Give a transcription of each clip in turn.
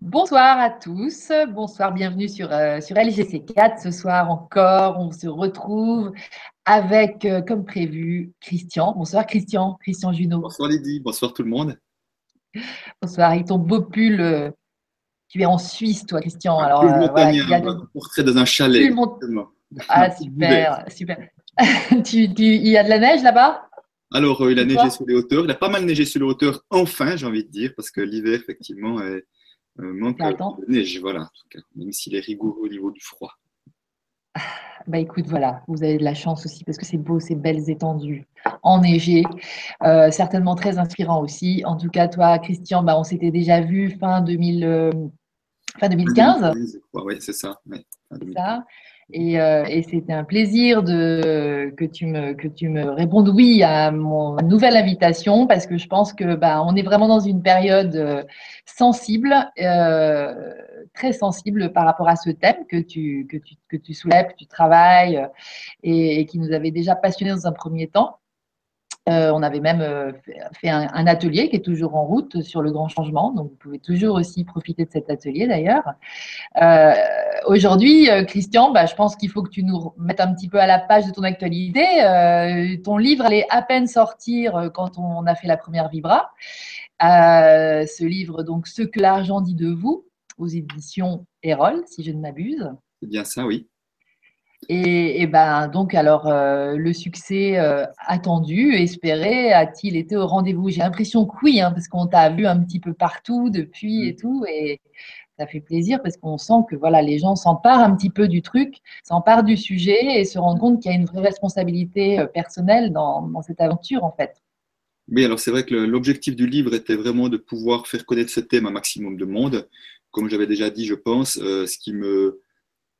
Bonsoir à tous, bonsoir, bienvenue sur, euh, sur LGC4. Ce soir encore, on se retrouve avec, euh, comme prévu, Christian. Bonsoir Christian, Christian Junot. Bonsoir Lydie, bonsoir tout le monde. Bonsoir, avec ton beau pull, euh, tu es en Suisse toi Christian. Alors, voilà, il y a un portrait dans un chalet. Ah super, super. tu, il y a de la neige là-bas? Alors, il a neigé sur les hauteurs. Il a pas mal neigé sur les hauteurs, enfin, j'ai envie de dire, parce que l'hiver, effectivement, est, manque de neige, voilà, en tout cas, même s'il est rigoureux au niveau du froid. Bah écoute, voilà, vous avez de la chance aussi parce que c'est beau, ces belles étendues enneigées, euh, certainement très inspirant aussi. En tout cas, toi, Christian, bah, on s'était déjà vu fin, 2000, euh, fin 2015. Oui, c'est ça. ça. Euh, et, c'était un plaisir que, tu me, que tu me répondes oui à mon nouvelle invitation parce que je pense que bah, on est vraiment dans une période euh, sensible, euh, très sensible par rapport à ce thème que tu, que tu, que tu soulèves, que tu travailles et, et qui nous avait déjà passionnés dans un premier temps. Euh, on avait même euh, fait un, atelier qui est toujours en route sur le grand changement, donc vous pouvez toujours aussi profiter de cet atelier d'ailleurs. Euh, aujourd'hui, Christian, bah, je pense qu'il faut que tu nous mettes un petit peu à la page de ton actualité. ton livre allait à peine sortir quand on a fait la première Vibra. ce livre, donc, Ce que l'argent dit de vous, aux éditions Erol, si je ne m'abuse. C'est bien ça, oui. Et, ben donc alors euh, le succès euh, attendu, espéré, a-t-il été au rendez-vous? J'ai l'impression que oui, hein, parce qu'on t'a vu un petit peu partout depuis et mm. tout, et ça fait plaisir parce qu'on sent que voilà les gens s'emparent un petit peu du truc, s'emparent du sujet et se rendent compte qu'il y a une vraie responsabilité euh, personnelle dans, cette aventure en fait. Oui, alors c'est vrai que l'objectif du livre était vraiment de pouvoir faire connaître ce thème à un maximum de monde. Comme j'avais déjà dit, je pense, ce qui me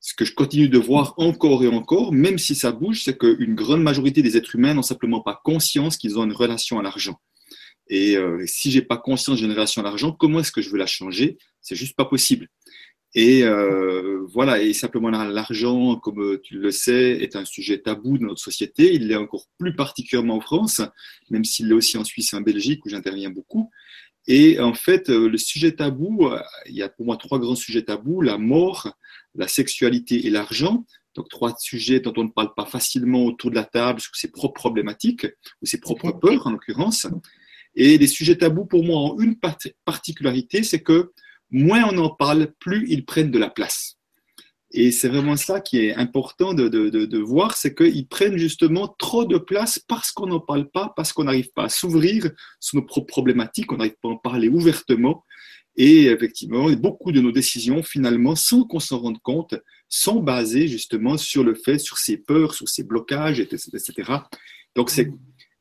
ce que je continue de voir encore et encore, même si ça bouge, c'est qu'une grande majorité des êtres humains n'ont simplement pas conscience qu'ils ont une relation à l'argent. Et euh, si j'ai pas conscience d'une relation à l'argent, comment est-ce que je veux la changer? C'est juste pas possible. Et euh, voilà, et simplement l'argent, comme tu le sais, est un sujet tabou dans notre société. Il l'est encore plus particulièrement en France, même s'il l'est aussi en Suisse et en Belgique où j'interviens beaucoup. Et en fait, euh, le sujet tabou, euh, il y a pour moi trois grands sujets tabous la mort, la sexualité et l'argent. Donc trois sujets dont on ne parle pas facilement autour de la table sur ses propres problématiques ou ses propres peurs en l'occurrence. Et les sujets tabous pour moi ont une particularité, c'est que moins on en parle, plus ils prennent de la place. Et c'est vraiment ça qui est important de, de, de, voir, c'est qu'ils prennent justement trop de place parce qu'on n'en parle pas, parce qu'on n'arrive pas à s'ouvrir sur nos propres problématiques, on n'arrive pas à en parler ouvertement. Et effectivement, beaucoup de nos décisions, finalement, sans qu'on s'en rende compte, sont basées justement sur le fait, sur ces peurs, sur ces blocages, etc. Donc c'est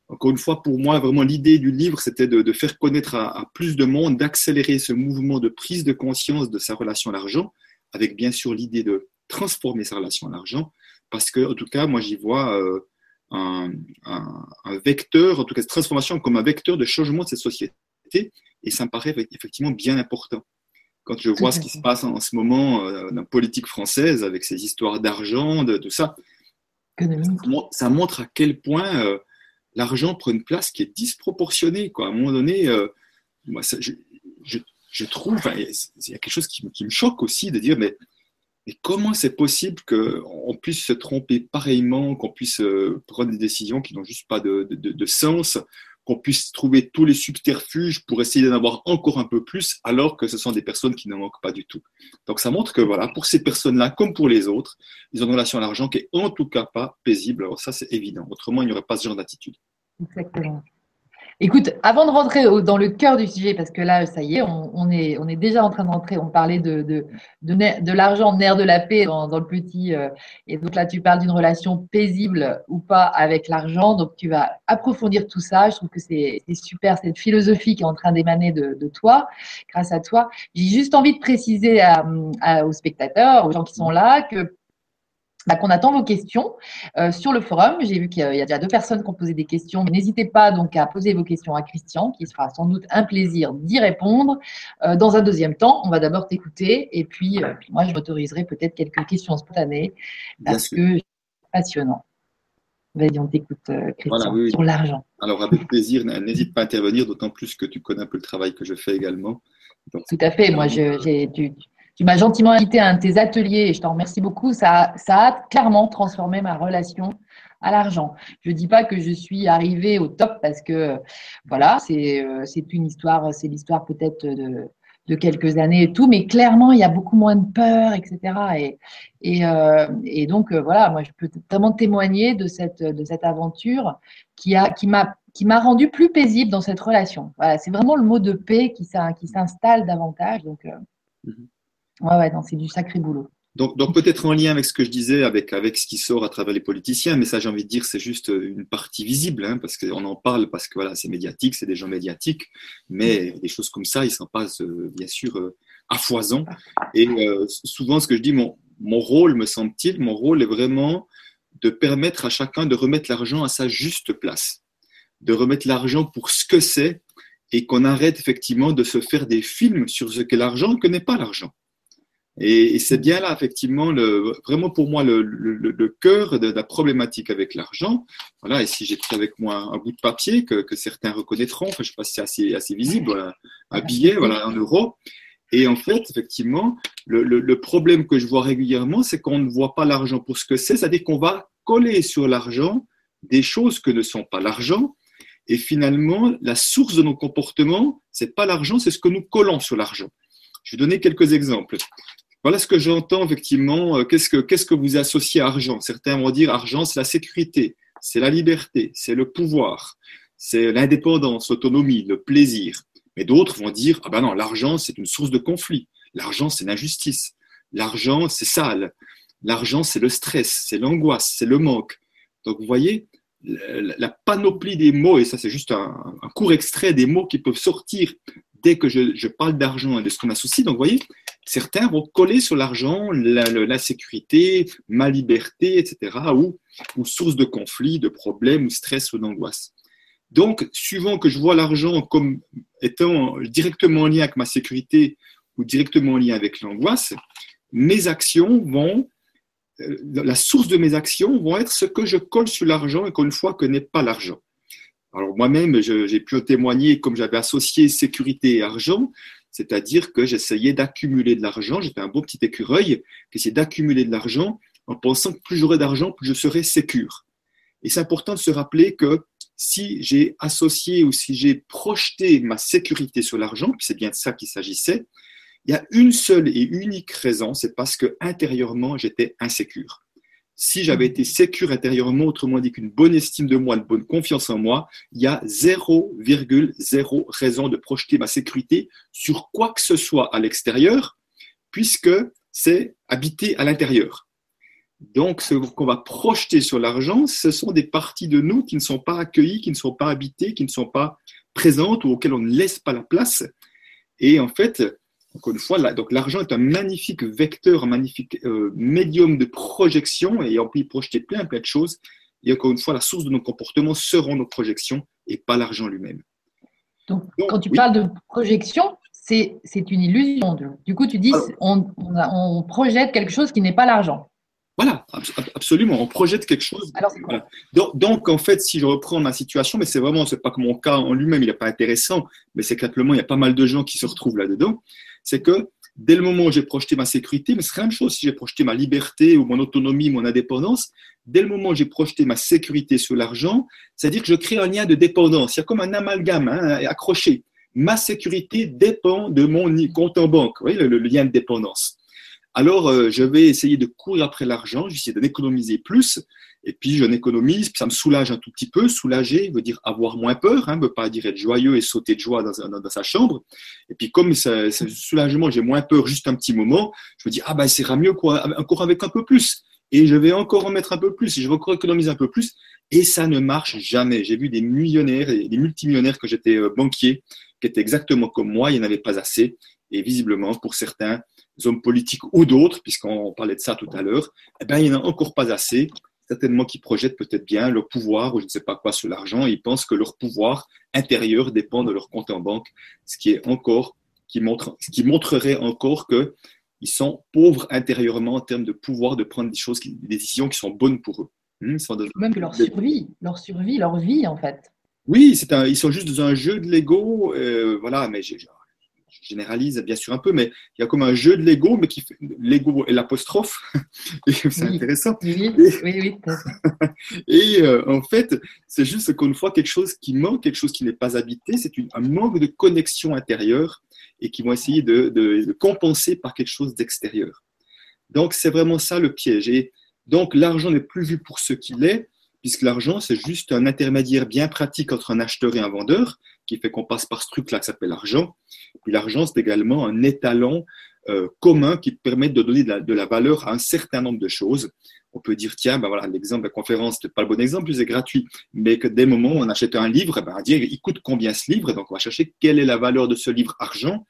encore une fois, pour moi, vraiment l'idée du livre, c'était de, faire connaître à, plus de monde, d'accélérer ce mouvement de prise de conscience de sa relation à l'argent, avec bien sûr l'idée de transformer sa relation à l'argent, parce que, en tout cas, moi, j'y vois euh, un, vecteur, en tout cas, cette transformation comme un vecteur de changement de cette société, et ça me paraît effectivement bien important. Quand je vois ce qui se passe en, ce moment euh, dans la politique française, avec ces histoires d'argent, de tout ça, ça montre à quel point euh, l'argent prend une place qui est disproportionnée. Quoi. À un moment donné, moi, je, je trouve, il y a quelque chose qui, me choque aussi de dire, mais, mais comment c'est possible qu'on puisse se tromper pareillement, qu'on puisse euh, prendre des décisions qui n'ont juste pas de, de, sens, qu'on puisse trouver tous les subterfuges pour essayer d'en avoir encore un peu plus, alors que ce sont des personnes qui n'en manquent pas du tout. Donc ça montre que voilà, pour ces personnes-là, comme pour les autres, ils ont une relation à l'argent qui est en tout cas pas paisible. Alors ça, c'est évident. Autrement, il n'y aurait pas ce genre d'attitude. Exactement. Écoute, avant de rentrer dans le cœur du sujet, parce que là, ça y est, on, est, on est déjà en train de rentrer, on parlait de, de, de, l'argent, nerf de la paix dans, le petit. Euh, et donc là, tu parles d'une relation paisible ou pas avec l'argent. Donc tu vas approfondir tout ça. Je trouve que c'est super, cette philosophie qui est en train d'émaner de, toi, grâce à toi. J'ai juste envie de préciser aux spectateurs, aux gens qui sont là, que bah, qu'on attend vos questions euh, sur le forum. J'ai vu qu'il y a déjà deux personnes qui ont posé des questions. N'hésitez pas donc à poser vos questions à Christian, qui sera sans doute un plaisir d'y répondre. Euh, dans un deuxième temps, on va d'abord t'écouter et puis, euh, moi, je m'autoriserai peut-être quelques questions spontanées parce que c'est passionnant. Vas-y, on t'écoute, Christian, sur l'argent. Alors, avec plaisir, n'hésite pas à intervenir, d'autant plus que tu connais un peu le travail que je fais également. Tout à fait. Moi, j'ai, tu, tu m'as gentiment invité à un de tes ateliers et je t'en remercie beaucoup. Ça, ça a clairement transformé ma relation à l'argent. Je dis pas que je suis arrivée au top parce que voilà, c'est euh, c'est une histoire, c'est l'histoire peut-être de, de quelques années et tout, mais clairement il y a beaucoup moins de peur, etc. Et et, euh, et donc euh, voilà, moi je peux vraiment témoigner de cette de cette aventure qui m'a qui rendu plus paisible dans cette relation. Voilà, c'est vraiment le mot de paix qui qui s'installe davantage. Donc mm-hmm. Ouais, ouais, c'est du sacré boulot. Donc, donc peut-être en lien avec ce que je disais, avec, avec ce qui sort à travers les politiciens, mais ça j'ai envie de dire c'est juste une partie visible, hein, parce qu'on en parle, parce que voilà, c'est médiatique, c'est des gens médiatiques, mais des choses comme ça, ils s'en passent euh, bien sûr euh, à foison. Et euh, souvent ce que je dis, mon, mon rôle, me semble-t-il, mon rôle est vraiment de permettre à chacun de remettre l'argent à sa juste place, de remettre l'argent pour ce que c'est, et qu'on arrête effectivement de se faire des films sur ce qu'est l'argent que n'est pas l'argent. Et, c'est bien là, effectivement, le, vraiment pour moi, le, le, le cœur de, la problématique avec l'argent. Voilà, et si j'ai pris avec moi un, bout de papier que, que certains reconnaîtront, enfin, je sais pas si c'est assez, assez visible, voilà, un billet, voilà, un euro. Et en fait, effectivement, le, le problème que je vois régulièrement, c'est qu'on ne voit pas l'argent pour ce que c'est, c'est-à-dire qu'on va coller sur l'argent des choses que ne sont pas l'argent. Et finalement, la source de nos comportements, c'est pas l'argent, c'est ce que nous collons sur l'argent. Je vais donner quelques exemples. Voilà ce que j'entends effectivement. Euh, qu'est-ce que, qu'est-ce que vous associez à argent? Certains vont dire argent, c'est la sécurité, c'est la liberté, c'est le pouvoir, c'est l'indépendance, l'autonomie, le plaisir. Mais d'autres vont dire ah ben non, l'argent c'est une source de conflit. L'argent c'est l'injustice. L'argent c'est sale. L'argent c'est le stress, c'est l'angoisse, c'est le manque. Donc vous voyez, la panoplie des mots, et ça c'est juste un, court extrait des mots qui peuvent sortir dès que je, je parle d'argent et de ce qu'on associe. Donc vous voyez, certains vont coller sur l'argent la, sécurité, ma liberté, etc., ou, ou source de conflit, de problèmes, ou stress ou d'angoisse. Donc, suivant que je vois l'argent comme étant directement en lien avec ma sécurité ou directement en lien avec l'angoisse, mes actions vont, euh, la source de mes actions vont être ce que je colle sur l'argent, et une fois que n'est pas l'argent. Alors moi-même, j'ai pu témoigner, comme j'avais associé sécurité et argent, c'est-à-dire que j'essayais d'accumuler de l'argent, j'étais un beau petit écureuil, qui d'accumuler de l'argent en pensant que plus j'aurais d'argent, plus je serais sécure. Et c'est important de se rappeler que si j'ai associé ou si j'ai projeté ma sécurité sur l'argent, puis c'est bien de ça qu'il s'agissait, il y a une seule et unique raison, c'est parce que intérieurement j'étais insécure si j'avais été sécure intérieurement, autrement dit qu'une bonne estime de moi, une bonne confiance en moi, il y a 0,0 raison de projeter ma sécurité sur quoi que ce soit à l'extérieur, puisque c'est habité à l'intérieur. Donc, ce qu'on va projeter sur l'argent, ce sont des parties de nous qui ne sont pas accueillies, qui ne sont pas habitées, qui ne sont pas présentes ou auxquelles on ne laisse pas la place. Et en fait, encore une fois, donc l'argent est un magnifique vecteur, un magnifique euh, médium de projection et on peut y projeter plein, plein de choses. Et encore une fois, la source de nos comportements seront nos projections et pas l'argent lui-même. Donc, quand tu parles de projection, c'est une illusion. Du coup, tu dis on, on, projette quelque chose qui n'est pas l'argent. Voilà, absolument. On projette quelque chose. donc, en fait, si je reprends ma situation, mais c'est vraiment, c'est pas que mon cas en lui-même, il n'est pas intéressant, mais c'est qu'actuellement, il y a pas mal de gens qui se retrouvent là-dedans c'est que dès le moment où j'ai projeté ma sécurité, mais c'est la même chose si j'ai projeté ma liberté ou mon autonomie, mon indépendance, dès le moment où j'ai projeté ma sécurité sur l'argent, c'est-à-dire que je crée un lien de dépendance. Il y a comme un amalgame hein, accroché. Ma sécurité dépend de mon compte en banque, vous voyez, le, lien de dépendance. Alors, euh, je vais essayer de courir après l'argent, je vais essayer d'en économiser plus, et puis je n'économise, ça me soulage un tout petit peu. Soulager veut dire avoir moins peur, hein, veut pas dire être joyeux et sauter de joie dans, sa chambre. Et puis comme ce soulagement, j'ai moins peur juste un petit moment, je me dis ah ben c'est mieux quoi, encore avec un peu plus. Et je vais encore en mettre un peu plus, et je vais encore économiser un peu plus. Et ça ne marche jamais. J'ai vu des millionnaires et des multimillionnaires que j'étais euh, banquier, qui étaient exactement comme moi, il n'y en avait pas assez. Et visiblement, pour certains hommes politiques ou d'autres, puisqu'on parlait de ça tout à l'heure, eh ben, il n'y en a encore pas assez certainement qui projettent peut-être bien leur pouvoir ou je ne sais pas quoi sur l'argent et ils pensent que leur pouvoir intérieur dépend de leur compte en banque, ce qui est encore, qui montre, ce qui montrerait encore que ils sont pauvres intérieurement en termes de pouvoir de prendre des choses, des décisions qui sont bonnes pour eux. Hmm, Même que leur survie, leur survie, leur vie en fait. Oui, c'est un, ils sont juste dans un jeu de Lego, euh, voilà, mais je, généralise bien sûr un peu, mais il y a comme un jeu de Lego, mais qui fait Lego et l'apostrophe, c'est intéressant. Oui, oui, oui. et euh, en fait, c'est juste qu'une fois quelque chose qui manque, quelque chose qui n'est pas habité, c'est un manque de connexion intérieure et qui vont essayer de, de compenser par quelque chose d'extérieur. Donc c'est vraiment ça le piège. Et donc l'argent n'est plus vu pour ce qu'il est, puisque l'argent, c'est juste un intermédiaire bien pratique entre un acheteur et un vendeur, qui fait qu'on passe par ce truc-là qui s'appelle l'argent. Puis l'argent, c'est également un étalon euh, commun qui permet de donner de la, valeur à un certain nombre de choses. On peut dire, tiens, ben voilà, l'exemple de la conférence, n'est pas le bon exemple, c'est gratuit, mais que dès le moment où on achète un livre, ben, va dire, il coûte combien ce livre, donc on va chercher quelle est la valeur de ce livre argent,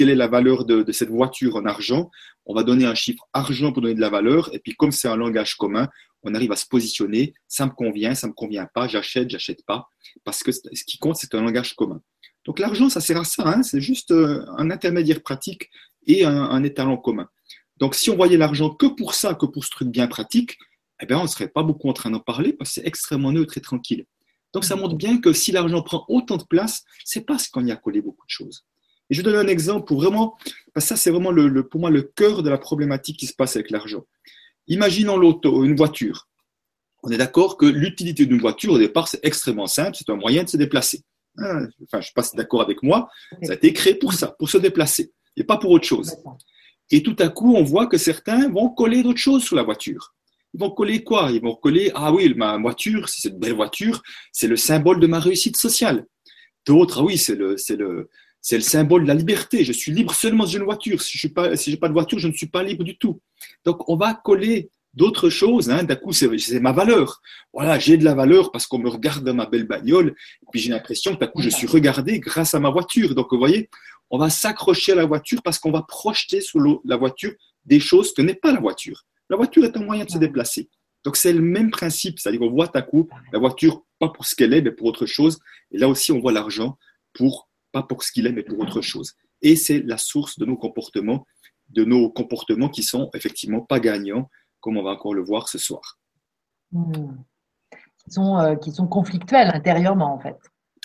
quelle est la valeur de, cette voiture en argent. On va donner un chiffre argent pour donner de la valeur. Et puis, comme c'est un langage commun, on arrive à se positionner. Ça me convient, ça me convient pas, j'achète, j'achète pas. Parce que ce qui compte, c'est un langage commun. Donc, l'argent, ça sert à ça. Hein. c'est juste euh, un intermédiaire pratique et un, étalon commun. Donc, si on voyait l'argent que pour ça, que pour ce truc bien pratique, eh bien, on ne serait pas beaucoup en train d'en parler parce que c'est extrêmement neutre et tranquille. Donc, ça montre bien que si l'argent prend autant de place, c'est parce qu'on y a collé beaucoup de choses. Et je vais donner un exemple pour vraiment, parce que ça, c'est vraiment pour moi le cœur de la problématique qui se passe avec l'argent. Imaginons l'auto, une voiture. On est d'accord que l'utilité d'une voiture, au départ, c'est extrêmement simple, c'est un moyen de se déplacer. Hein, enfin, je ne sais pas d'accord avec moi, ça a été créé pour ça, pour se déplacer, et pas pour autre chose. Et tout à coup, on voit que certains vont coller d'autres choses sur la voiture. Ils vont coller quoi? Ils vont coller, ah oui, ma voiture, c'est une belle voiture, c'est le symbole de ma réussite sociale. D'autres, ah oui, c'est le, c'est le, c'est le symbole de la liberté. Je suis libre seulement si j'ai une voiture. Si je n'ai pas, si pas de voiture, je ne suis pas libre du tout. Donc, on va coller d'autres choses. Hein. D'un coup, c'est ma valeur. Voilà, j'ai de la valeur parce qu'on me regarde dans ma belle bagnole. Et puis, j'ai l'impression que d'un coup, je suis regardé grâce à ma voiture. Donc, vous voyez, on va s'accrocher à la voiture parce qu'on va projeter sur la voiture des choses que n'est pas la voiture. La voiture est un moyen de se déplacer. Donc, c'est le même principe. C'est-à-dire qu'on voit à coup la voiture, pas pour ce qu'elle est, mais pour autre chose. Et là aussi, on voit l'argent pour pas pour ce qu'il est, mais pour autre chose. Et c'est la source de nos comportements, de nos comportements qui sont effectivement pas gagnants, comme on va encore le voir ce soir. Hmm. Qui, sont, euh, qui sont conflictuels intérieurement, en fait.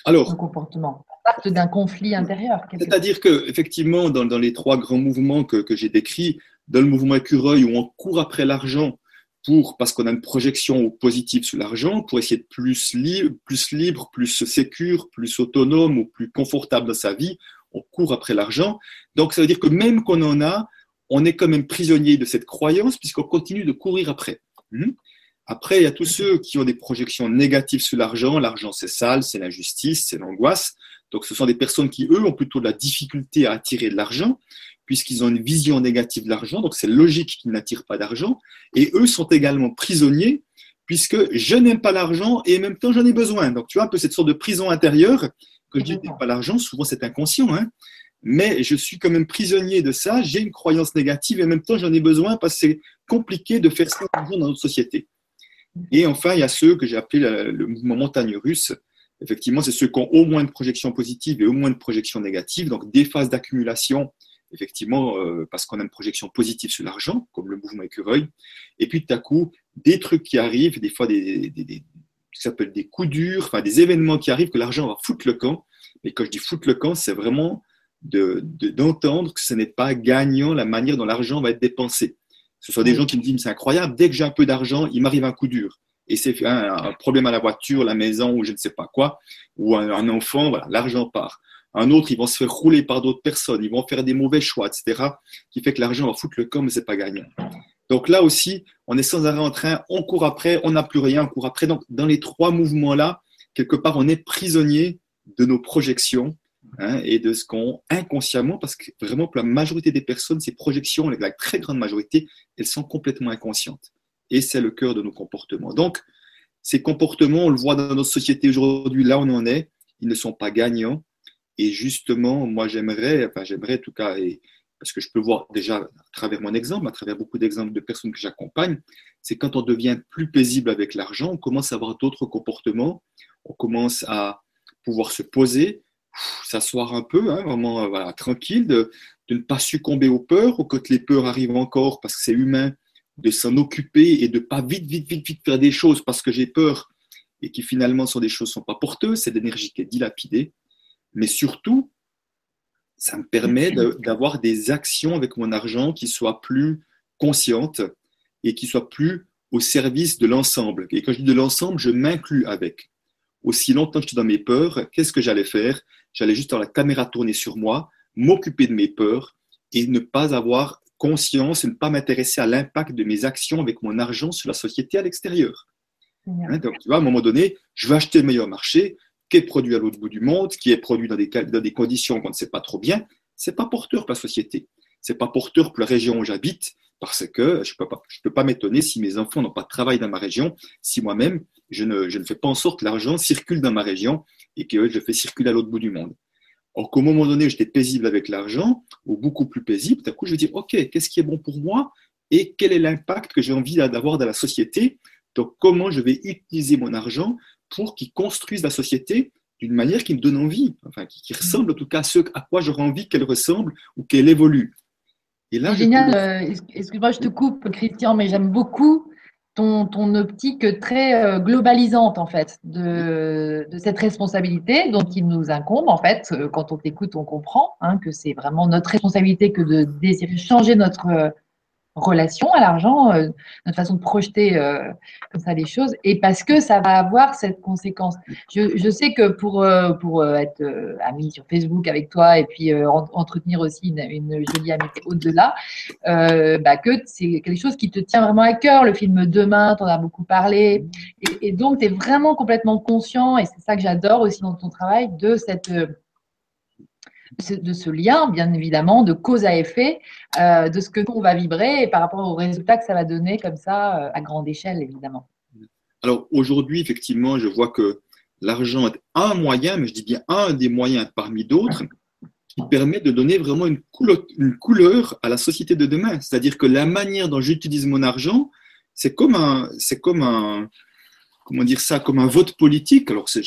Alors, nos comportements partent d'un conflit intérieur. C'est-à-dire que, effectivement, dans, dans, les trois grands mouvements que, que j'ai décrits, dans le mouvement écureuil où on court après l'argent pour, parce qu'on a une projection positive sur l'argent, pour essayer de plus libre, plus libre, plus sécure, plus autonome ou plus confortable dans sa vie, on court après l'argent. Donc ça veut dire que même qu'on en a, on est quand même prisonnier de cette croyance puisqu'on continue de courir après. Hmm? Après, il y a tous ceux qui ont des projections négatives sur l'argent. L'argent, c'est sale, c'est l'injustice, c'est l'angoisse. Donc, ce sont des personnes qui, eux, ont plutôt de la difficulté à attirer de l'argent puisqu'ils ont une vision négative de l'argent, donc c'est logique qu'ils n'attirent pas d'argent, et eux sont également prisonniers, puisque je n'aime pas l'argent et en même temps j'en ai besoin. Donc tu vois un peu cette sorte de prison intérieure, que je dis n'aime pas l'argent, souvent c'est inconscient, hein, mais je suis quand même prisonnier de ça, j'ai une croyance négative et en même temps j'en ai besoin parce que c'est compliqué de faire ça dans notre société. Et enfin, il y a ceux que j'ai appelés le mouvement montagne russe. Effectivement, c'est ceux qui ont au moins une projection positive et au moins une projection négative, donc des phases d'accumulation effectivement, euh, parce qu'on a une projection positive sur l'argent, comme le mouvement écureuil. Et puis, tout à coup, des trucs qui arrivent, des fois des, des, des s'appelle des coups durs, enfin des événements qui arrivent que l'argent va foutre le camp. Mais quand je dis foutre le camp, c'est vraiment d'entendre que ce n'est pas gagnant la manière dont l'argent va être dépensé. Ce sont des gens qui me disent, c'est incroyable, dès que j'ai un peu d'argent, il m'arrive un coup dur. Et c'est un, problème à la voiture, la maison ou je ne sais pas quoi, ou un, enfant, voilà, l'argent part. Un autre, ils vont se faire rouler par d'autres personnes, ils vont faire des mauvais choix, etc. Qui fait que l'argent va foutre le camp, mais c'est pas gagnant. Donc là aussi, on est sans arrêt en train, on court après, on n'a plus rien, on court après. Donc dans les trois mouvements-là, quelque part, on est prisonnier de nos projections hein, et de ce qu'on inconsciemment, parce que vraiment pour la majorité des personnes, ces projections, la très grande majorité, elles sont complètement inconscientes. Et c'est le cœur de nos comportements. Donc ces comportements, on le voit dans notre société aujourd'hui, là où on en est, ils ne sont pas gagnants. Et justement, moi, j'aimerais, enfin, j'aimerais en tout cas, et, parce que je peux voir déjà à travers mon exemple, à travers beaucoup d'exemples de personnes que j'accompagne, c'est quand on devient plus paisible avec l'argent, on commence à avoir d'autres comportements, on commence à pouvoir se poser, s'asseoir un peu, hein, vraiment voilà, tranquille, de, de, ne pas succomber aux peurs, ou quand les peurs arrivent encore parce que c'est humain, de s'en occuper et de pas vite, vite, vite, vite faire des choses parce que j'ai peur et qui finalement sont des choses qui sont pas porteuses, c'est d'énergie qui est dilapidée. Mais surtout, ça me permet d'avoir des actions avec mon argent qui soient plus conscientes et qui soient plus au service de l'ensemble. Et quand je dis de l'ensemble, je m'inclus avec. Aussi longtemps que je suis dans mes peurs, qu'est-ce que j'allais faire? J'allais juste avoir la caméra tournée sur moi, m'occuper de mes peurs et ne pas avoir conscience et ne pas m'intéresser à l'impact de mes actions avec mon argent sur la société à l'extérieur. Hein, donc, tu vois, à un moment donné, je vais acheter le meilleur marché, qui est produit à l'autre bout du monde, qui est produit dans des, dans des conditions qu'on ne sait pas trop bien. C'est pas porteur pour la société. C'est pas porteur pour la région où j'habite, parce que je peux pas, je peux pas m'étonner si mes enfants n'ont pas de travail dans ma région, si moi-même je ne, je ne fais pas en sorte que l'argent circule dans ma région et que je le fais circuler à l'autre bout du monde. Or qu'au moment donné, j'étais paisible avec l'argent, ou beaucoup plus paisible, d'un coup, je vais dire, OK, qu'est-ce qui est bon pour moi et quel est l'impact que j'ai envie d'avoir dans la société? Donc, comment je vais utiliser mon argent pour qu'il construise la société d'une manière qui me donne envie, enfin, qui, ressemble en tout cas à ce à quoi j'aurais envie qu'elle ressemble ou qu'elle évolue. Et là, génial. Euh, excuse-moi, je te coupe, Christian, mais j'aime beaucoup ton, ton, optique très euh, globalisante en fait de, de, cette responsabilité dont il nous incombe en fait. Euh, quand on t'écoute, on comprend hein, que c'est vraiment notre responsabilité que de désirer changer notre relation à l'argent, euh, notre façon de projeter euh, comme ça les choses, et parce que ça va avoir cette conséquence. Je, je sais que pour, euh, pour être ami sur Facebook avec toi et puis entretenir aussi une, une, jolie amitié au-delà, bah, que c'est quelque chose qui te tient vraiment à cœur. Le film Demain, tu en as beaucoup parlé, et, et donc tu es vraiment complètement conscient, et c'est ça que j'adore aussi dans ton travail, de cette de ce lien, bien évidemment, de cause à effet, euh, de ce que on va vibrer et par rapport aux résultats que ça va donner comme ça, euh, à grande échelle, évidemment. Alors aujourd'hui, effectivement, je vois que l'argent est un moyen, mais je dis bien un des moyens parmi d'autres, qui permet de donner vraiment une couleur, une couleur à la société de demain. C'est-à-dire que la manière dont j'utilise mon argent, c'est comme un, c'est comme un, comment dire ça, comme un vote politique. Alors, quand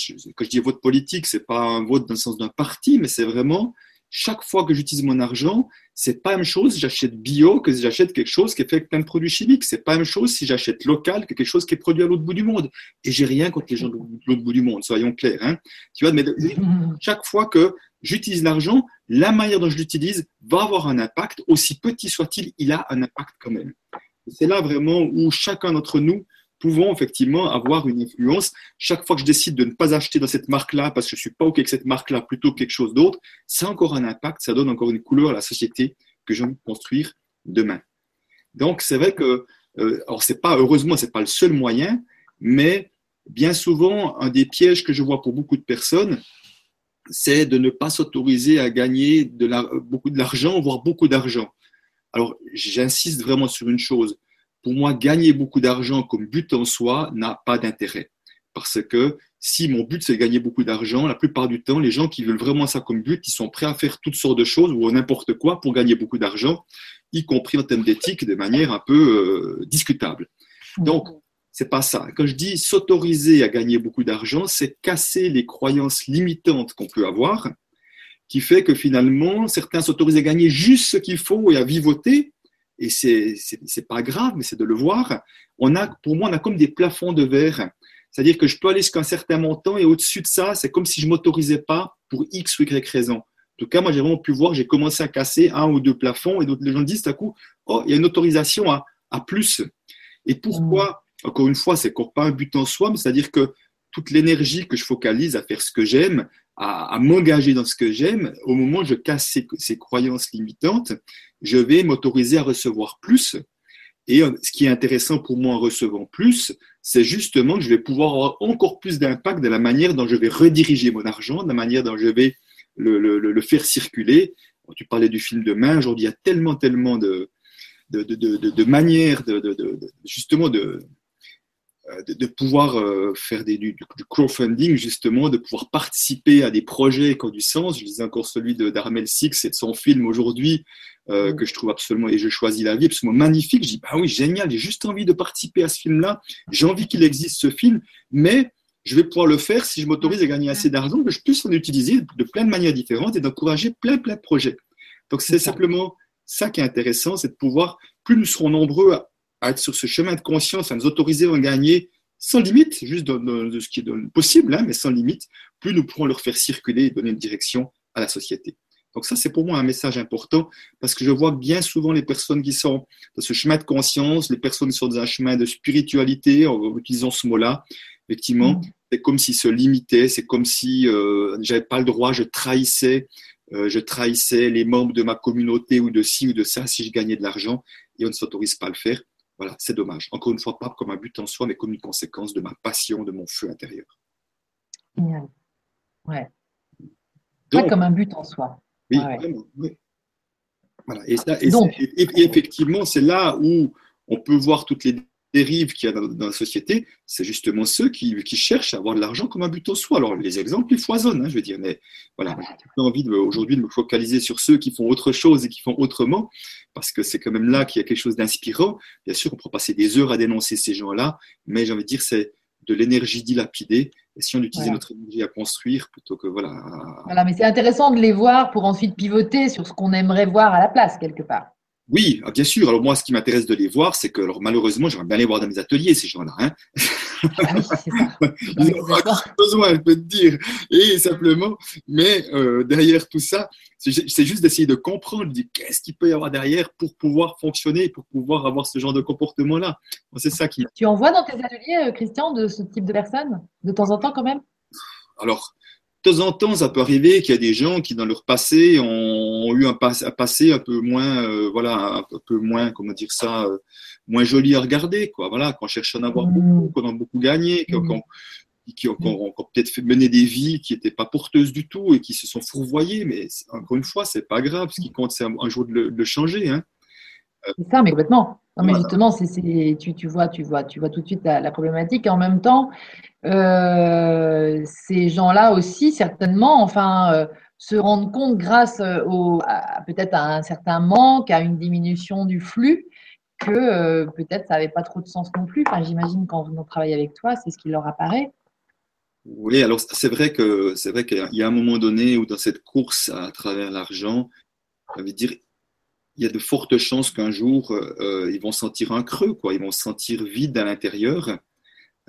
je dis vote politique, c'est pas un vote dans le sens d'un parti, mais c'est vraiment chaque fois que j'utilise mon argent, c'est pas la même chose si j'achète bio que si j'achète quelque chose qui est fait avec plein de produits chimiques. C'est pas la même chose si j'achète local que quelque chose qui est produit à l'autre bout du monde. Et j'ai rien contre les gens de l'autre bout du monde, soyons clairs. Hein. Tu vois, mais chaque fois que j'utilise l'argent, la manière dont je l'utilise va avoir un impact, aussi petit soit-il, il a un impact quand même. C'est là vraiment où chacun d'entre nous pouvons effectivement avoir une influence. Chaque fois que je décide de ne pas acheter dans cette marque-là parce que je suis pas OK avec cette marque-là plutôt que quelque chose d'autre, ça a encore un impact, ça donne encore une couleur à la société que envie de construire demain. Donc, c'est vrai que, euh, alors c'est pas, heureusement, c'est pas le seul moyen, mais bien souvent, un des pièges que je vois pour beaucoup de personnes, c'est de ne pas s'autoriser à gagner de la, beaucoup de l'argent, voire beaucoup d'argent. Alors, j'insiste vraiment sur une chose pour moi, gagner beaucoup d'argent comme but en soi n'a pas d'intérêt. Parce que si mon but c'est gagner beaucoup d'argent, la plupart du temps, les gens qui veulent vraiment ça comme but, ils sont prêts à faire toutes sortes de choses ou n'importe quoi pour gagner beaucoup d'argent, y compris en termes d'éthique, de manière un peu euh, discutable. Donc, c'est pas ça. Quand je dis s'autoriser à gagner beaucoup d'argent, c'est casser les croyances limitantes qu'on peut avoir, qui fait que finalement, certains s'autorisent à gagner juste ce qu'il faut et à vivoter, et c'est c'est pas grave, mais c'est de le voir. On a, pour moi, on a comme des plafonds de verre. C'est-à-dire que je peux aller jusqu'à un certain montant et au-dessus de ça, c'est comme si je m'autorisais pas pour X ou Y raison. En tout cas, moi, j'ai vraiment pu voir, j'ai commencé à casser un ou deux plafonds et d'autres les gens disent à coup, oh, il y a une autorisation à, à plus. Et pourquoi Encore une fois, c'est encore pas un but en soi, mais c'est-à-dire que toute l'énergie que je focalise à faire ce que j'aime, à, m'engager dans ce que j'aime, au moment où je casse ces, croyances limitantes, je vais m'autoriser à recevoir plus. Et euh, ce qui est intéressant pour moi en recevant plus, c'est justement que je vais pouvoir avoir encore plus d'impact de la manière dont je vais rediriger mon argent, de la manière dont je vais le, faire circuler. Tu parlais du film de main, aujourd'hui il y a tellement, tellement de, de, de, de, de manières de, justement de, euh, de, pouvoir euh, faire des, du, crowdfunding, justement, de pouvoir participer à des projets qui ont du sens. Je disais encore celui d'Armel Six et de son film aujourd'hui, euh, que je trouve absolument, et je choisis la vie, absolument magnifique. Je dis, bah oui, génial, j'ai juste envie de participer à ce film-là. J'ai envie qu'il existe ce film, mais je vais pouvoir le faire si je m'autorise à gagner assez d'argent que je puisse en utiliser de plein de manières différentes et d'encourager plein, plein de projets. Donc, c'est simplement ça qui est intéressant, c'est de pouvoir, plus nous serons nombreux à être sur ce chemin de conscience, à nous autoriser à gagner sans limite, juste de ce qui est possible, hein, mais sans limite, plus nous pourrons leur faire circuler et donner une direction à la société. Donc ça, c'est pour moi un message important parce que je vois bien souvent les personnes qui sont dans ce chemin de conscience, les personnes qui sont dans un chemin de spiritualité, en utilisant ce mot-là, effectivement, mm. c'est comme s'ils se limitaient, c'est comme si euh, j'avais pas le droit, je trahissais, euh, je trahissais les membres de ma communauté ou de ci ou de ça si je gagnais de l'argent et on ne s'autorise pas à le faire. Voilà, c'est dommage. Encore une fois, pas comme un but en soi, mais comme une conséquence de ma passion, de mon feu intérieur. Génial. Ouais. pas comme un but en soi. Oui, vraiment. Voilà. Et, effectivement, c'est là où on peut voir toutes les dérives qu'il y a dans, la société. C'est justement ceux qui, cherchent à avoir de l'argent comme un but en soi. Alors, les exemples, ils foisonnent, hein, je veux dire. Mais voilà, j'ai envie aujourd'hui de me focaliser sur ceux qui font autre chose et qui font autrement, parce que c'est quand même là qu'il y a quelque chose d'inspirant. Bien sûr, on pourrait passer des heures à dénoncer ces gens-là, mais j'ai envie de dire, c'est de l'énergie dilapidée et si on utilisait notre énergie à construire plutôt que voilà. Voilà, mais c'est intéressant de les voir pour ensuite pivoter sur ce qu'on aimerait voir à la place quelque part. Oui, ah, bien sûr. Alors moi, ce qui m'intéresse de les voir, c'est que alors, malheureusement, j'aimerais bien les voir dans mes ateliers, ces gens-là. Hein ah oui, c'est ça. Ils ont besoin, je peux te dire. Et simplement, mais euh, derrière tout ça, c'est juste d'essayer de comprendre, qu'est-ce qu'il peut y avoir derrière pour pouvoir fonctionner, pour pouvoir avoir ce genre de comportement-là. C'est ça qui. Tu en vois dans tes ateliers, euh, Christian, de ce type de personnes, de temps en temps quand même? Alors, de temps en temps, ça peut arriver qu'il y a des gens qui, dans leur passé, ont, eu un, passé un peu moins, euh, voilà, un peu moins, comment dire ça, euh, moins joli à regarder, quoi. Voilà, qu'on cherche à en avoir mmh. beaucoup, qu'on a beaucoup gagné, qu'on qui ont, peut-être fait mener des vies qui n'étaient pas porteuses du tout et qui se sont fourvoyées. Mais encore une fois, c'est pas grave. Ce qui compte, c'est un, jour de le, changer. Hein. C'est ça, mais complètement. Non, mais justement, c'est, tu, tu, vois, tu, vois, tu vois tout de suite la, problématique. Et en même temps, euh, ces gens-là aussi, certainement, enfin, euh, se rendent compte grâce euh, au, peut-être à un certain manque, à une diminution du flux, que peut-être ça n'avait pas trop de sens non plus. Enfin, j'imagine quand on travaille avec toi, c'est ce qui leur apparaît. Oui, alors c'est vrai que c'est vrai qu'il y a un moment donné où dans cette course à travers l'argent, veut dire il y a de fortes chances qu'un jour ils vont sentir un creux, quoi. Ils vont se sentir vides à l'intérieur,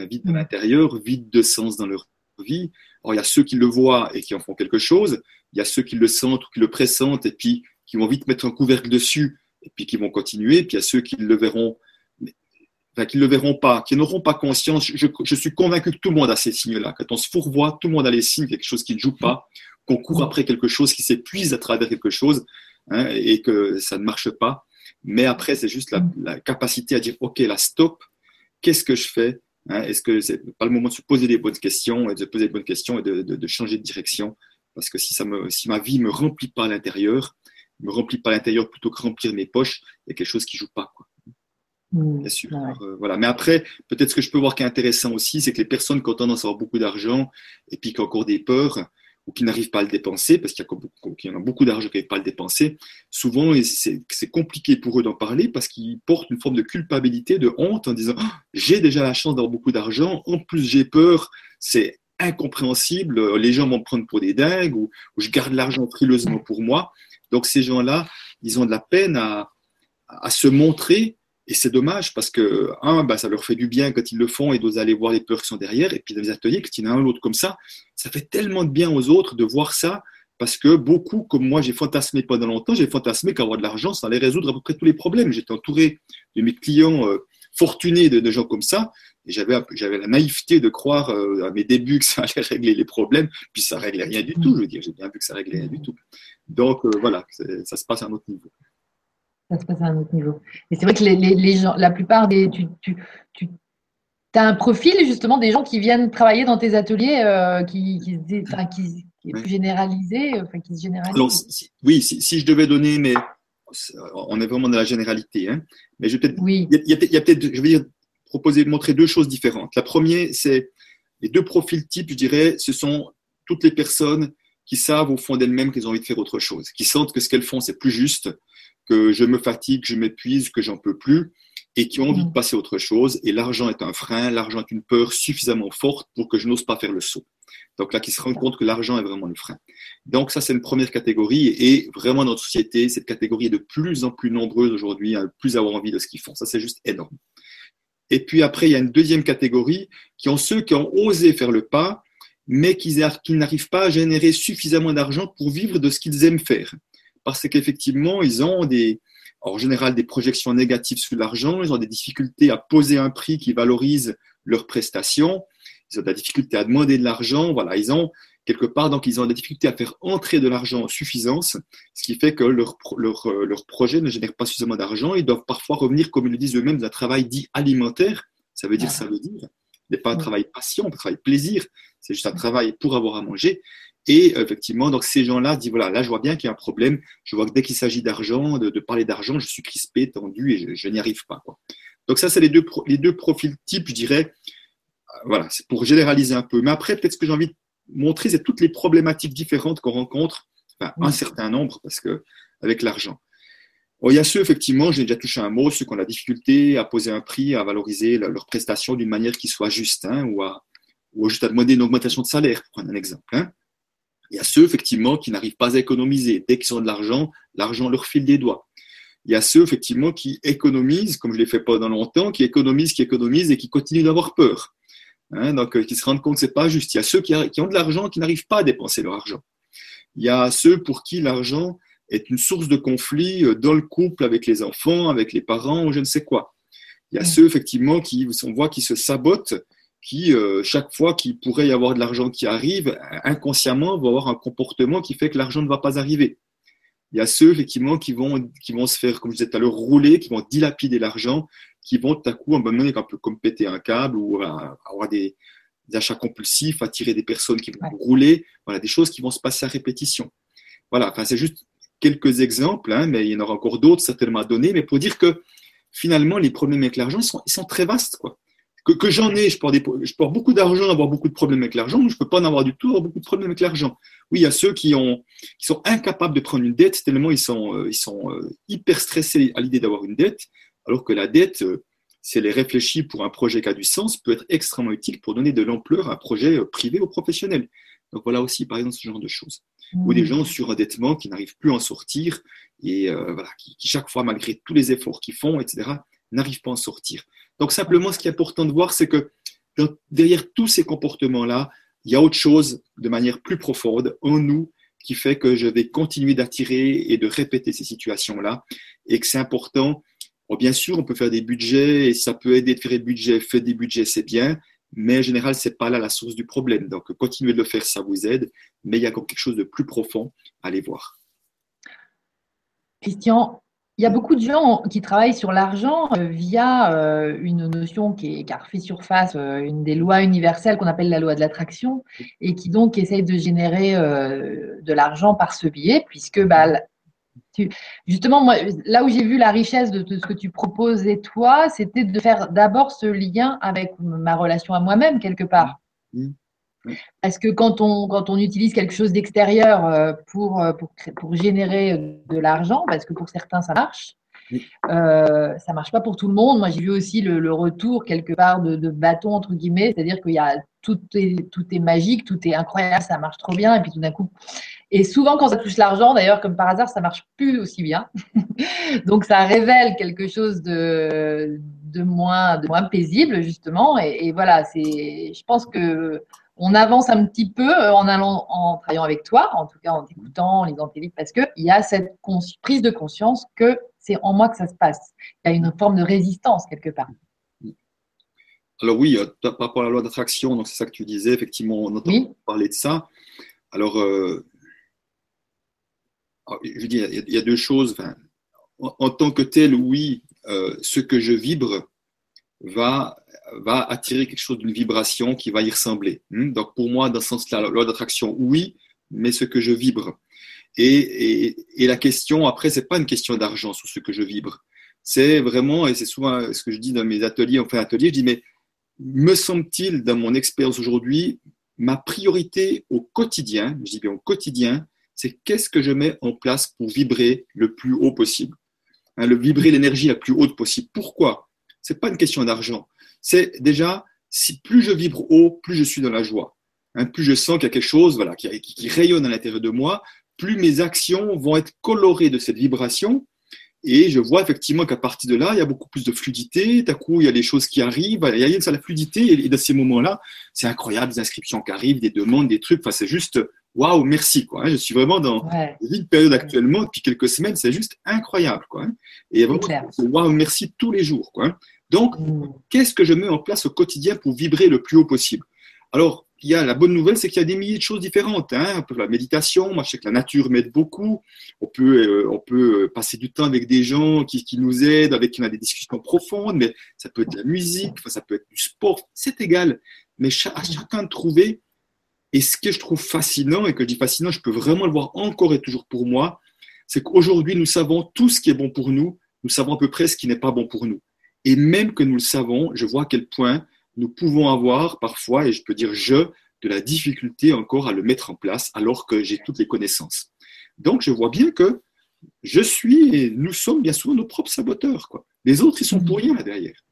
vide à mm. l'intérieur, vide de sens dans leur vie. Alors il y a ceux qui le voient et qui en font quelque chose. Il y a ceux qui le sentent ou qui le pressentent et puis qui vont vite mettre un couvercle dessus et puis qui vont continuer. Puis il y a ceux qui le verront qui ne le verront pas, qui n'auront pas conscience. Je, suis convaincu que tout le monde a ces signes-là. Quand on se fourvoie, tout le monde a les signes, quelque chose qui ne joue pas, qu'on court après quelque chose, qui s'épuise à travers quelque chose, hein, et que ça ne marche pas. Mais après, c'est juste la, capacité à dire, OK, là, stop, qu'est-ce que je fais? Hein? Est-ce que c'est pas le moment de se poser des bonnes questions, et de poser des bonnes questions et de, changer de direction? Parce que si, ça me, si ma vie me remplit pas à l'intérieur, me remplit pas à l'intérieur plutôt que remplir mes poches, il y a quelque chose qui joue pas. Quoi. Mmh. Bien sûr. Euh, voilà. Mais après, peut-être ce que je peux voir qui est intéressant aussi, c'est que les personnes qui ont tendance à avoir beaucoup d'argent et puis qui ont encore des peurs ou qui n'arrivent pas à le dépenser, parce qu'il y, en a beaucoup d'argent qui n'arrivent pas à le dépenser, souvent c'est compliqué pour eux d'en parler parce qu'ils portent une forme de culpabilité, de honte en disant ah, j'ai déjà la chance d'avoir beaucoup d'argent, en plus j'ai peur, c'est incompréhensible, les gens vont me pour des dingues ou, je garde l'argent frileusement pour moi. Donc ces gens-là, ils ont de la peine à se montrer et c'est dommage parce que, un, bah, ça leur fait du bien quand ils le font et d'oser aller voir les peurs qui sont derrière. Et puis dans les ateliers, quand il y en a un l'autre comme ça, ça fait tellement de bien aux autres de voir ça parce que beaucoup, comme moi, j'ai fantasmé pendant longtemps, j'ai fantasmé qu'avoir de l'argent, ça allait résoudre à peu près tous les problèmes. J'étais entouré de mes clients euh, fortunés de, gens comme ça. Et j'avais, la naïveté de croire euh, à mes débuts que ça allait régler les problèmes. Puis ça réglait rien du tout, je veux dire. J'ai bien vu que ça réglait rien du tout. Donc euh, voilà, ça se passe à un autre niveau ça se passe à un autre niveau. Et c'est vrai que les, gens, la plupart des. Tu, tu, tu as un profil justement des gens qui viennent travailler dans tes ateliers euh, qui, qui, qui, est plus généralisé, enfin, qui se généralise. oui, si, je devais donner, mais on est vraiment dans la généralité, hein, mais je vais peut-être. Oui. Il y a, peut-être, je vais dire, proposer de montrer deux choses différentes. La première, c'est les deux profils types, je dirais, ce sont toutes les personnes qui savent au fond d'elles-mêmes qu'elles ont envie de faire autre chose, qui sentent que ce qu'elles font, c'est plus juste, que je me fatigue, je m'épuise, que j'en peux plus, et qui ont envie de mm. passer à autre chose. Et l'argent est un frein, l'argent est une peur suffisamment forte pour que je n'ose pas faire le saut. Donc là, qui se rendent compte que l'argent est vraiment le frein. Donc ça, c'est une première catégorie. Et vraiment, dans notre société, cette catégorie est de plus en plus nombreuse aujourd'hui, à plus avoir envie de ce qu'ils font. Ça, c'est juste énorme. Et puis après, il y a une deuxième catégorie qui ont ceux qui ont osé faire le pas, mais qui n'arrivent pas à générer suffisamment d'argent pour vivre de ce qu'ils aiment faire. Parce qu'effectivement, ils ont des, en général des projections négatives sur l'argent, ils ont des difficultés à poser un prix qui valorise leurs prestations, ils ont des difficultés à demander de l'argent, voilà, ils ont quelque part, donc ils ont des difficultés à faire entrer de l'argent en suffisance, ce qui fait que leur, leur, leur projet ne génère pas suffisamment d'argent, ils doivent parfois revenir, comme ils le disent eux-mêmes, d'un travail dit alimentaire, ça veut dire, ça veut dire, n'est pas un travail passion, un travail plaisir, c'est juste un travail pour avoir à manger. Et effectivement, donc ces gens-là disent voilà, là je vois bien qu'il y a un problème. Je vois que dès qu'il s'agit d'argent, de, parler d'argent, je suis crispé, tendu et je, n'y arrive pas. Quoi. Donc ça, c'est les deux, les deux profils types, je dirais. Euh, voilà, c'est pour généraliser un peu. Mais après, peut-être ce que j'ai envie de montrer, c'est toutes les problématiques différentes qu'on rencontre, enfin, un certain nombre, parce que avec l'argent. il y a ceux, effectivement, j'ai déjà touché un mot, ceux qui ont la difficulté à poser un prix, à valoriser leurs prestations d'une manière qui soit juste, hein, ou, à, ou juste à demander une augmentation de salaire, pour prendre un exemple. Hein. Il y a ceux, effectivement, qui n'arrivent pas à économiser. Dès qu'ils ont de l'argent, l'argent leur file des doigts. Il y a ceux, effectivement, qui économisent, comme je l'ai fait pendant longtemps, qui économisent, qui économisent et qui continuent d'avoir peur. Hein, donc, euh, qui se rendent compte que c'est pas juste. Il y a ceux qui, ont de l'argent qui n'arrivent pas à dépenser leur argent. Il y a ceux pour qui l'argent est une source de conflit euh, dans le couple, avec les enfants, avec les parents, ou je ne sais quoi. Il y a ceux, effectivement, qui, on voit, qui se sabotent qui, euh, chaque fois qu'il pourrait y avoir de l'argent qui arrive, inconsciemment, va avoir un comportement qui fait que l'argent ne va pas arriver. Il y a ceux, effectivement, qui vont, qui vont se faire, comme je disais tout à l'heure, rouler, qui vont dilapider l'argent, qui vont tout à coup, un moment un peu comme péter un câble ou avoir des, achats compulsifs, attirer des personnes qui vont rouler, voilà, des choses qui vont se passer à répétition. Voilà, enfin, c'est juste quelques exemples, hein, mais il y en aura encore d'autres certainement à donner, mais pour dire que finalement, les problèmes avec l'argent, ils sont, ils sont très vastes, quoi que, j'en ai, je porte, je porte beaucoup d'argent, avoir beaucoup de problèmes avec l'argent, je ne peux pas en avoir du tout, avoir beaucoup de problèmes avec l'argent. Oui, il y a ceux qui, ont, qui sont incapables de prendre une dette, tellement ils sont, euh, ils sont euh, hyper stressés à l'idée d'avoir une dette, alors que la dette, euh, si elle est réfléchie pour un projet qui a du sens, peut être extrêmement utile pour donner de l'ampleur à un projet privé ou professionnel. Donc voilà aussi, par exemple, ce genre de choses. Ou des mmh. gens sur endettement qui n'arrivent plus à en sortir et voilà, qui, qui, chaque fois, malgré tous les efforts qu'ils font, etc., n'arrivent pas à en sortir. Donc simplement, ce qui est important de voir, c'est que derrière tous ces comportements-là, il y a autre chose de manière plus profonde en nous qui fait que je vais continuer d'attirer et de répéter ces situations-là et que c'est important. bien sûr, on peut faire des budgets et ça peut aider de faire des budgets. Faire des budgets, c'est bien, mais en général, c'est pas là la source du problème. Donc, continuez de le faire, ça vous aide, mais il y a encore quelque chose de plus profond à aller voir. Christian, il y a beaucoup de gens qui travaillent sur l'argent euh, via euh, une notion qui, a refait surface, euh, une des lois universelles qu'on appelle la loi de l'attraction, et qui donc essaye de générer de l'argent par ce biais, puisque bah, justement, moi, là où j'ai vu la richesse de, ce que tu proposais toi, c'était de faire d'abord ce lien avec ma relation à moi-même quelque part. Mmh. Parce que quand on, quand on utilise quelque chose d'extérieur euh, pour, euh, pour, pour, générer de l'argent, parce que pour certains ça marche, euh, ça marche pas pour tout le monde. Moi j'ai vu aussi le, le, retour quelque part de, de bâton entre guillemets, c'est-à-dire qu'il y a tout est, tout est magique, tout est incroyable, ça marche trop bien, et puis tout d'un coup. Et souvent quand ça touche l'argent, d'ailleurs comme par hasard, ça marche plus aussi bien. Donc ça révèle quelque chose de, de moins de moins paisible justement. Et, et voilà, c'est, je pense que on avance un petit peu euh, en allant, en travaillant avec toi, en tout cas en t'écoutant, en lisant tes livres, parce qu'il y a cette prise de conscience que c'est en moi que ça se passe. Il y a une forme de résistance quelque part. Alors oui, euh, par rapport à la loi d'attraction, donc c'est ça que tu disais, effectivement, on entend parler de ça. Alors, euh, je dis, il y, a deux choses. en, tant que tel, oui, ce que je vibre va va attirer quelque chose d'une vibration qui va y ressembler. Hmm? Donc pour moi, dans ce sens-là, la loi d'attraction, oui, mais ce que je vibre. Et, et, la question, après, c'est pas une question d'argent sur ce que je vibre. C'est vraiment, et c'est souvent ce que je dis dans mes ateliers, enfin ateliers, je dis, mais me semble-t-il, dans mon expérience aujourd'hui, ma priorité au quotidien, je dis bien au quotidien, c'est qu'est-ce que je mets en place pour vibrer le plus haut possible. Hein, le vibrer l'énergie la plus haute possible. Pourquoi? C'est pas une question d'argent c'est déjà, si plus je vibre haut, plus je suis dans la joie. hein, plus je sens qu'il y a quelque chose voilà, qui, qui rayonne à l'intérieur de moi, plus mes actions vont être colorées de cette vibration. Et je vois effectivement qu'à partir de là, il y a beaucoup plus de fluidité. D'un coup, il y a des choses qui arrivent. Il y a une la fluidité. Et dans ces moments-là, c'est incroyable, des inscriptions qui arrivent, des demandes, des trucs. Enfin, c'est juste waouh, merci. Quoi, hein. Je suis vraiment dans une période actuellement, depuis quelques semaines, c'est juste incroyable. Quoi, hein. Et vraiment, waouh, merci tous les jours. Quoi, hein. Donc, qu'est-ce que je mets en place au quotidien pour vibrer le plus haut possible? Alors, il y a la bonne nouvelle, c'est qu'il y a des milliers de choses différentes. Hein. La méditation, moi je sais que la nature m'aide beaucoup. On peut, euh, on peut euh, passer du temps avec des gens qui, qui, nous aident, avec qui on a des discussions profondes, mais ça peut être de la musique, ça peut être du sport, c'est égal. Mais à chacun de trouver. Et ce que je trouve fascinant, et que je dis fascinant, je peux vraiment le voir encore et toujours pour moi, c'est qu'aujourd'hui nous savons tout ce qui est bon pour nous, nous savons à peu près ce qui n'est pas bon pour nous. Et même que nous le savons, je vois à quel point nous pouvons avoir parfois, et je peux dire je, de la difficulté encore à le mettre en place alors que j'ai toutes les connaissances. Donc je vois bien que je suis et nous sommes bien souvent nos propres saboteurs. Quoi. Les autres, ils sont pour rien là derrière.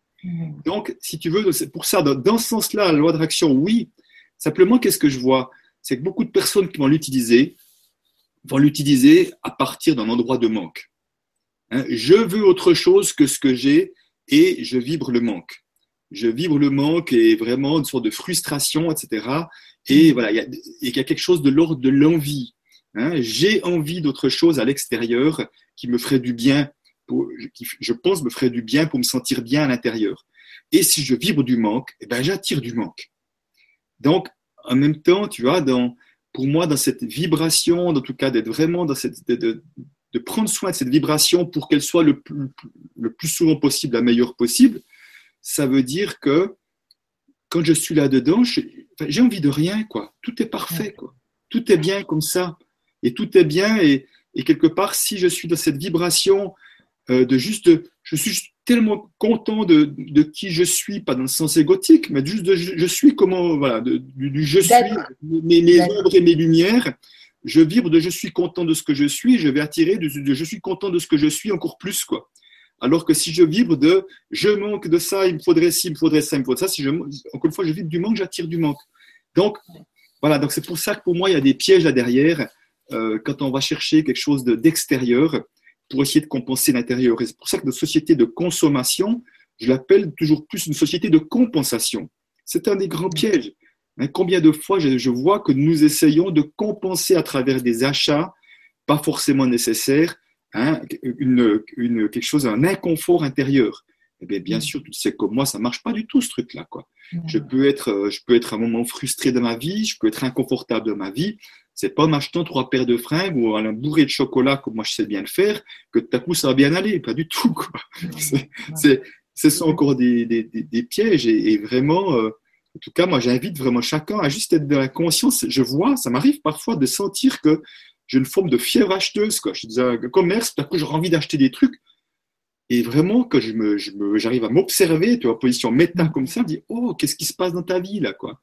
Donc, si tu veux, pour ça, dans, ce sens-là, la loi de réaction, oui. Simplement, qu'est-ce que je vois? C'est que beaucoup de personnes qui vont l'utiliser vont l'utiliser à partir d'un endroit de manque. Hein, je veux autre chose que ce que j'ai et je vibre le manque je vibre le manque et vraiment une sorte de frustration, etc. Et voilà, il y, a, quelque chose de l'ordre de l'envie. Hein. J'ai envie d'autre chose à l'extérieur qui me ferait du bien, qui, je pense me ferait du bien pour me sentir bien à l'intérieur. Et si je vibre du manque, eh ben, j'attire du manque. Donc, en même temps, tu vois, dans, pour moi, dans cette vibration, en tout cas, d'être vraiment dans cette, prendre soin de cette vibration pour qu'elle soit le plus, le plus souvent possible, la meilleure possible, ça veut dire que quand je suis là-dedans, j'ai envie de rien, quoi. Tout est parfait, quoi. Tout est bien comme ça. Et tout est bien. Et, quelque part, si je suis dans cette vibration euh, de juste, je suis tellement content de, qui je suis, pas dans le sens égotique, mais juste de je, suis comment, voilà, du, je suis, mes, mes ombres et mes lumières. Je vibre de je suis content de ce que je suis, je vais attirer de, de je suis content de ce que je suis encore plus, quoi. Alors que si je vibre de je manque de ça, il me faudrait ci, il me faudrait ça, il me faudrait ça, si je, encore une fois, je vibre du manque, j'attire du manque. Donc, voilà, donc c'est pour ça que pour moi, il y a des pièges là derrière euh, quand on va chercher quelque chose d'extérieur pour essayer de compenser l'intérieur. Et c'est pour ça que notre société de consommation, je l'appelle toujours plus une société de compensation. C'est un des grands pièges. Hein, combien de fois je, je vois que nous essayons de compenser à travers des achats pas forcément nécessaires Hein, une, quelque chose, un inconfort intérieur. Eh bien, bien mm. sûr, tu sais comme moi, ça marche pas du tout ce truc-là. Quoi. Je peux être, euh, je peux être un moment frustré de ma vie, je peux être inconfortable de ma vie. C'est pas en achetant trois paires de fringues ou un bourré de chocolat comme moi je sais bien le faire que tout à coup ça va bien aller. Pas du tout. Quoi. C'est, ce sont encore des, des, des, pièges et, vraiment. Euh, en tout cas, moi, j'invite vraiment chacun à juste être dans la conscience. Je vois, ça m'arrive parfois de sentir que j'ai une forme de fièvre acheteuse. Quoi. Je suis dans un commerce, tout à coup, j'aurais envie d'acheter des trucs. Et vraiment, quand je me, j'arrive à m'observer, tu vois, position méta comme ça, je dis, oh, qu'est-ce qui se passe dans ta vie, là, quoi?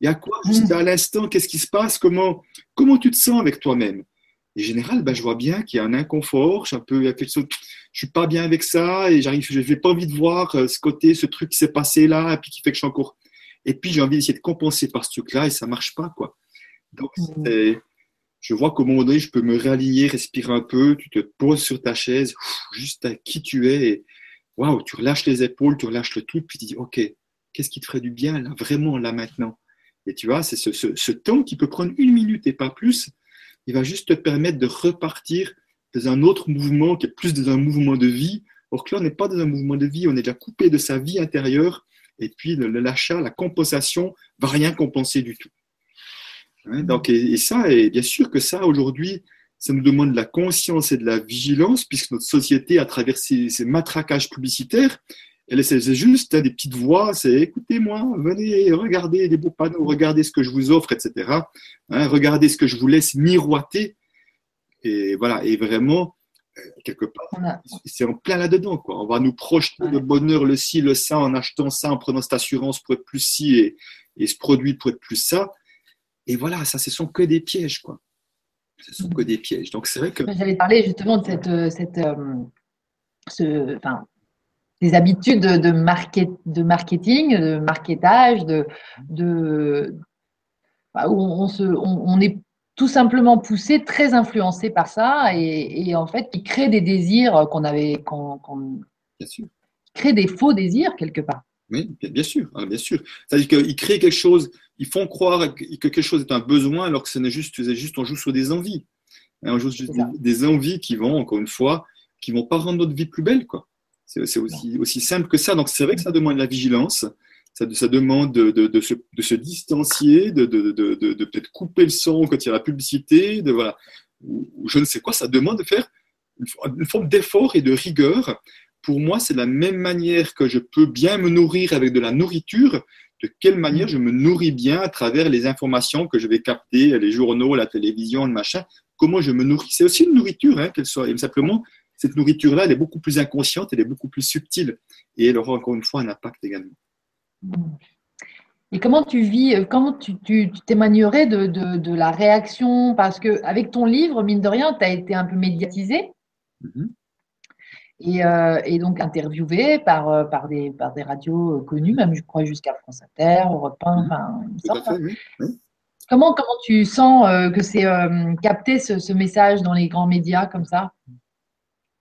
Il y a quoi, juste mm. à l'instant, qu'est-ce qui se passe, comment, comment tu te sens avec toi-même? Et en général, ben, je vois bien qu'il y a un inconfort, je suis un peu, il y a quelque chose, je suis pas bien avec ça, et j'arrive, je n'ai pas envie de voir euh, ce côté, ce truc qui s'est passé là, et puis qui fait que je suis encore, et puis j'ai envie d'essayer de compenser par ce truc-là, et ça marche pas, quoi. Donc, mm. je vois qu'au moment donné, je peux me réaligner, respirer un peu, tu te poses sur ta chaise, juste à qui tu es, et waouh, tu relâches les épaules, tu relâches le tout, puis tu dis, ok, qu'est-ce qui te ferait du bien là, vraiment là maintenant? Et tu vois, c'est ce, temps qui peut prendre une minute et pas plus, il va juste te permettre de repartir dans un autre mouvement qui est plus dans un mouvement de vie. Or que là, on n'est pas dans un mouvement de vie, on est déjà coupé de sa vie intérieure, et puis l'achat, la compensation va rien compenser du tout. Hein, donc, et, ça, et bien sûr que ça, aujourd'hui, ça nous demande de la conscience et de la vigilance, puisque notre société, à travers ces, matraquages publicitaires, elle c'est juste hein, des petites voix, c'est écoutez-moi, venez, regardez les beaux panneaux, regardez ce que je vous offre, etc. Hein, regardez ce que je vous laisse miroiter. Et voilà, et vraiment, quelque part, c'est en plein là-dedans. Quoi. On va nous projeter le bonheur, le ci, le ça, en achetant ça, en prenant cette assurance pour être plus ci et, et ce produit pour être plus ça. Et voilà, ça, ce sont que des pièges, quoi. Ce sont que des pièges. Donc, c'est vrai que. J'avais parlé justement de cette, euh, cette euh, ce, enfin, des habitudes de, market, de marketing, de marketage, de, de, bah, on, se, on, est tout simplement poussé, très influencé par ça, et, en fait, qui crée des désirs qu'on avait, qu'on, bien sûr. crée des faux désirs quelque part. Oui, bien sûr, hein, bien sûr. C'est-à-dire qu'ils créent quelque chose, ils font croire que quelque chose est un besoin alors que ce n'est juste, c'est juste, on joue sur des envies. On joue sur des, envies qui vont, encore une fois, qui vont pas rendre notre vie plus belle, quoi. C'est aussi, aussi simple que ça. Donc c'est vrai que ça demande de la vigilance, ça, demande de, se, distancier, de, de peut-être couper le son quand il y a la publicité, de voilà, ou, je ne sais quoi. Ça demande de faire une, forme d'effort et de rigueur. Pour moi, c'est la même manière que je peux bien me nourrir avec de la nourriture. De quelle manière je me nourris bien à travers les informations que je vais capter, les journaux, la télévision, le machin? Comment je me nourris? C'est aussi une nourriture, hein, qu'elle soit. Et simplement, cette nourriture-là, elle est beaucoup plus inconsciente, elle est beaucoup plus subtile. Et elle aura encore une fois un impact également. Et comment tu vis, euh, comment tu, témoignerais de, la réaction? Parce qu'avec ton livre, mine de rien, tu as été un peu médiatisé. Mm-hmm. Euh, et, donc interviewé par, euh, par, des, par des radios connues, même je crois jusqu'à France Inter, Europe 1, mm-hmm. enfin, Comment, comment tu sens que c'est capté ce, ce, message dans les grands médias comme ça?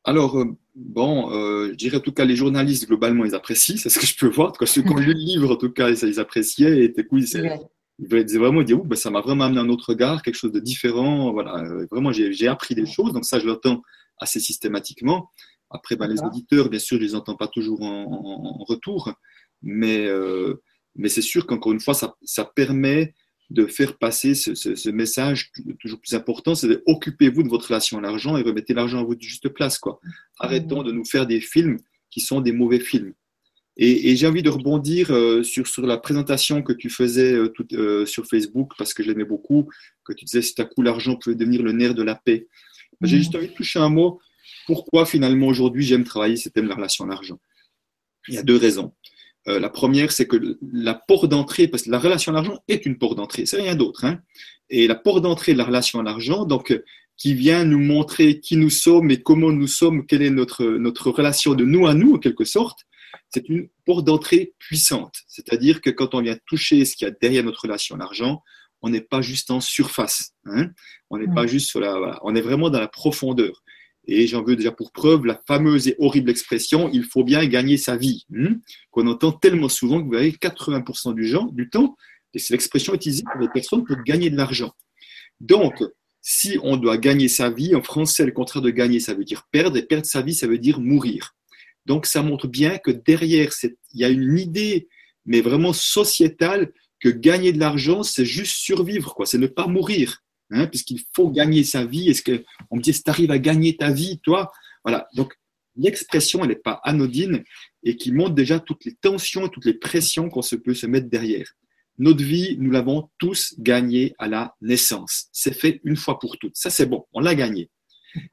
Alors, Bon, euh, je dirais en tout cas, les journalistes, globalement, ils apprécient, c'est ce que je peux voir. Quand ceux qui ont lu le livre, en tout cas, ils, appréciaient. Et cool, ils vraiment dire, bah, ça m'a vraiment amené un autre regard, quelque chose de différent. Voilà, euh, vraiment, j'ai appris des choses. Donc ça, je l'entends assez systématiquement. Après, ben, les auditeurs, bien sûr, je les entends pas toujours en, retour. Mais, euh, mais c'est sûr qu'encore une fois, ça, ça permet de faire passer ce, message toujours plus important, c'est occupez-vous de votre relation à l'argent et remettez l'argent à votre juste place. Quoi. Arrêtons de nous faire des films qui sont des mauvais films. Et, j'ai envie de rebondir euh, sur, sur la présentation que tu faisais euh, euh, sur Facebook, parce que je l'aimais beaucoup, que tu disais si à coup l'argent pouvait devenir le nerf de la paix. J'ai juste envie de toucher un mot. Pourquoi finalement aujourd'hui j'aime travailler ce thème de la relation à l'argent? Il y a deux raisons. Euh, la première, c'est que la porte d'entrée, parce que la relation à l'argent est une porte d'entrée, c'est rien d'autre. Hein. Et la porte d'entrée de la relation à l'argent, donc, euh, qui vient nous montrer qui nous sommes et comment nous sommes, quelle est notre, notre relation de nous à nous, en quelque sorte, c'est une porte d'entrée puissante. C'est-à-dire que quand on vient toucher ce qu'il y a derrière notre relation à l'argent, on n'est pas juste en surface. Hein. On n'est pas juste sur la, on est vraiment dans la profondeur. Et j'en veux déjà pour preuve la fameuse et horrible expression il faut bien gagner sa vie, hein, qu'on entend tellement souvent que vous voyez 80% du, genre, du temps, et c'est l'expression utilisée pour les personnes pour gagner de l'argent. Donc, si on doit gagner sa vie, en français, le contraire de gagner, ça veut dire perdre, et perdre sa vie, ça veut dire mourir. Donc, ça montre bien que derrière, il y a une idée, mais vraiment sociétale, que gagner de l'argent, c'est juste survivre, quoi. C'est ne pas mourir. Hein, puisqu'il faut gagner sa vie. Est-ce qu'on me dit, si tu arrives à gagner ta vie, toi? Voilà. Donc, l'expression, elle n'est pas anodine et qui montre déjà toutes les tensions, toutes les pressions qu'on se peut se mettre derrière. Notre vie, nous l'avons tous gagnée à la naissance. C'est fait une fois pour toutes. Ça, c'est bon. On l'a gagné.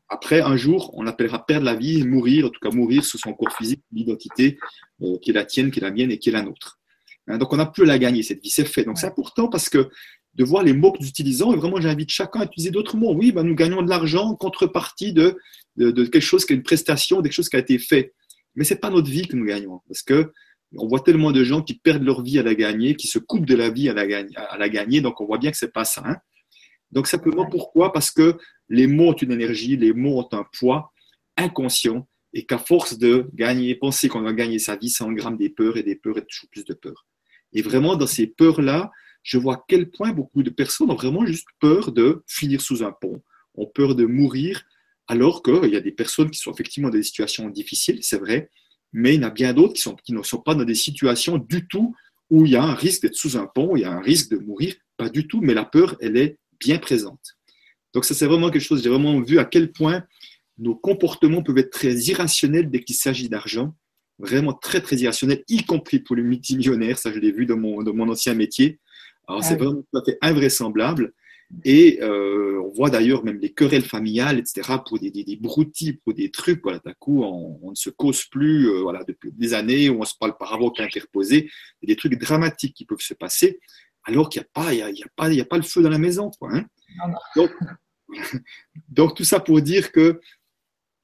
Après, un jour, on appellera perdre la vie, mourir, en tout cas mourir sous son corps physique, l'identité euh, qui est la tienne, qui est la mienne et qui est la nôtre. Hein, donc, on n'a plus la gagner, cette vie, c'est fait. Donc, c'est important parce que de voir les mots que nous utilisons. Et vraiment, j'invite chacun à utiliser d'autres mots. Oui, ben, nous gagnons de l'argent en contrepartie de, de, quelque chose qui est une prestation, quelque chose qui a été fait. Mais ce n'est pas notre vie que nous gagnons. Parce que on voit tellement de gens qui perdent leur vie à la gagner, qui se coupent de la vie à la, à la gagner. Donc, on voit bien que ce n'est pas ça. Hein. Donc, simplement pourquoi? Parce que les mots ont une énergie, les mots ont un poids inconscient et qu'à force de gagner, penser qu'on va gagner sa vie, ça engramme des peurs et des peurs et toujours plus de peurs. Et vraiment, dans ces peurs-là, je vois à quel point beaucoup de personnes ont vraiment juste peur de finir sous un pont, ont peur de mourir, alors qu'il y a des personnes qui sont effectivement dans des situations difficiles, c'est vrai, mais il y en a bien d'autres qui, ne sont pas dans des situations du tout où il y a un risque d'être sous un pont, il y a un risque de mourir, pas du tout, mais la peur, elle est bien présente. Donc ça, c'est vraiment quelque chose, j'ai vraiment vu à quel point nos comportements peuvent être très irrationnels dès qu'il s'agit d'argent, vraiment très, très irrationnels, y compris pour les multimillionnaires, ça je l'ai vu dans mon, dans mon ancien métier, alors, c'est ah vraiment tout à fait invraisemblable. Et euh, on voit d'ailleurs même les querelles familiales, etc., pour des, des, des broutilles, pour des trucs. Voilà, d'un coup, on, ne se cause plus euh, voilà, depuis des années où on se parle par avocat interposé. Il y a des trucs dramatiques qui peuvent se passer alors qu'il n'y a, pas, il y a, pas, il y a pas le feu dans la maison. Quoi, hein. Donc, donc, tout ça pour dire que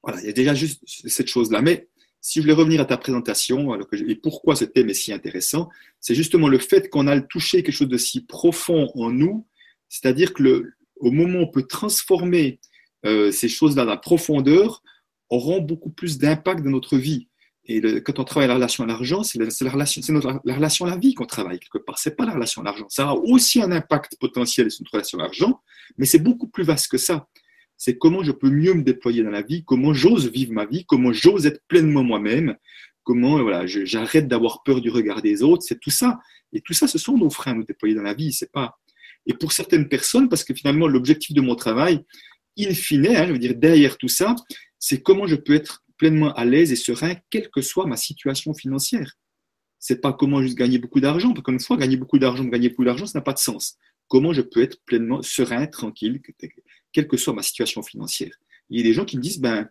voilà, il y a déjà juste cette chose-là. Mais si je voulais revenir à ta présentation, et pourquoi ce thème est si intéressant, c'est justement le fait qu'on a touché quelque chose de si profond en nous, c'est-à-dire que au moment où on peut transformer euh, ces choses-là dans la profondeur, auront beaucoup plus d'impact dans notre vie. Et quand on travaille la relation à l'argent, c'est la, relation, c'est notre, la relation à la vie qu'on travaille quelque part. C'est pas la relation à l'argent. Ça a aussi un impact potentiel sur notre relation à l'argent, mais c'est beaucoup plus vaste que ça. C'est comment je peux mieux me déployer dans la vie, comment j'ose vivre ma vie, comment j'ose être pleinement moi-même, comment voilà, j'arrête d'avoir peur du regard des autres. C'est tout ça. Et tout ça, ce sont nos freins à nous déployer dans la vie. C'est pas. Et pour certaines personnes, parce que finalement, l'objectif de mon travail, in fine, hein, je veux dire, derrière tout ça, c'est comment je peux être pleinement à l'aise et serein, quelle que soit ma situation financière. C'est pas comment juste gagner beaucoup d'argent, parce qu'une fois, gagner beaucoup d'argent, gagner beaucoup d'argent, ça n'a pas de sens. Comment je peux être pleinement serein, tranquille, quelle que soit ma situation financière. Il y a des gens qui me disent, ben,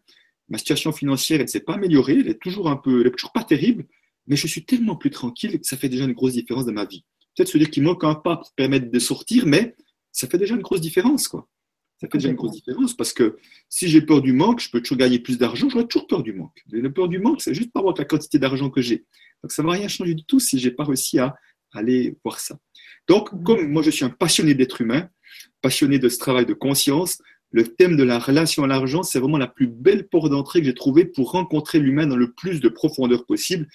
ma situation financière, elle ne s'est pas améliorée, elle est toujours un peu, elle est toujours pas terrible, mais je suis tellement plus tranquille que ça fait déjà une grosse différence dans ma vie. Peut-être se dire qu'il manque un pas pour permettre de sortir, mais ça fait déjà une grosse différence, quoi. Ça fait déjà une grosse différence parce que si j'ai peur du manque, je peux toujours gagner plus d'argent, j'aurais toujours peur du manque. La peur du manque, c'est juste par rapport à la quantité d'argent que j'ai. Donc ça ne va rien changer du tout si je n'ai pas réussi à aller voir ça. Donc, mhm. comme moi je suis un passionné d'être humain, passionné de ce travail de conscience, le thème de la relation à l'argent, c'est vraiment la plus belle porte d'entrée que j'ai trouvée pour rencontrer l'humain dans le plus de profondeur possible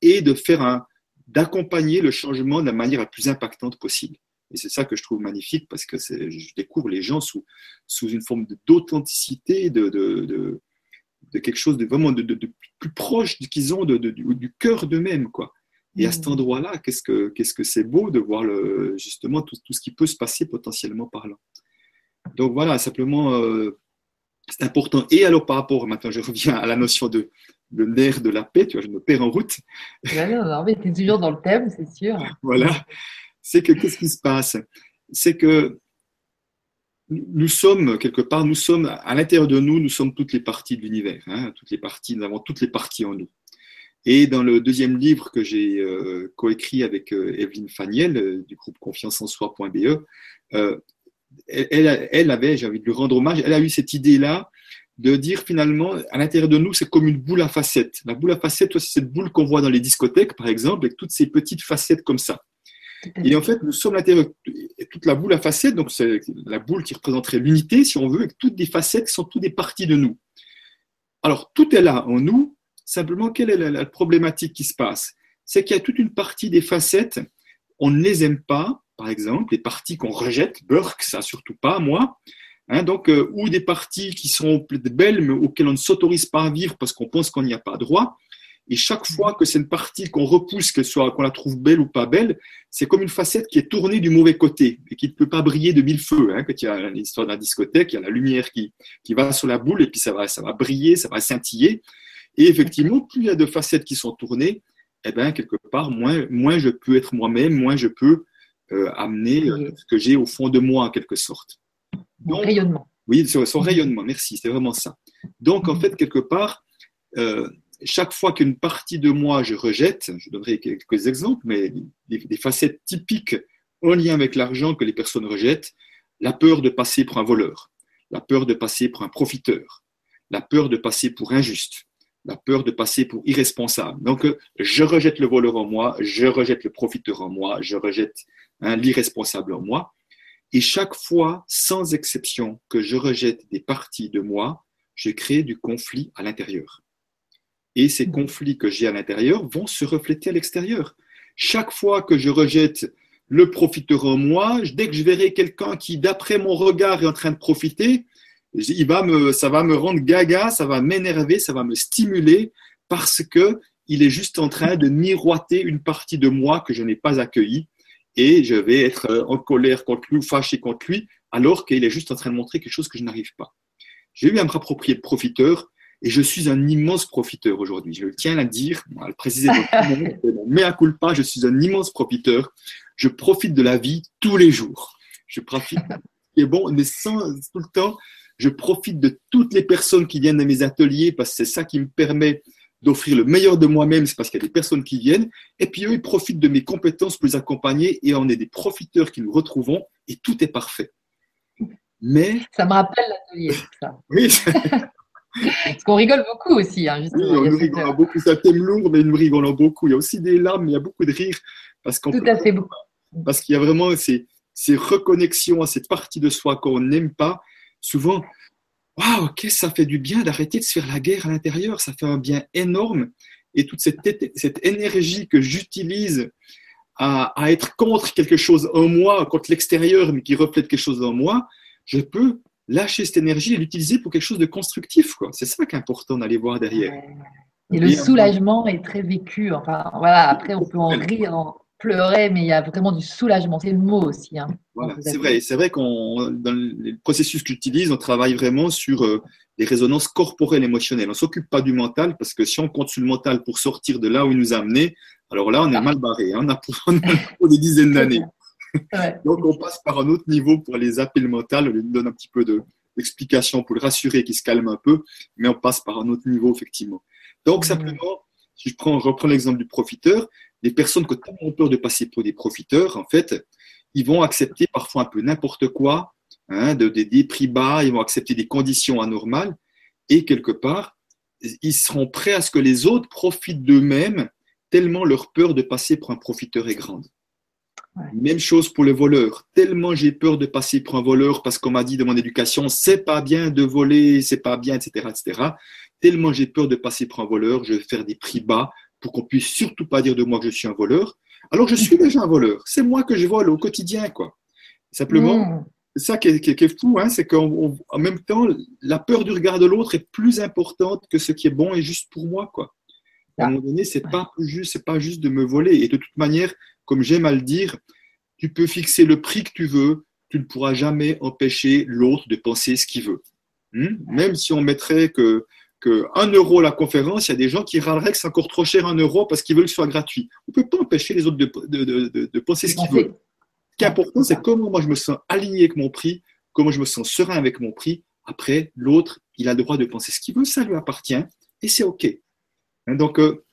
et de faire un, d'accompagner le changement de la manière la plus impactante possible. Et c'est ça que je trouve magnifique parce que je découvre les gens sous, sous une forme d'authenticité, de, de, de, de, quelque chose de vraiment de, plus proche qu'ils ont du, du cœur d'eux-mêmes. quoi. Et à cet endroit-là, qu'est-ce que c'est beau de voir le, justement tout, tout, ce qui peut se passer potentiellement par là. Donc voilà, simplement, euh, c'est important. Et alors par rapport, maintenant je reviens à la notion de, le nerf de la paix, tu vois, je me perds en route. non, non, mais tu es toujours dans le thème, c'est sûr. voilà c'est que qu'est-ce qui se passe? C'est que nous sommes, quelque part, nous sommes, à l'intérieur de nous, nous sommes toutes les parties de l'univers, hein, toutes les parties, nous avons toutes les parties en nous. Et dans le deuxième livre que j'ai euh, coécrit avec euh, Evelyne Faniel euh, du groupe confiance en soi.be, elle, elle, avait, j'ai envie de lui rendre hommage, elle a eu cette idée-là de dire finalement, à l'intérieur de nous, c'est comme une boule à facettes. La boule à facettes, c'est cette boule qu'on voit dans les discothèques, par exemple, avec toutes ces petites facettes comme ça. Et en fait, nous sommes l'intérieur, toute la boule à facettes, donc c'est la boule qui représenterait l'unité, si on veut, avec toutes des facettes qui sont toutes des parties de nous. Alors, tout est là en nous, simplement, quelle est la, problématique qui se passe? C'est qu'il y a toute une partie des facettes, on ne les aime pas, par exemple, les parties qu'on rejette, Burke, ça surtout pas, moi, hein, donc, euh, ou des parties qui sont belles, mais auxquelles on ne s'autorise pas à vivre parce qu'on pense qu'on n'y a pas droit, et chaque fois que c'est une partie qu'on repousse, qu'elle soit, qu'on la trouve belle ou pas belle, c'est comme une facette qui est tournée du mauvais côté et qui ne peut pas briller de mille feux. Hein. Quand il y a l'histoire de la discothèque, il y a la lumière qui, qui va sur la boule et puis ça va, ça va briller, ça va scintiller. Et effectivement, plus il y a de facettes qui sont tournées, eh ben, quelque part, moins, moins je peux être moi-même, moins je peux euh, amener euh, ce que j'ai au fond de moi, en quelque sorte. Donc, rayonnement. Oui, son, son rayonnement, merci, c'est vraiment ça. Donc, en fait, quelque part, euh, chaque fois qu'une partie de moi je rejette, je donnerai quelques exemples, mais des, facettes typiques en lien avec l'argent que les personnes rejettent, la peur de passer pour un voleur, la peur de passer pour un profiteur, la peur de passer pour injuste, la peur de passer pour irresponsable. Donc, je rejette le voleur en moi, je rejette le profiteur en moi, je rejette hein, l'irresponsable en moi. Et chaque fois, sans exception, que je rejette des parties de moi, je crée du conflit à l'intérieur. Et ces conflits que j'ai à l'intérieur vont se refléter à l'extérieur. Chaque fois que je rejette le profiteur en moi, dès que je verrai quelqu'un qui, d'après mon regard, est en train de profiter, il va me, ça va me rendre gaga, ça va m'énerver, ça va me stimuler parce que il est juste en train de miroiter une partie de moi que je n'ai pas accueillie et je vais être en colère contre lui ou fâché contre lui alors qu'il est juste en train de montrer quelque chose que je n'arrive pas. J'ai eu à me rapproprier de profiteur et je suis un immense profiteur aujourd'hui. Je tiens à le dire, à le préciser dans tout le monde, mais à culpa, je suis un immense profiteur. Je profite de la vie tous les jours. Je profite, et bon, mais sans tout le temps, je profite de toutes les personnes qui viennent dans mes ateliers parce que c'est ça qui me permet d'offrir le meilleur de moi-même, c'est parce qu'il y a des personnes qui viennent, et puis eux, ils profitent de mes compétences pour les accompagner, et on est des profiteurs qui nous retrouvons, et tout est parfait. Mais... Ça me rappelle l'atelier, ça. Oui, Parce qu'on rigole beaucoup aussi, hein, justement. Oui, on rigole beaucoup. C'est un thème lourd, mais nous rigolons beaucoup. Il y a aussi des larmes, mais il y a beaucoup de rires. Parce Tout à fait. Beaucoup. Parce qu'il y a vraiment ces, ces reconnexions à cette partie de soi qu'on n'aime pas. Souvent, waouh, qu'est-ce que ça fait du bien d'arrêter de se faire la guerre à l'intérieur? Ça fait un bien énorme. Et toute cette, cette énergie que j'utilise à, à, être contre quelque chose en moi, contre l'extérieur, mais qui reflète quelque chose en moi, je peux lâcher cette énergie et l'utiliser pour quelque chose de constructif. C'est ça qui est important d'aller voir derrière. Et le soulagement est très vécu. Enfin, voilà, après, on peut en rire, en pleurer, mais il y a vraiment du soulagement. C'est le mot aussi. Hein, c'est vrai. C'est vrai qu'on, dans le processus que j'utilise, on travaille vraiment sur euh, les résonances corporelles émotionnelles. On s'occupe pas du mental parce que si on compte sur le mental pour sortir de là où il nous a amené, alors là, on est ah. mal barré. Hein. On, a pour, des dizaines d'années. Donc, on passe par un autre niveau pour les appeler le mental. On lui donne un petit peu d'explication pour le rassurer, qu'il se calme un peu, mais on passe par un autre niveau, effectivement. Donc, mm. simplement, si je, prends, je reprends l'exemple du profiteur, les personnes qui ont peur de passer pour des profiteurs, en fait, ils vont accepter parfois un peu n'importe quoi, hein, de, des prix bas, ils vont accepter des conditions anormales, et quelque part, ils seront prêts à ce que les autres profitent d'eux-mêmes, tellement leur peur de passer pour un profiteur est grande. Même chose pour les voleurs. Tellement j'ai peur de passer pour un voleur parce qu'on m'a dit de mon éducation, c'est pas bien de voler, c'est pas bien, etc., etc. Tellement j'ai peur de passer pour un voleur, je vais faire des prix bas pour qu'on puisse surtout pas dire de moi que je suis un voleur. Alors je suis déjà un voleur. C'est moi que je vole au quotidien, quoi. Simplement, c'est ça qui est, fou, hein, c'est qu'en même temps, la peur du regard de l'autre est plus importante que ce qui est bon et juste pour moi, quoi. À un moment donné, c'est pas juste, c'est pas juste de me voler. Et de toute manière, comme j'aime à le dire, tu peux fixer le prix que tu veux, tu ne pourras jamais empêcher l'autre de penser ce qu'il veut. Hmm? Même si on mettrait que, que 1 euro la conférence, il y a des gens qui râleraient que c'est encore trop cher 1 euro parce qu'ils veulent que ce soit gratuit. On ne peut pas empêcher les autres de, de, de, de penser ce qu'ils veulent. Ce qui est important, c'est comment moi je me sens aligné avec mon prix, comment je me sens serein avec mon prix. Après, l'autre, il a le droit de penser ce qu'il veut, ça lui appartient et c'est OK. Hein, donc, euh,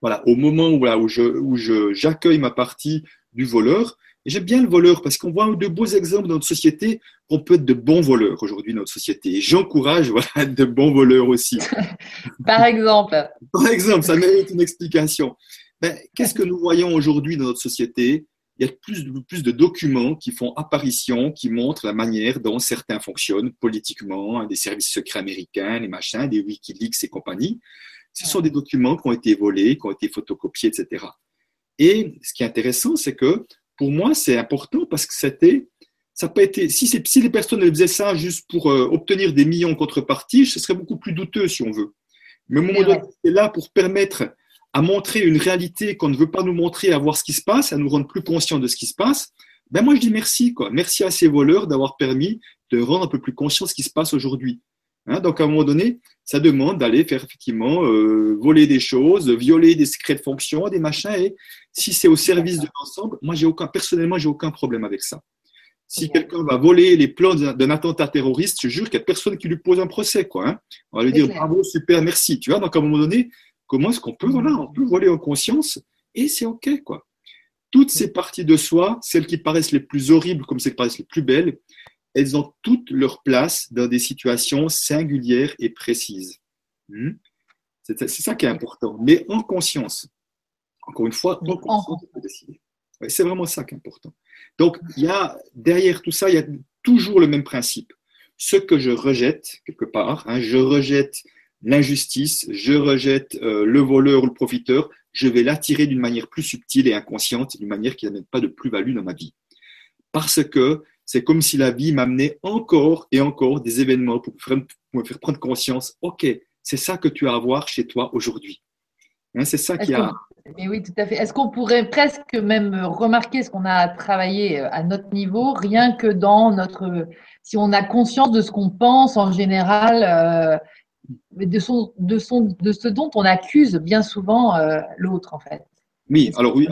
voilà, au moment où, là, où je, j'accueille ma partie du voleur, et j'aime bien le voleur parce qu'on voit de beaux exemples dans notre société qu'on peut être de bons voleurs aujourd'hui dans notre société. Et j'encourage voilà, à être de bons voleurs aussi. Par exemple. Par exemple, ça mérite une explication. Ben, qu'est-ce que nous voyons aujourd'hui dans notre société? Il y a plus, plus de documents qui font apparition, qui montrent la manière dont certains fonctionnent politiquement, des services secrets américains, les machins, des Wikileaks et compagnie. Ce sont des documents qui ont été volés, qui ont été photocopiés, etc. Et ce qui est intéressant, c'est que pour moi, c'est important parce que c'était, ça peut être, si, si les personnes faisaient ça juste pour euh, obtenir des millions en contrepartie, ce serait beaucoup plus douteux si on veut. Mais au moment donné, c'est là pour permettre à montrer une réalité qu'on ne veut pas nous montrer, à voir ce qui se passe, à nous rendre plus conscients de ce qui se passe. Ben moi, je dis merci, quoi. Merci à ces voleurs d'avoir permis de rendre un peu plus conscient de ce qui se passe aujourd'hui. Hein, donc, à un moment donné, ça demande d'aller faire effectivement euh, voler des choses, violer des secrets de fonction, des machins. Et si c'est au service de l'ensemble, moi, j'ai aucun, personnellement, j'ai aucun problème avec ça. Si quelqu'un va voler les plans d'un attentat terroriste, je jure qu'il n'y a personne qui lui pose un procès, quoi. Hein. On va lui dire bravo, super, merci. Tu vois, donc à un moment donné, comment est-ce qu'on peut, voilà, on peut voler en conscience et c'est ok, quoi. Toutes ces parties de soi, celles qui paraissent les plus horribles comme celles qui paraissent les plus belles, elles ont toutes leur place dans des situations singulières et précises. Hmm? C'est ça qui est important, mais en conscience. Encore une fois, en conscience, on peut décider. c'est vraiment ça qui est important. Donc, il y a, derrière tout ça, il y a toujours le même principe. Ce que je rejette, quelque part, hein, je rejette l'injustice, je rejette euh, le voleur ou le profiteur, je vais l'attirer d'une manière plus subtile et inconsciente, d'une manière qui n'amène pas de plus-value dans ma vie. Parce que c'est comme si la vie m'amenait encore et encore des événements pour me faire prendre conscience, OK, c'est ça que tu as à voir chez toi aujourd'hui. Hein, c'est ça qui a... Mais oui, tout à fait. Est-ce qu'on pourrait presque même remarquer ce qu'on a travaillé euh, à notre niveau, rien que dans notre... Si on a conscience de ce qu'on pense en général, euh, de, son, de, son, de ce dont on accuse bien souvent euh, l'autre, en fait? Oui, alors oui,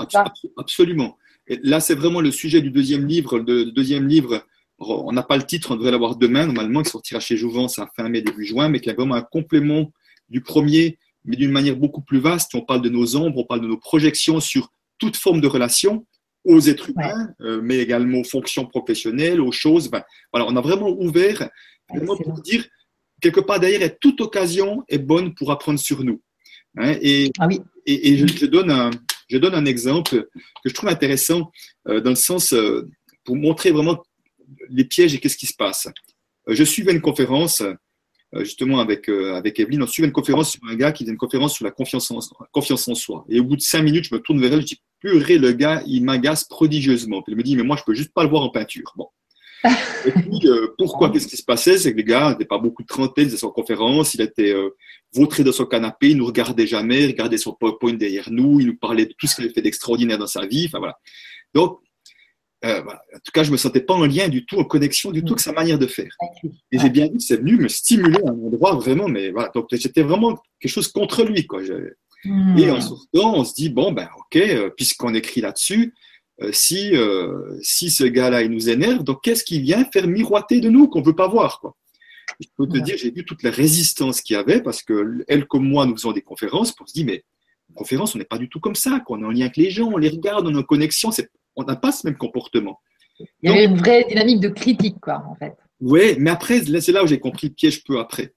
absolument là, c'est vraiment le sujet du deuxième livre. Le deuxième livre, on n'a pas le titre, on devrait l'avoir demain, normalement, qui sortira chez Jouvence à fin mai, début juin, mais qui est vraiment un complément du premier, mais d'une manière beaucoup plus vaste. On parle de nos ombres, on parle de nos projections sur toute forme de relation aux êtres humains, euh, mais également aux fonctions professionnelles, aux choses. voilà, on a vraiment ouvert vraiment pour dire quelque part derrière, toute occasion est bonne pour apprendre sur nous. Hein. et, ah oui. et, je, donne un, je donne un exemple que je trouve intéressant euh, dans le sens euh, pour montrer vraiment les pièges et qu'est-ce qui se passe. Euh, je suivais une conférence justement avec, avec Evelyne, on suivait une conférence sur un gars qui faisait une conférence sur la confiance en, soi. Et au bout de cinq minutes, je me tourne vers elle, je dis, purée, le gars, il m'agace prodigieusement. Puis elle me dit, mais moi, je peux juste pas le voir en peinture. Bon. Et puis, pourquoi Qu'est-ce qui se passait? C'est que le gars n'avait pas beaucoup de trentaine, de son conférence, il était vautré dans son canapé, il nous regardait jamais, il regardait son PowerPoint derrière nous, il nous parlait de tout ce qu'il avait fait d'extraordinaire dans sa vie. Enfin voilà. Donc, euh, en tout cas, je me sentais pas en lien du tout, en connexion du tout avec sa manière de faire. Et j'ai bien vu, c'est venu me stimuler à un endroit vraiment, mais voilà. Donc, j'étais vraiment quelque chose contre lui, quoi. Hmm. Et en sortant, on se dit bon ben ok, euh, puisqu'on écrit là-dessus, euh, si si ce gars-là il nous énerve, donc qu'est-ce qui vient faire miroiter de nous qu'on veut pas voir, quoi? Je peux te dire, j'ai vu toute la résistance qu'il y avait parce que elle comme moi, nous faisons des conférences. Pour se dire, mais en conférence, on n'est pas du tout comme ça. Qu'on est en lien avec les gens, on les regarde, on est en connexion. On n'a pas ce même comportement. Il y avait une vraie dynamique de critique, quoi, en fait. Oui, mais après, c'est là où j'ai compris le piège peu après.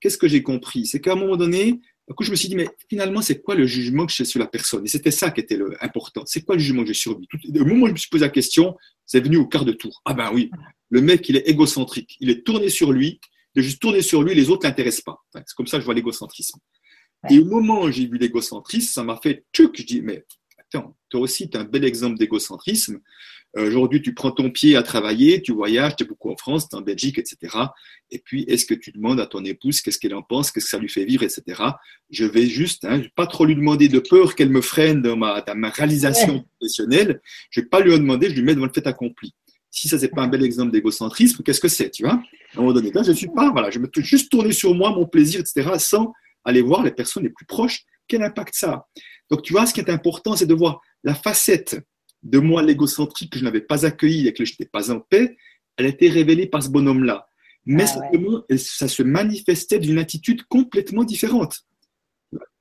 Qu'est-ce que j'ai compris? C'est qu'à un moment donné, coup, je me suis dit, mais finalement, c'est quoi le jugement que j'ai sur la personne? Et c'était ça qui était le important. C'est quoi le jugement que j'ai sur lui? Au moment où je me suis posé la question, c'est venu au quart de tour. Ah ben oui, le mec, il est égocentrique. Il est tourné sur lui de juste tourner sur lui, les autres ne l'intéressent pas. c'est comme ça que je vois l'égocentrisme. Et au moment où j'ai vu l'égocentrisme, ça m'a fait tchuc. Je dis, mais attends, toi aussi, tu as un bel exemple d'égocentrisme. Euh, aujourd'hui, tu prends ton pied à travailler, tu voyages, tu es beaucoup en France, tu es en Belgique, etc. Et puis, est-ce que tu demandes à ton épouse qu'est-ce qu'elle en pense, qu'est-ce que ça lui fait vivre, etc. Je vais juste, hein, pas trop lui demander de peur qu'elle me freine dans ma, dans ma réalisation professionnelle. Je vais pas lui en demander, je lui mets devant le fait accompli si ça c'est pas un bel exemple d'égocentrisme, qu'est-ce que c'est, tu vois? À un moment donné, là, je suis pas, voilà, je me juste tourner sur moi, mon plaisir, etc., sans aller voir les personnes les plus proches, quel impact ça a? Donc, tu vois, ce qui est important, c'est de voir la facette de moi, l'égocentrique, que je n'avais pas accueilli et que je n'étais pas en paix, elle a été révélée par ce bonhomme-là. Mais ah simplement, ça se manifestait d'une attitude complètement différente.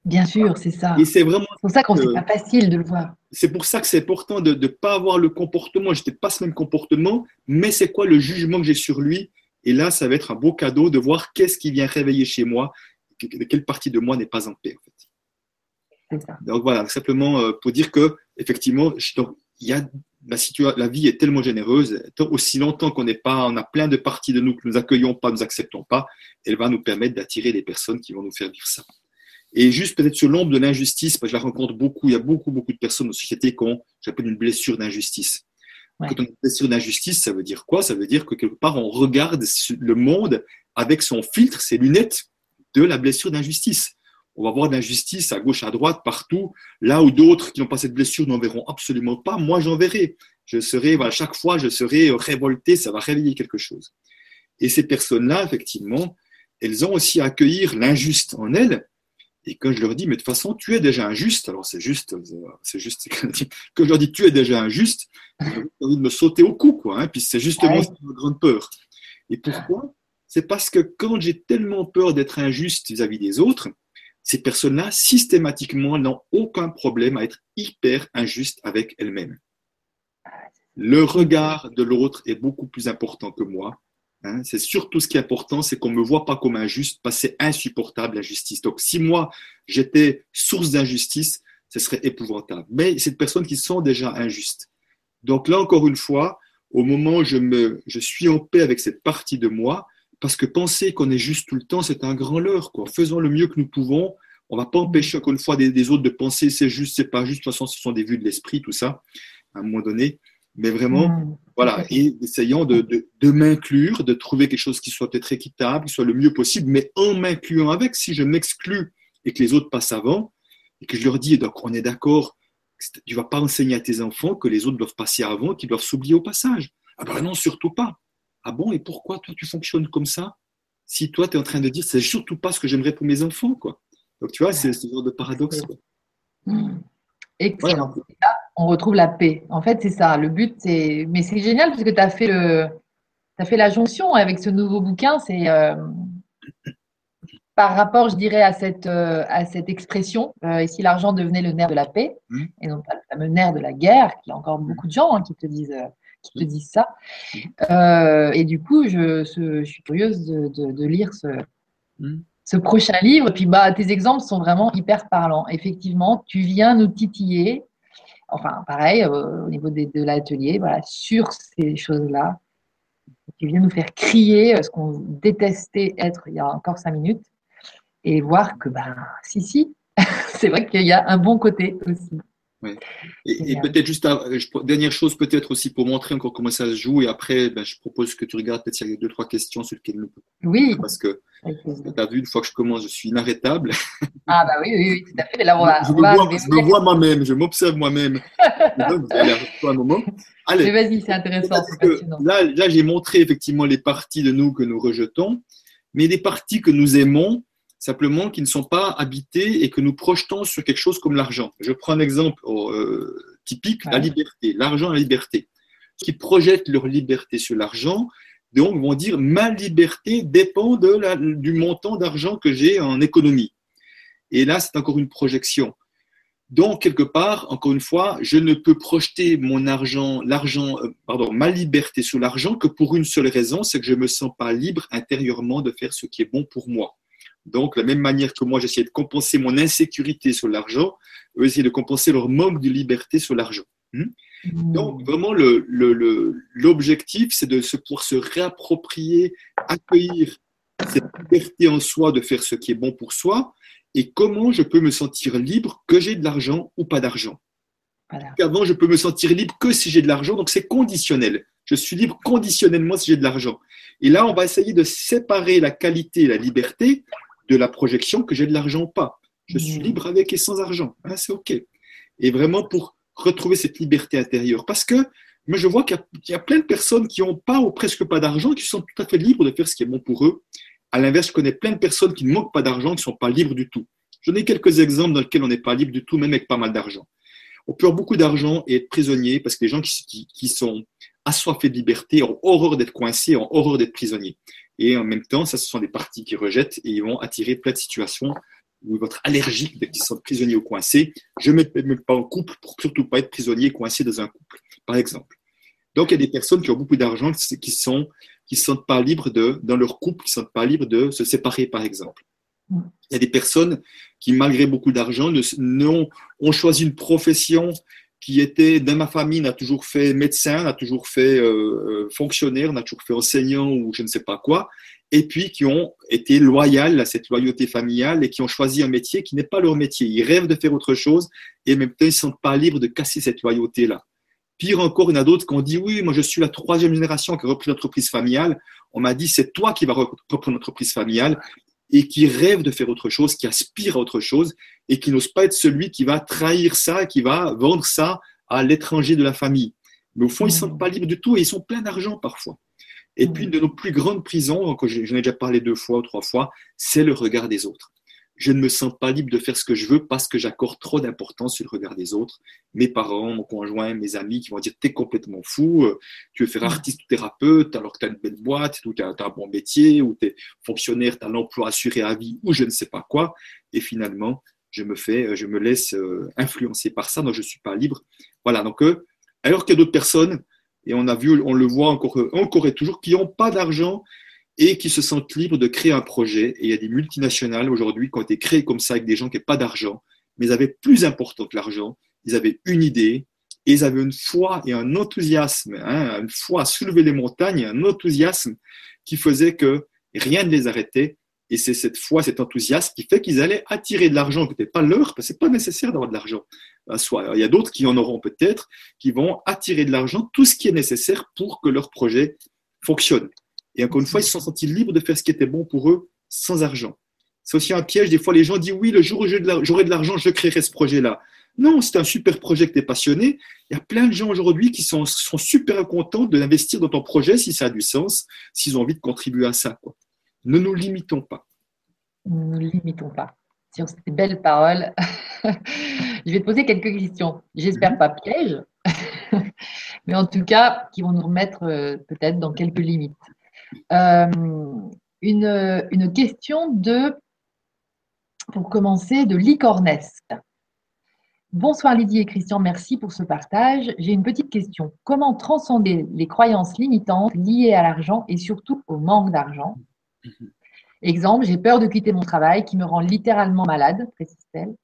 Bien sûr, c'est ça. Et c'est vraiment pour ça qu'on c'est pas facile de le voir. C'est pour ça que c'est important de ne pas avoir le comportement. Je n'étais pas ce même comportement, mais c'est quoi le jugement que j'ai sur lui? Et là, ça va être un beau cadeau de voir qu'est-ce qui vient réveiller chez moi, quelle partie de moi n'est pas en paix. En fait. Ça. Donc voilà, simplement euh, pour dire que effectivement, il y a la, situation, la vie est tellement généreuse, aussi longtemps qu'on n'est pas, on a plein de parties de nous que nous accueillons pas, nous acceptons pas, elle va nous permettre d'attirer des personnes qui vont nous faire vivre ça. Et juste peut-être sur l'ombre de l'injustice, parce que je la rencontre beaucoup, il y a beaucoup, beaucoup de personnes dans la société qui ont, j'appelle une blessure d'injustice. Quand on a une blessure d'injustice, ça veut dire quoi? Ça veut dire que quelque part, on regarde le monde avec son filtre, ses lunettes de la blessure d'injustice. On va voir d'injustice à gauche, à droite, partout, là où d'autres qui n'ont pas cette blessure n'en verront absolument pas. Moi, j'en verrai. Je serai, voilà, chaque fois, je serai révolté, ça va réveiller quelque chose. Et ces personnes-là, effectivement, elles ont aussi à accueillir l'injuste en elles, et quand je leur dis, mais de toute façon, tu es déjà injuste, alors c'est juste, c'est juste, quand je leur dis, tu es déjà injuste, j'ai envie de me sauter au cou, quoi. Hein, puis c'est justement une grande peur. Et pourquoi? C'est parce que quand j'ai tellement peur d'être injuste vis-à-vis des autres, ces personnes-là, systématiquement, n'ont aucun problème à être hyper injustes avec elles-mêmes. Le regard de l'autre est beaucoup plus important que moi. Hein, c'est surtout ce qui est important, c'est qu'on ne me voit pas comme injuste, parce que c'est insupportable l'injustice. Donc, si moi, j'étais source d'injustice, ce serait épouvantable. Mais c'est des personnes qui sont déjà injustes. Donc là, encore une fois, au moment où je, suis en paix avec cette partie de moi, parce que penser qu'on est juste tout le temps, c'est un grand leurre. Quoi. Faisons le mieux que nous pouvons. On ne va pas empêcher encore une fois des, des autres de penser c'est juste, c'est pas juste. De toute façon, ce sont des vues de l'esprit, tout ça, à un moment donné mais vraiment, mmh. voilà, et essayant de, de, m'inclure, de trouver quelque chose qui soit peut-être équitable, qui soit le mieux possible, mais en m'incluant avec. Si je m'exclus et que les autres passent avant, et que je leur dis, donc on est d'accord, tu vas pas enseigner à tes enfants que les autres doivent passer avant, qu'ils doivent s'oublier au passage. Ah ben non, surtout pas. Ah bon, et pourquoi toi tu fonctionnes comme ça Si toi tu es en train de dire, c'est surtout pas ce que j'aimerais pour mes enfants, quoi. Donc tu vois, c'est ce genre de paradoxe. Quoi. Mmh. Excellent. Là, on retrouve la paix. En fait, c'est ça. Le but, c'est. Mais c'est génial parce que tu as fait le. As fait la jonction avec ce nouveau bouquin. C'est euh, par rapport, je dirais, à cette, euh, à cette expression. Euh, et si l'argent devenait le nerf de la paix mmh. et non pas le fameux nerf de la guerre, qu'il y a encore beaucoup de gens hein, qui te disent. Qui te disent ça. et du coup, je, je suis curieuse de, de, lire ce, hmm. ce prochain livre. Puis bah, tes exemples sont vraiment hyper parlants. Effectivement, tu viens nous titiller, enfin pareil, euh, au niveau de, l'atelier, voilà, sur ces choses-là. Tu viens nous faire crier euh, ce qu'on détestait être il y a encore cinq minutes et voir que, ben, si, si, c'est vrai qu'il y a un bon côté aussi. Et, peut-être juste, dernière chose, peut-être aussi pour montrer encore comment ça se joue, et après, ben, je propose que tu regardes peut-être s'il y a deux, trois questions sur lesquelles nous Oui. Parce que tu as vu, une fois que je commence, je suis inarrêtable. Ah, bah oui, oui, oui tout à fait. là, on va, je, me, vois, moi-même, je m'observe moi-même. un moment. Allez. Mais vas-y, c'est intéressant. Là, là j'ai montré effectivement les parties de nous que nous rejetons, mais les parties que nous aimons, simplement qui ne sont pas habités et que nous projetons sur quelque chose comme l'argent. Je prends un exemple euh, typique, la liberté, l'argent et la liberté. Ceux qui projettent leur liberté sur l'argent, donc vont dire ma liberté dépend de la, du montant d'argent que j'ai en économie. Et là, c'est encore une projection. Donc, quelque part, encore une fois, je ne peux projeter mon argent, l'argent, euh, pardon, ma liberté sur l'argent que pour une seule raison, c'est que je ne me sens pas libre intérieurement de faire ce qui est bon pour moi. Donc, la même manière que moi, j'essayais de compenser mon insécurité sur l'argent, eux essayer de compenser leur manque de liberté sur l'argent. Hmm? Hmm. Donc, vraiment, l'objectif, le, c'est de se, pouvoir se réapproprier, accueillir cette liberté en soi de faire ce qui est bon pour soi et comment je peux me sentir libre que j'ai de l'argent ou pas d'argent. Avant, je peux me sentir libre que si j'ai de l'argent, donc c'est conditionnel. Je suis libre conditionnellement si j'ai de l'argent. Et là, on va essayer de séparer la qualité et la liberté de la projection que j'ai de l'argent ou pas. Je suis libre avec et sans argent. Hein, c'est OK. Et vraiment pour retrouver cette liberté intérieure. Parce que moi, je vois qu'il y, a plein de personnes qui n'ont pas ou presque pas d'argent, qui sont tout à fait libres de faire ce qui est bon pour eux. À l'inverse, je connais plein de personnes qui ne manquent pas d'argent, qui ne sont pas libres du tout. J'en ai quelques exemples dans lesquels on n'est pas libre du tout, même avec pas mal d'argent. On peut avoir beaucoup d'argent et être prisonnier parce que les gens qui, qui sont assoiffés de liberté ont horreur d'être coincés, ont horreur d'être prisonniers. Et en même temps, ça, ce sont des parties qui rejettent et ils vont attirer plein de situations où ils vont être allergiques dès qu'ils sont prisonniers ou coincés. Je ne me mets pas en couple pour surtout pas être prisonnier coincé dans un couple, par exemple. Donc, il y a des personnes qui ont beaucoup d'argent qui sont qui ne sentent pas libres de, dans leur couple, qui ne sentent pas libres de se séparer, par exemple. Il y a des personnes qui, malgré beaucoup d'argent, ont choisi une profession qui était dans ma famille, n'a toujours fait médecin, n'a toujours fait euh, euh, fonctionnaire, n'a toujours fait enseignant ou je ne sais pas quoi, et puis qui ont été loyales à cette loyauté familiale et qui ont choisi un métier qui n'est pas leur métier. Ils rêvent de faire autre chose et en même temps, ils ne sont pas libres de casser cette loyauté-là. Pire encore, il y en a d'autres qui ont dit oui, moi je suis la troisième génération qui a repris l'entreprise familiale. On m'a dit c'est toi qui vas reprendre l'entreprise familiale et qui rêve de faire autre chose, qui aspire à autre chose et qui n'ose pas être celui qui va trahir ça, qui va vendre ça à l'étranger de la famille. Mais au fond, ils ne sont pas libres du tout et ils sont pleins d'argent parfois. Et puis, une de nos plus grandes prisons, j'en ai déjà parlé deux fois ou trois fois, c'est le regard des autres je ne me sens pas libre de faire ce que je veux parce que j'accorde trop d'importance sur le regard des autres. Mes parents, mon conjoint, mes amis qui vont dire T'es complètement fou, euh, tu veux faire artiste ou thérapeute alors que tu as une belle boîte, ou tu as, un bon métier, ou tu es fonctionnaire, tu as l'emploi assuré à vie, ou je ne sais pas quoi. Et finalement, je me, fais, je me laisse euh, influencer par ça, donc je ne suis pas libre. Voilà, donc euh, alors qu'il y a d'autres personnes, et on a vu, on le voit encore, encore et toujours, qui n'ont pas d'argent et qui se sentent libres de créer un projet. Et il y a des multinationales aujourd'hui qui ont été créées comme ça avec des gens qui n'avaient pas d'argent, mais ils avaient plus important que l'argent. Ils avaient une idée et ils avaient une foi et un enthousiasme, hein, une foi à soulever les montagnes, un enthousiasme qui faisait que rien ne les arrêtait. Et c'est cette foi, cet enthousiasme qui fait qu'ils allaient attirer de l'argent qui n'était pas leur, parce que c'est pas nécessaire d'avoir de l'argent. Il y a d'autres qui en auront peut-être, qui vont attirer de l'argent, tout ce qui est nécessaire pour que leur projet fonctionne. Et encore une fois, ils se sont sentis libres de faire ce qui était bon pour eux sans argent. C'est aussi un piège. Des fois, les gens disent oui, le jour où j'aurai de l'argent, je créerai ce projet-là. Non, c'est un super projet que tu es passionné. Il y a plein de gens aujourd'hui qui sont, sont super contents de l'investir dans ton projet si ça a du sens, s'ils ont envie de contribuer à ça. Ne nous limitons pas. Ne nous limitons pas. Sur ces belles paroles, je vais te poser quelques questions. J'espère mhm. pas piège, mais en tout cas, qui vont nous remettre euh, peut-être dans quelques limites. Euh, une, question de, pour commencer, de Licornesque. Bonsoir Lydie et Christian, merci pour ce partage. J'ai une petite question. Comment transcender les croyances limitantes liées à l'argent et surtout au manque d'argent? Exemple, j'ai peur de quitter mon travail qui me rend littéralement malade, précise-t-elle,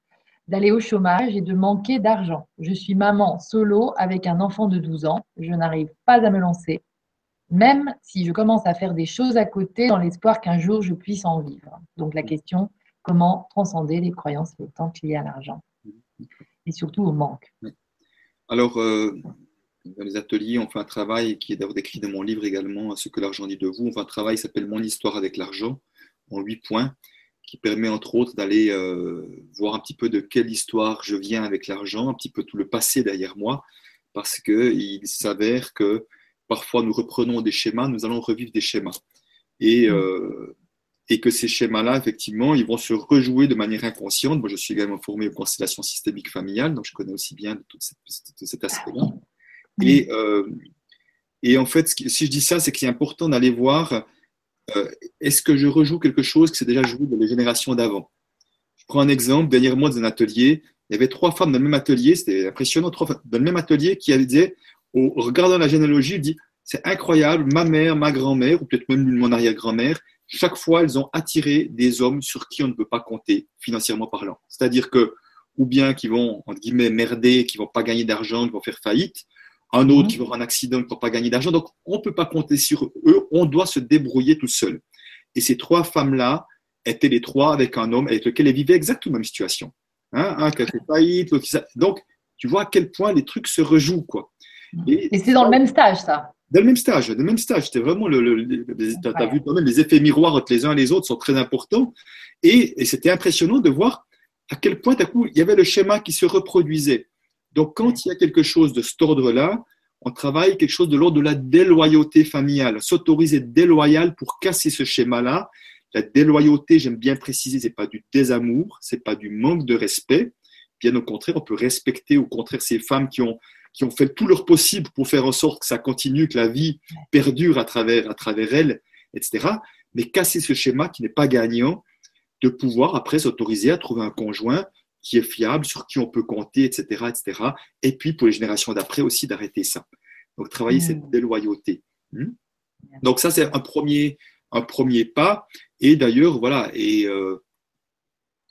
d'aller au chômage et de manquer d'argent. Je suis maman solo avec un enfant de 12 ans. Je n'arrive pas à me lancer, même si je commence à faire des choses à côté dans l'espoir qu'un jour je puisse en vivre. Donc la question, comment transcender les croyances limitantes liées à l'argent et surtout au manque. Alors, euh, dans les ateliers, on fait un travail qui est d'ailleurs décrit dans mon livre également, Ce que l'argent dit de vous. On fait un travail qui s'appelle Mon histoire avec l'argent, en huit points, qui permet entre autres d'aller euh, voir un petit peu de quelle histoire je viens avec l'argent, un petit peu tout le passé derrière moi, parce qu'il s'avère que parfois nous reprenons des schémas, nous allons revivre des schémas. Et, mm. euh, et que ces schémas-là, effectivement, ils vont se rejouer de manière inconsciente. Moi, je suis également formé aux constellations systémiques familiales, donc je connais aussi bien tout, cet aspect-là. Et, euh, et en fait, si je dis ça, c'est qu'il est important d'aller voir euh, est-ce que je rejoue quelque chose qui s'est déjà joué dans les générations d'avant? Je prends un exemple. Dernièrement, dans un atelier, il y avait trois femmes dans le même atelier, c'était impressionnant, trois femmes dans le même atelier qui disaient, regardant la généalogie, dit c'est incroyable, ma mère, ma grand-mère, ou peut-être même mon arrière-grand-mère, chaque fois, elles ont attiré des hommes sur qui on ne peut pas compter, financièrement parlant. C'est-à-dire que, ou bien qui vont, entre guillemets, merder, qui vont pas gagner d'argent, qui vont faire faillite, un autre mhm. qui va avoir un accident, qui ne va pas gagner d'argent. Donc, on ne peut pas compter sur eux, on doit se débrouiller tout seul. Et ces trois femmes-là étaient les trois avec un homme avec lequel elles vivaient exactement la même situation. Hein, un qui a fait faillite, l'autre qui... Donc, tu vois à quel point les trucs se rejouent, quoi. Et, c'est dans le même stage, ça Dans le même stage, dans le même stage. C'était vraiment le. le, tu as, vu quand même les effets miroirs entre les uns et les autres sont très importants. Et, et c'était impressionnant de voir à quel point, à coup, il y avait le schéma qui se reproduisait. Donc, quand il y a quelque chose de cet ordre-là, on travaille quelque chose de l'ordre de la déloyauté familiale, s'autoriser déloyal pour casser ce schéma-là. La déloyauté, j'aime bien préciser, c'est pas du désamour, c'est pas du manque de respect. Bien au contraire, on peut respecter au contraire ces femmes qui ont qui ont fait tout leur possible pour faire en sorte que ça continue, que la vie perdure à travers à travers elles, etc. Mais casser ce schéma qui n'est pas gagnant, de pouvoir après s'autoriser à trouver un conjoint qui est fiable, sur qui on peut compter, etc., etc. Et puis pour les générations d'après aussi d'arrêter ça. Donc travailler cette déloyauté. Hmm? Donc ça c'est un premier un premier pas. Et d'ailleurs voilà et euh,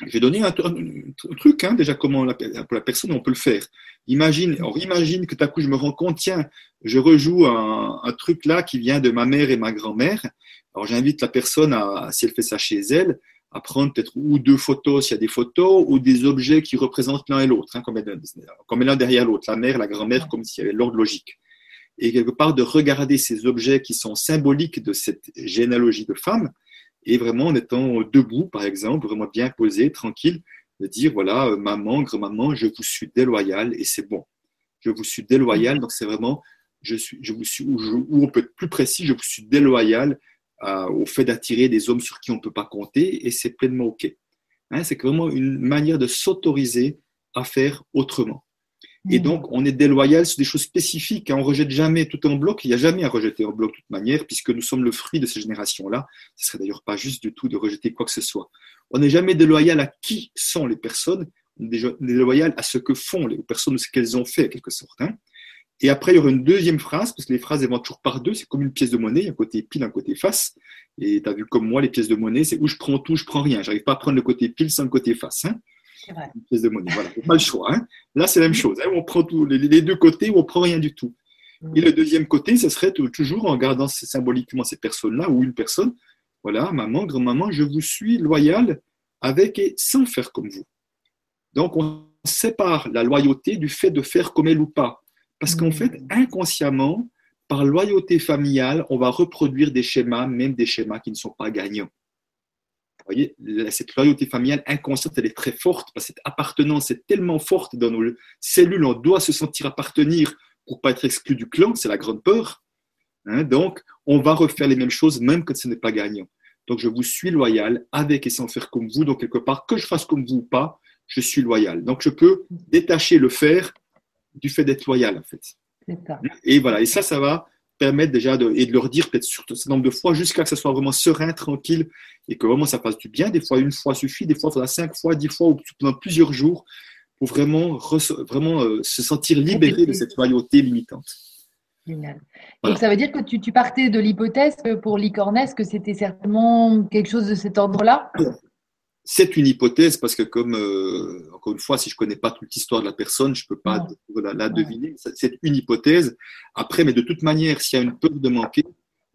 j'ai donné un, truc hein, déjà comment pour la personne on peut le faire. Imagine, on imagine que à coup je me rends compte tiens je rejoue un, un truc là qui vient de ma mère et ma grand-mère. Alors j'invite la personne à si elle fait ça chez elle à prendre peut-être ou deux photos s'il y a des photos, ou des objets qui représentent l'un et l'autre, hein, comme, comme l'un derrière l'autre, la mère, la grand-mère, comme s'il y avait l'ordre logique. Et quelque part de regarder ces objets qui sont symboliques de cette généalogie de femmes, et vraiment en étant debout, par exemple, vraiment bien posé, tranquille, de dire voilà, euh, maman, grand-maman, je vous suis déloyal et c'est bon. Je vous suis déloyal, donc c'est vraiment, je suis, je vous suis, ou, on peut être plus précis, je vous suis déloyal au fait d'attirer des hommes sur qui on ne peut pas compter, et c'est pleinement OK. Hein, c'est vraiment une manière de s'autoriser à faire autrement. Et mmh. donc, on est déloyal sur des choses spécifiques. Hein, on ne rejette jamais tout en bloc. Il n'y a jamais à rejeter en bloc de toute manière, puisque nous sommes le fruit de ces générations-là. Ce serait d'ailleurs pas juste du tout de rejeter quoi que ce soit. On n'est jamais déloyal à qui sont les personnes. On est déloyal à ce que font les personnes, ce qu'elles ont fait, en quelque sorte. Hein. Et après, il y aura une deuxième phrase, parce que les phrases, elles vont toujours par deux. C'est comme une pièce de monnaie, un côté pile, un côté face. Et tu as vu comme moi, les pièces de monnaie, c'est où je prends tout, je prends rien. J'arrive pas à prendre le côté pile sans le côté face. Hein vrai. Une pièce de monnaie, voilà. Pas le choix. Hein Là, c'est la même chose. Hein on prend tout, les, deux côtés ou on prend rien du tout. Et le deuxième côté, ce serait toujours en gardant symboliquement ces personnes-là ou une personne. Voilà, maman, grand-maman, je vous suis loyal avec et sans faire comme vous. Donc, on sépare la loyauté du fait de faire comme elle ou pas. Parce qu'en fait, inconsciemment, par loyauté familiale, on va reproduire des schémas, même des schémas qui ne sont pas gagnants. Vous voyez, cette loyauté familiale inconsciente, elle est très forte, parce que cette appartenance est tellement forte dans nos cellules, on doit se sentir appartenir pour pas être exclu du clan, c'est la grande peur. Hein. donc, on va refaire les mêmes choses, même quand ce n'est pas gagnant. Donc, je vous suis loyal avec et sans faire comme vous. Donc, quelque part, que je fasse comme vous ou pas, je suis loyal. Donc, je peux détacher le faire du fait d'être loyal, en fait. Et voilà, et ça, ça va permettre déjà de, et de leur dire peut-être sur ce nombre de fois jusqu'à que ça soit vraiment serein, tranquille et que vraiment ça passe du bien. Des fois, une fois suffit, des fois, il faudra cinq fois, dix fois ou pendant plusieurs jours pour vraiment, vraiment euh, se sentir libéré de cette loyauté limitante. Génial. Donc ça veut dire que tu, partais de l'hypothèse pour Licornès, que c'était certainement quelque chose de cet ordre-là? C'est une hypothèse parce que comme, euh, encore une fois, si je ne connais pas toute l'histoire de la personne, je ne peux pas la, deviner. C'est une hypothèse. Après, mais de toute manière, s'il y a une peur de manquer,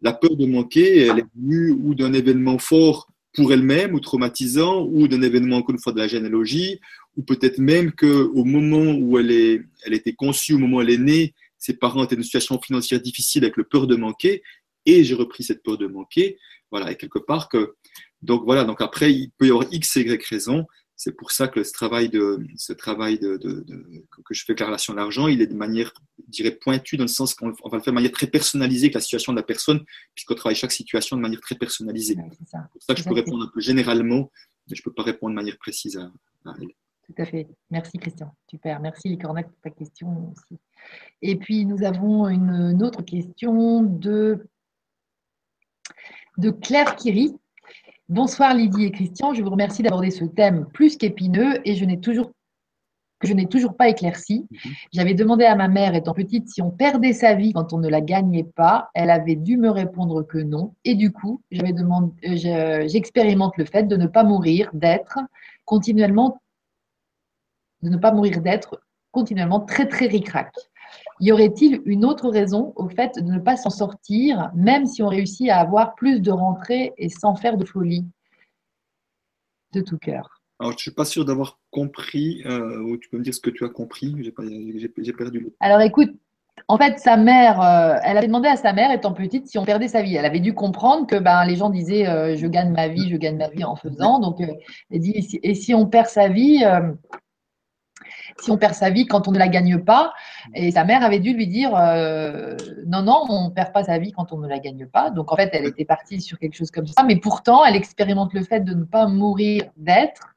la peur de manquer, elle est venue ou d'un événement fort pour elle-même ou traumatisant, ou d'un événement, encore une fois, de la généalogie, ou peut-être même qu'au moment où elle, est, elle était conçue, au moment où elle est née, ses parents étaient dans une situation financière difficile avec le peur de manquer, et j'ai repris cette peur de manquer. Voilà, et quelque part que. Donc voilà, donc après, il peut y avoir X et Y raisons. C'est pour ça que ce travail, de, ce travail de, que je fais avec la relation à l'argent, il est de manière, je dirais, pointue dans le sens qu'on va le faire de manière très personnalisée avec la situation de la personne, puisqu'on travaille chaque situation de manière très personnalisée. c'est pour ça que je peux répondre un peu généralement, mais je ne peux pas répondre de manière précise à, elle. Tout à fait. Merci Christian. Super. Merci Licornac pour ta question aussi. Et puis nous avons une, autre question de, de Claire Kiri. Bonsoir Lydie et Christian. Je vous remercie d'aborder ce thème plus qu'épineux et je n'ai toujours que je n'ai toujours pas éclairci. Mhm. J'avais demandé à ma mère, étant petite, si on perdait sa vie quand on ne la gagnait pas. Elle avait dû me répondre que non. Et du coup, euh, j'expérimente le fait de ne pas mourir, d'être continuellement de ne pas mourir d'être continuellement très très ricrac. Y aurait-il une autre raison au fait de ne pas s'en sortir, même si on réussit à avoir plus de rentrées et sans faire de folie De tout cœur? Alors, je ne suis pas sûr d'avoir compris, euh, ou tu peux me dire ce que tu as compris, j'ai perdu Alors écoute, en fait, sa mère, euh, elle avait demandé à sa mère, étant petite, si on perdait sa vie. Elle avait dû comprendre que ben, les gens disaient euh, je gagne ma vie, je gagne ma vie en faisant. Donc, elle dit et si on perd sa vie, si on perd sa vie quand on ne la gagne pas. Et sa mère avait dû lui dire euh, non, non, on ne perd pas sa vie quand on ne la gagne pas. Donc en fait, elle était partie sur quelque chose comme ça. Mais pourtant, elle expérimente le fait de ne pas mourir d'être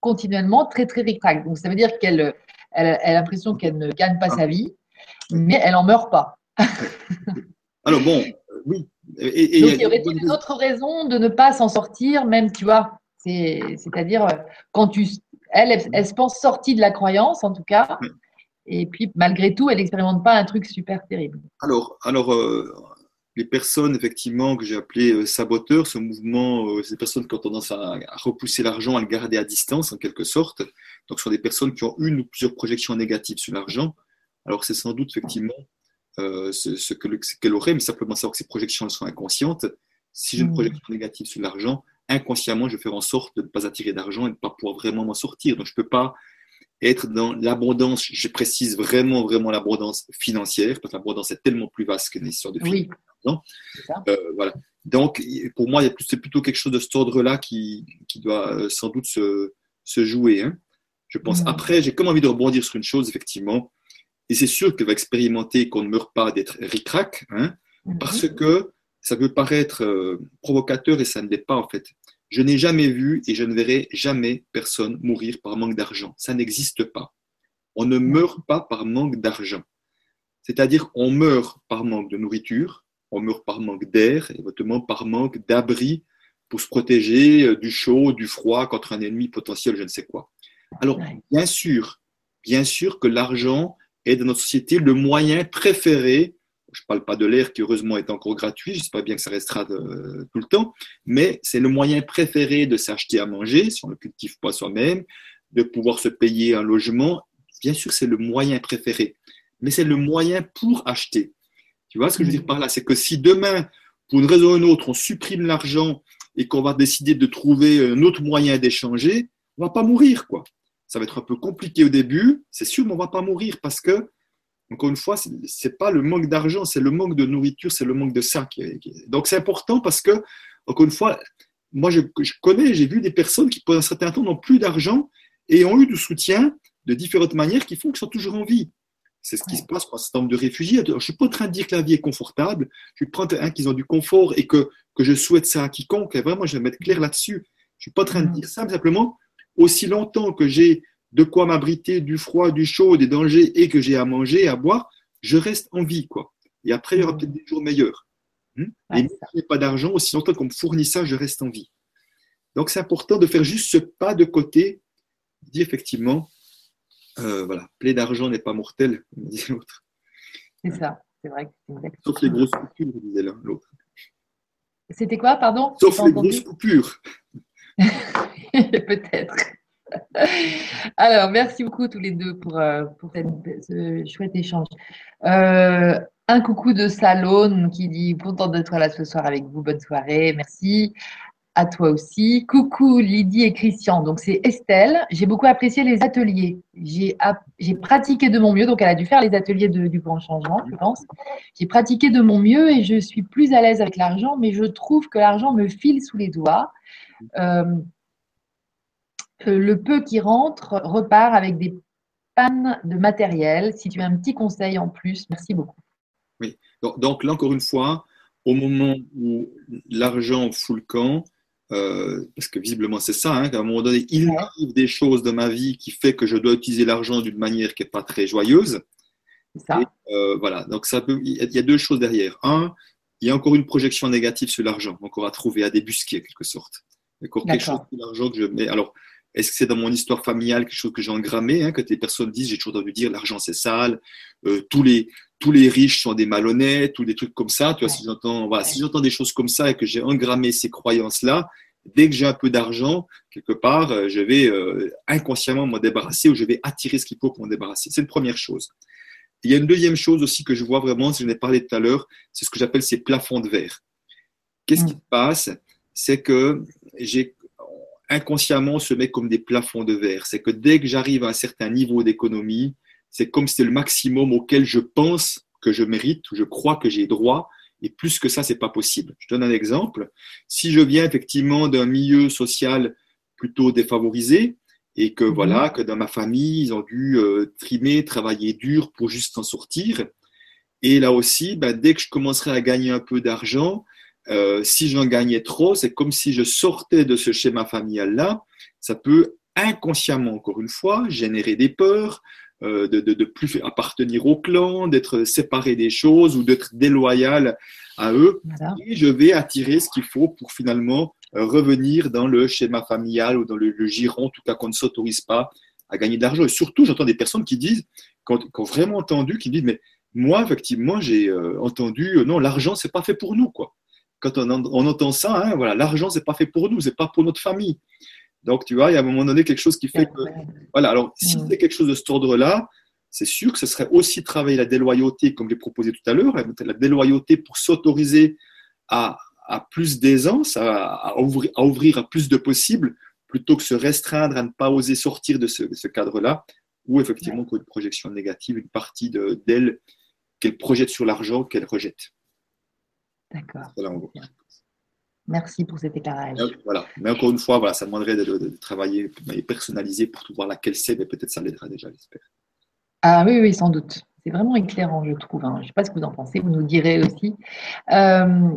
continuellement très, très rétracte. Donc ça veut dire qu'elle elle, a l'impression qu'elle ne gagne pas sa vie, mais elle n'en meurt pas. Alors bon, oui. Et, Donc il y aurait une autre raison de ne pas s'en sortir, même, tu vois, c'est-à-dire quand tu elle, elle, se pense sortie de la croyance, en tout cas. Et puis, malgré tout, elle n'expérimente pas un truc super terrible. Alors, alors euh, les personnes, effectivement, que j'ai appelées euh, saboteurs, ce mouvement, euh, ces personnes qui ont tendance à, repousser l'argent, à le garder à distance, en quelque sorte. Donc, ce sont des personnes qui ont une ou plusieurs projections négatives sur l'argent. Alors, c'est sans doute, effectivement, ce, qu'elle aurait, mais simplement savoir que ces projections sont inconscientes. Si j'ai une mmh. projection négative sur l'argent, inconsciemment, je vais faire en sorte de ne pas attirer d'argent et de ne pas pouvoir vraiment m'en sortir. Donc, je ne peux pas être dans l'abondance, je précise vraiment, vraiment l'abondance financière, parce que l'abondance est tellement plus vaste qu'une histoire de oui. Euh, voilà. Donc, pour moi, c'est plutôt quelque chose de cet ordre-là qui, qui, doit euh, sans doute se, se jouer. Hein. Je pense. Mm. Après, j'ai comme envie de rebondir sur une chose, effectivement. Et c'est sûr qu'elle va expérimenter qu'on ne meurt pas d'être ric-rac, hein, mm-hmm. parce que ça peut paraître euh, provocateur et ça ne l'est pas en fait. Je n'ai jamais vu et je ne verrai jamais personne mourir par manque d'argent. Ça n'existe pas. On ne meurt pas par manque d'argent. C'est-à-dire on meurt par manque de nourriture, on meurt par manque d'air, éventuellement par manque d'abri pour se protéger euh, du chaud, du froid contre un ennemi potentiel, je ne sais quoi. Alors, bien sûr, bien sûr que l'argent est dans notre société le moyen préféré je ne parle pas de l'air qui heureusement est encore gratuit, je sais pas bien que ça restera tout le temps, mais c'est le moyen préféré de s'acheter à manger, si on ne le cultive pas soi-même, de pouvoir se payer un logement. Bien sûr, c'est le moyen préféré, mais c'est le moyen pour acheter. Tu vois ce que je veux dire par là? C'est que si demain, pour une raison ou une autre, on supprime l'argent et qu'on va décider de trouver un autre moyen d'échanger, on va pas mourir, quoi. Ça va être un peu compliqué au début, c'est sûr, mais on va pas mourir parce que encore une fois, ce n'est pas le manque d'argent, c'est le manque de nourriture, c'est le manque de ça. Donc c'est important parce que, encore une fois, moi je, connais, j'ai vu des personnes qui, pendant un certain temps, n'ont plus d'argent et ont eu du soutien de différentes manières qui font qu'ils sont toujours en vie. C'est ce qui se passe pour un certain nombre de réfugiés. je ne suis pas en train de dire que la vie est confortable. Je suis pas en train qu'ils ont du confort et que, que je souhaite ça à quiconque. Et vraiment, je vais mettre clair là-dessus. Je ne suis pas en train de dire ça, mais simplement, aussi longtemps que j'ai de quoi m'abriter du froid, du chaud, des dangers et que j'ai à manger, à boire, je reste en vie. Quoi. Et après, il y aura peut-être des jours meilleurs. Hmm? et si je n'ai pas d'argent, aussi longtemps qu'on me fournit ça, je reste en vie. Donc c'est important de faire juste ce pas de côté, dit effectivement, euh, voilà, plaie d'argent n'est pas mortel, comme dit l'autre. C'est ça. c'est vrai que c'est Sauf les grosses coupures, disait l'autre. C'était quoi, pardon? Sauf les grosses coupures. Peut-être. Alors, merci beaucoup tous les deux pour, euh, pour ce chouette échange. Euh, un coucou de Salone qui dit contente d'être là ce soir avec vous. Bonne soirée. Merci à toi aussi. Coucou Lydie et Christian. Donc c'est Estelle. J'ai beaucoup apprécié les ateliers. J'ai pratiqué de mon mieux. Donc elle a dû faire les ateliers du grand changement, je pense. J'ai pratiqué de mon mieux et je suis plus à l'aise avec l'argent, mais je trouve que l'argent me file sous les doigts. Euh, le peu qui rentre repart avec des pannes de matériel. Si tu as un petit conseil en plus, merci beaucoup. Oui, donc, là encore une fois, au moment où l'argent fout le camp, euh, parce que visiblement c'est ça, hein, qu'à un moment donné, il arrive des choses dans ma vie qui fait que je dois utiliser l'argent d'une manière qui n'est pas très joyeuse. Ça. Euh, voilà, donc ça peut, il y a deux choses derrière. Un, il y a encore une projection négative sur l'argent, encore à trouver, à débusquer en quelque sorte. Encore quelque chose sur l'argent que je mets. Alors, est-ce que c'est dans mon histoire familiale quelque chose que j'ai engrammé, hein, que les personnes disent, j'ai toujours entendu dire l'argent c'est sale, euh, tous les tous les riches sont des malhonnêtes ou des trucs comme ça. Tu vois, si j'entends voilà, si j'entends des choses comme ça et que j'ai engrammé ces croyances là, dès que j'ai un peu d'argent quelque part, euh, je vais euh, inconsciemment m'en débarrasser ou je vais attirer ce qu'il faut pour m'en débarrasser. C'est une première chose. Il y a une deuxième chose aussi que je vois vraiment, si je n'ai parlé tout à l'heure, c'est ce que j'appelle ces plafonds de verre. Qu'est-ce qui mm. se passe? C'est que j'ai inconsciemment se met comme des plafonds de verre. C'est que dès que j'arrive à un certain niveau d'économie, c'est comme si c'était le maximum auquel je pense que je mérite ou je crois que j'ai droit. Et plus que ça, c'est pas possible. Je donne un exemple. Si je viens effectivement d'un milieu social plutôt défavorisé et que mhm. voilà, que dans ma famille, ils ont dû euh, trimer, travailler dur pour juste en sortir. Et là aussi, ben, dès que je commencerai à gagner un peu d'argent, euh, si j'en gagnais trop, c'est comme si je sortais de ce schéma familial-là. Ça peut inconsciemment, encore une fois, générer des peurs, euh, de, de, plus appartenir au clan, d'être séparé des choses ou d'être déloyal à eux. Et je vais attirer ce qu'il faut pour finalement euh, revenir dans le schéma familial ou dans le, giron, en tout cas qu'on ne s'autorise pas à gagner de l'argent. Et surtout, j'entends des personnes qui disent, qui ont, vraiment entendu, qui disent, mais moi, effectivement, j'ai entendu, non, l'argent, c'est pas fait pour nous, quoi quand on, entend ça, hein, voilà, l'argent, c'est pas fait pour nous, c'est pas pour notre famille. Donc, tu vois, il y a un moment donné quelque chose qui fait que. Voilà, alors, si mm. c'est quelque chose de cet ordre-là, c'est sûr que ce serait aussi travailler la déloyauté, comme je l'ai proposé tout à l'heure, hein, la déloyauté pour s'autoriser à, plus d'aisance, à, ouvrir, à plus de possibles, plutôt que se restreindre à ne pas oser sortir de ce, cadre-là, ou effectivement, pour une projection négative, une partie d'elle qu'elle projette sur l'argent, qu'elle rejette. D'accord. Merci pour cet éclairage. Voilà. Mais encore une fois, voilà, ça demanderait de, travailler et personnaliser pour tout voir laquelle c'est, mais peut-être ça l'aidera déjà, j'espère. Ah oui, oui, sans doute. C'est vraiment éclairant, je trouve. Hein. Je ne sais pas ce que vous en pensez, vous nous direz aussi. Euh,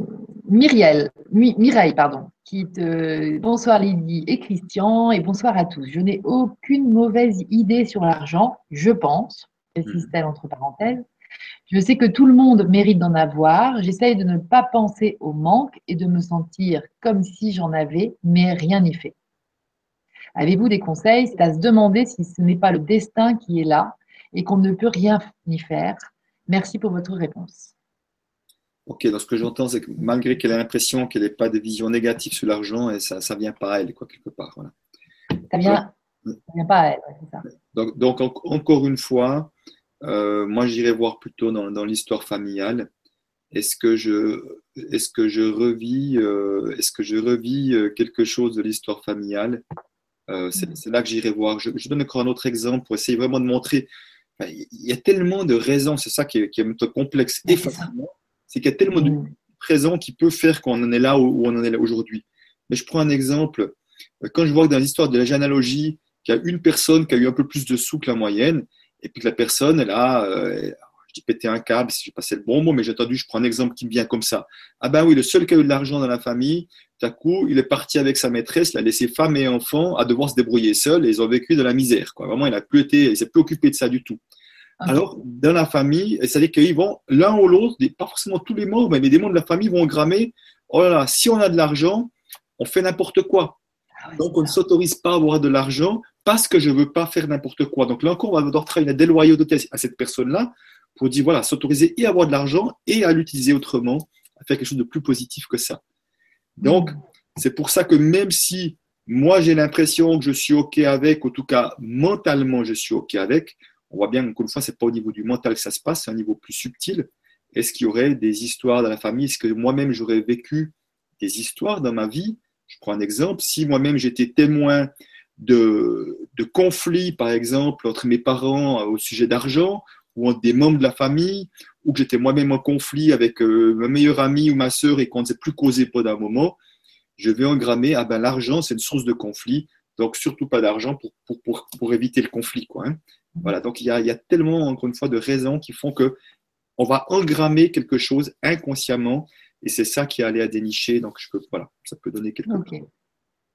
Myriel, Mireille, pardon, qui te... Bonsoir Lydie et Christian, et bonsoir à tous. Je n'ai aucune mauvaise idée sur l'argent, je pense, précise-t-elle entre parenthèses. Je sais que tout le monde mérite d'en avoir. J'essaye de ne pas penser au manque et de me sentir comme si j'en avais, mais rien n'y fait. Avez-vous des conseils? C'est à se demander si ce n'est pas le destin qui est là et qu'on ne peut rien y faire. Merci pour votre réponse. Ok, donc ce que j'entends, c'est que malgré qu'elle ait l'impression qu'elle n'ait pas de vision négative sur l'argent, et ça ne vient pas à elle, quoi, quelque part. Voilà. Ça vient, vient pas à elle, c'est ça. Donc, donc encore une fois, euh, moi, j'irai voir plutôt dans, l'histoire familiale. Est-ce que je, est-ce que je revis, euh, est-ce que je revis euh, quelque chose de l'histoire familiale? C'est, là que j'irai voir. Je, donne encore un autre exemple pour essayer vraiment de montrer. il y a tellement de raisons, c'est ça qui est, qui est complexe et c'est qu'il y a tellement de présents qui peut faire qu'on en est là où on en est là aujourd'hui. Mais je prends un exemple. Quand je vois que dans l'histoire de la généalogie, qu'il y a une personne qui a eu un peu plus de sous que la moyenne, et puis que la personne, elle a, euh, je dis péter un câble, si je passais le bon mot, mais j'ai entendu, je prends un exemple qui me vient comme ça. Ah ben oui, le seul qui a eu de l'argent dans la famille, tout à coup, il est parti avec sa maîtresse, il a laissé femme et enfant à devoir se débrouiller seul et ils ont vécu de la misère. Quoi. Vraiment, il a plus été, il s'est plus occupé de ça du tout. Ah. Alors, dans la famille, c'est-à-dire qu'ils vont l'un ou l'autre, pas forcément tous les membres, mais des membres de la famille vont grammer, oh là là, si on a de l'argent, on fait n'importe quoi. Ah Donc, on ne s'autorise pas à avoir de l'argent parce que je ne veux pas faire n'importe quoi. Donc là encore, on va devoir travailler la déloyauté à cette personne-là pour dire, voilà, s'autoriser et avoir de l'argent et à l'utiliser autrement, à faire quelque chose de plus positif que ça. Donc, c'est pour ça que même si moi j'ai l'impression que je suis OK avec, en tout cas mentalement je suis OK avec, on voit bien qu'une fois, ce n'est pas au niveau du mental que ça se passe, c'est un niveau plus subtil. Est-ce qu'il y aurait des histoires dans la famille? Est-ce que moi-même j'aurais vécu des histoires dans ma vie? Je prends un exemple. Si moi-même j'étais témoin de, de conflits, par exemple, entre mes parents au sujet d'argent, ou entre des membres de la famille, ou que j'étais moi-même en conflit avec euh, ma meilleure amie ou ma sœur et qu'on ne s'est plus causé pendant un moment, je vais engrammer, ah ben l'argent c'est une source de conflit, donc surtout pas d'argent pour, pour, pour, pour, éviter le conflit. Quoi, hein. Voilà, donc il y, a, il y a tellement, encore une fois, de raisons qui font que on va engrammer quelque chose inconsciemment et c'est ça qui est allé à dénicher. Donc, je peux, voilà, ça peut donner quelque chose.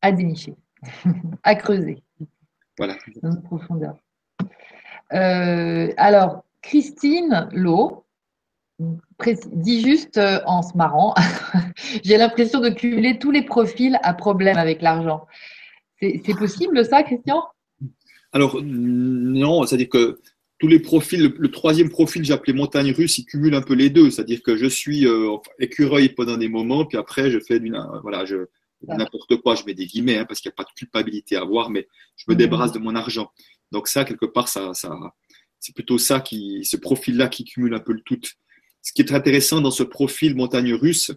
À dénicher, à creuser. Voilà. Dans une profondeur. Euh, alors, Christine Lowe dit juste euh, en se marrant, j'ai l'impression de cumuler tous les profils à problème avec l'argent. C'est possible ça, Christian? Alors, non, c'est-à-dire que tous les profils, le, troisième profil, j'ai appelé montagne russe, il cumule un peu les deux. C'est-à-dire que je suis euh, écureuil pendant des moments, puis après, je fais d'une, voilà, je, n'importe quoi, je mets des guillemets, hein, parce qu'il n'y a pas de culpabilité à avoir, mais je me mmh. débarrasse de mon argent. Donc ça, quelque part, ça, ça c'est plutôt ça qui, ce profil-là qui cumule un peu le tout. Ce qui est intéressant dans ce profil montagne russe,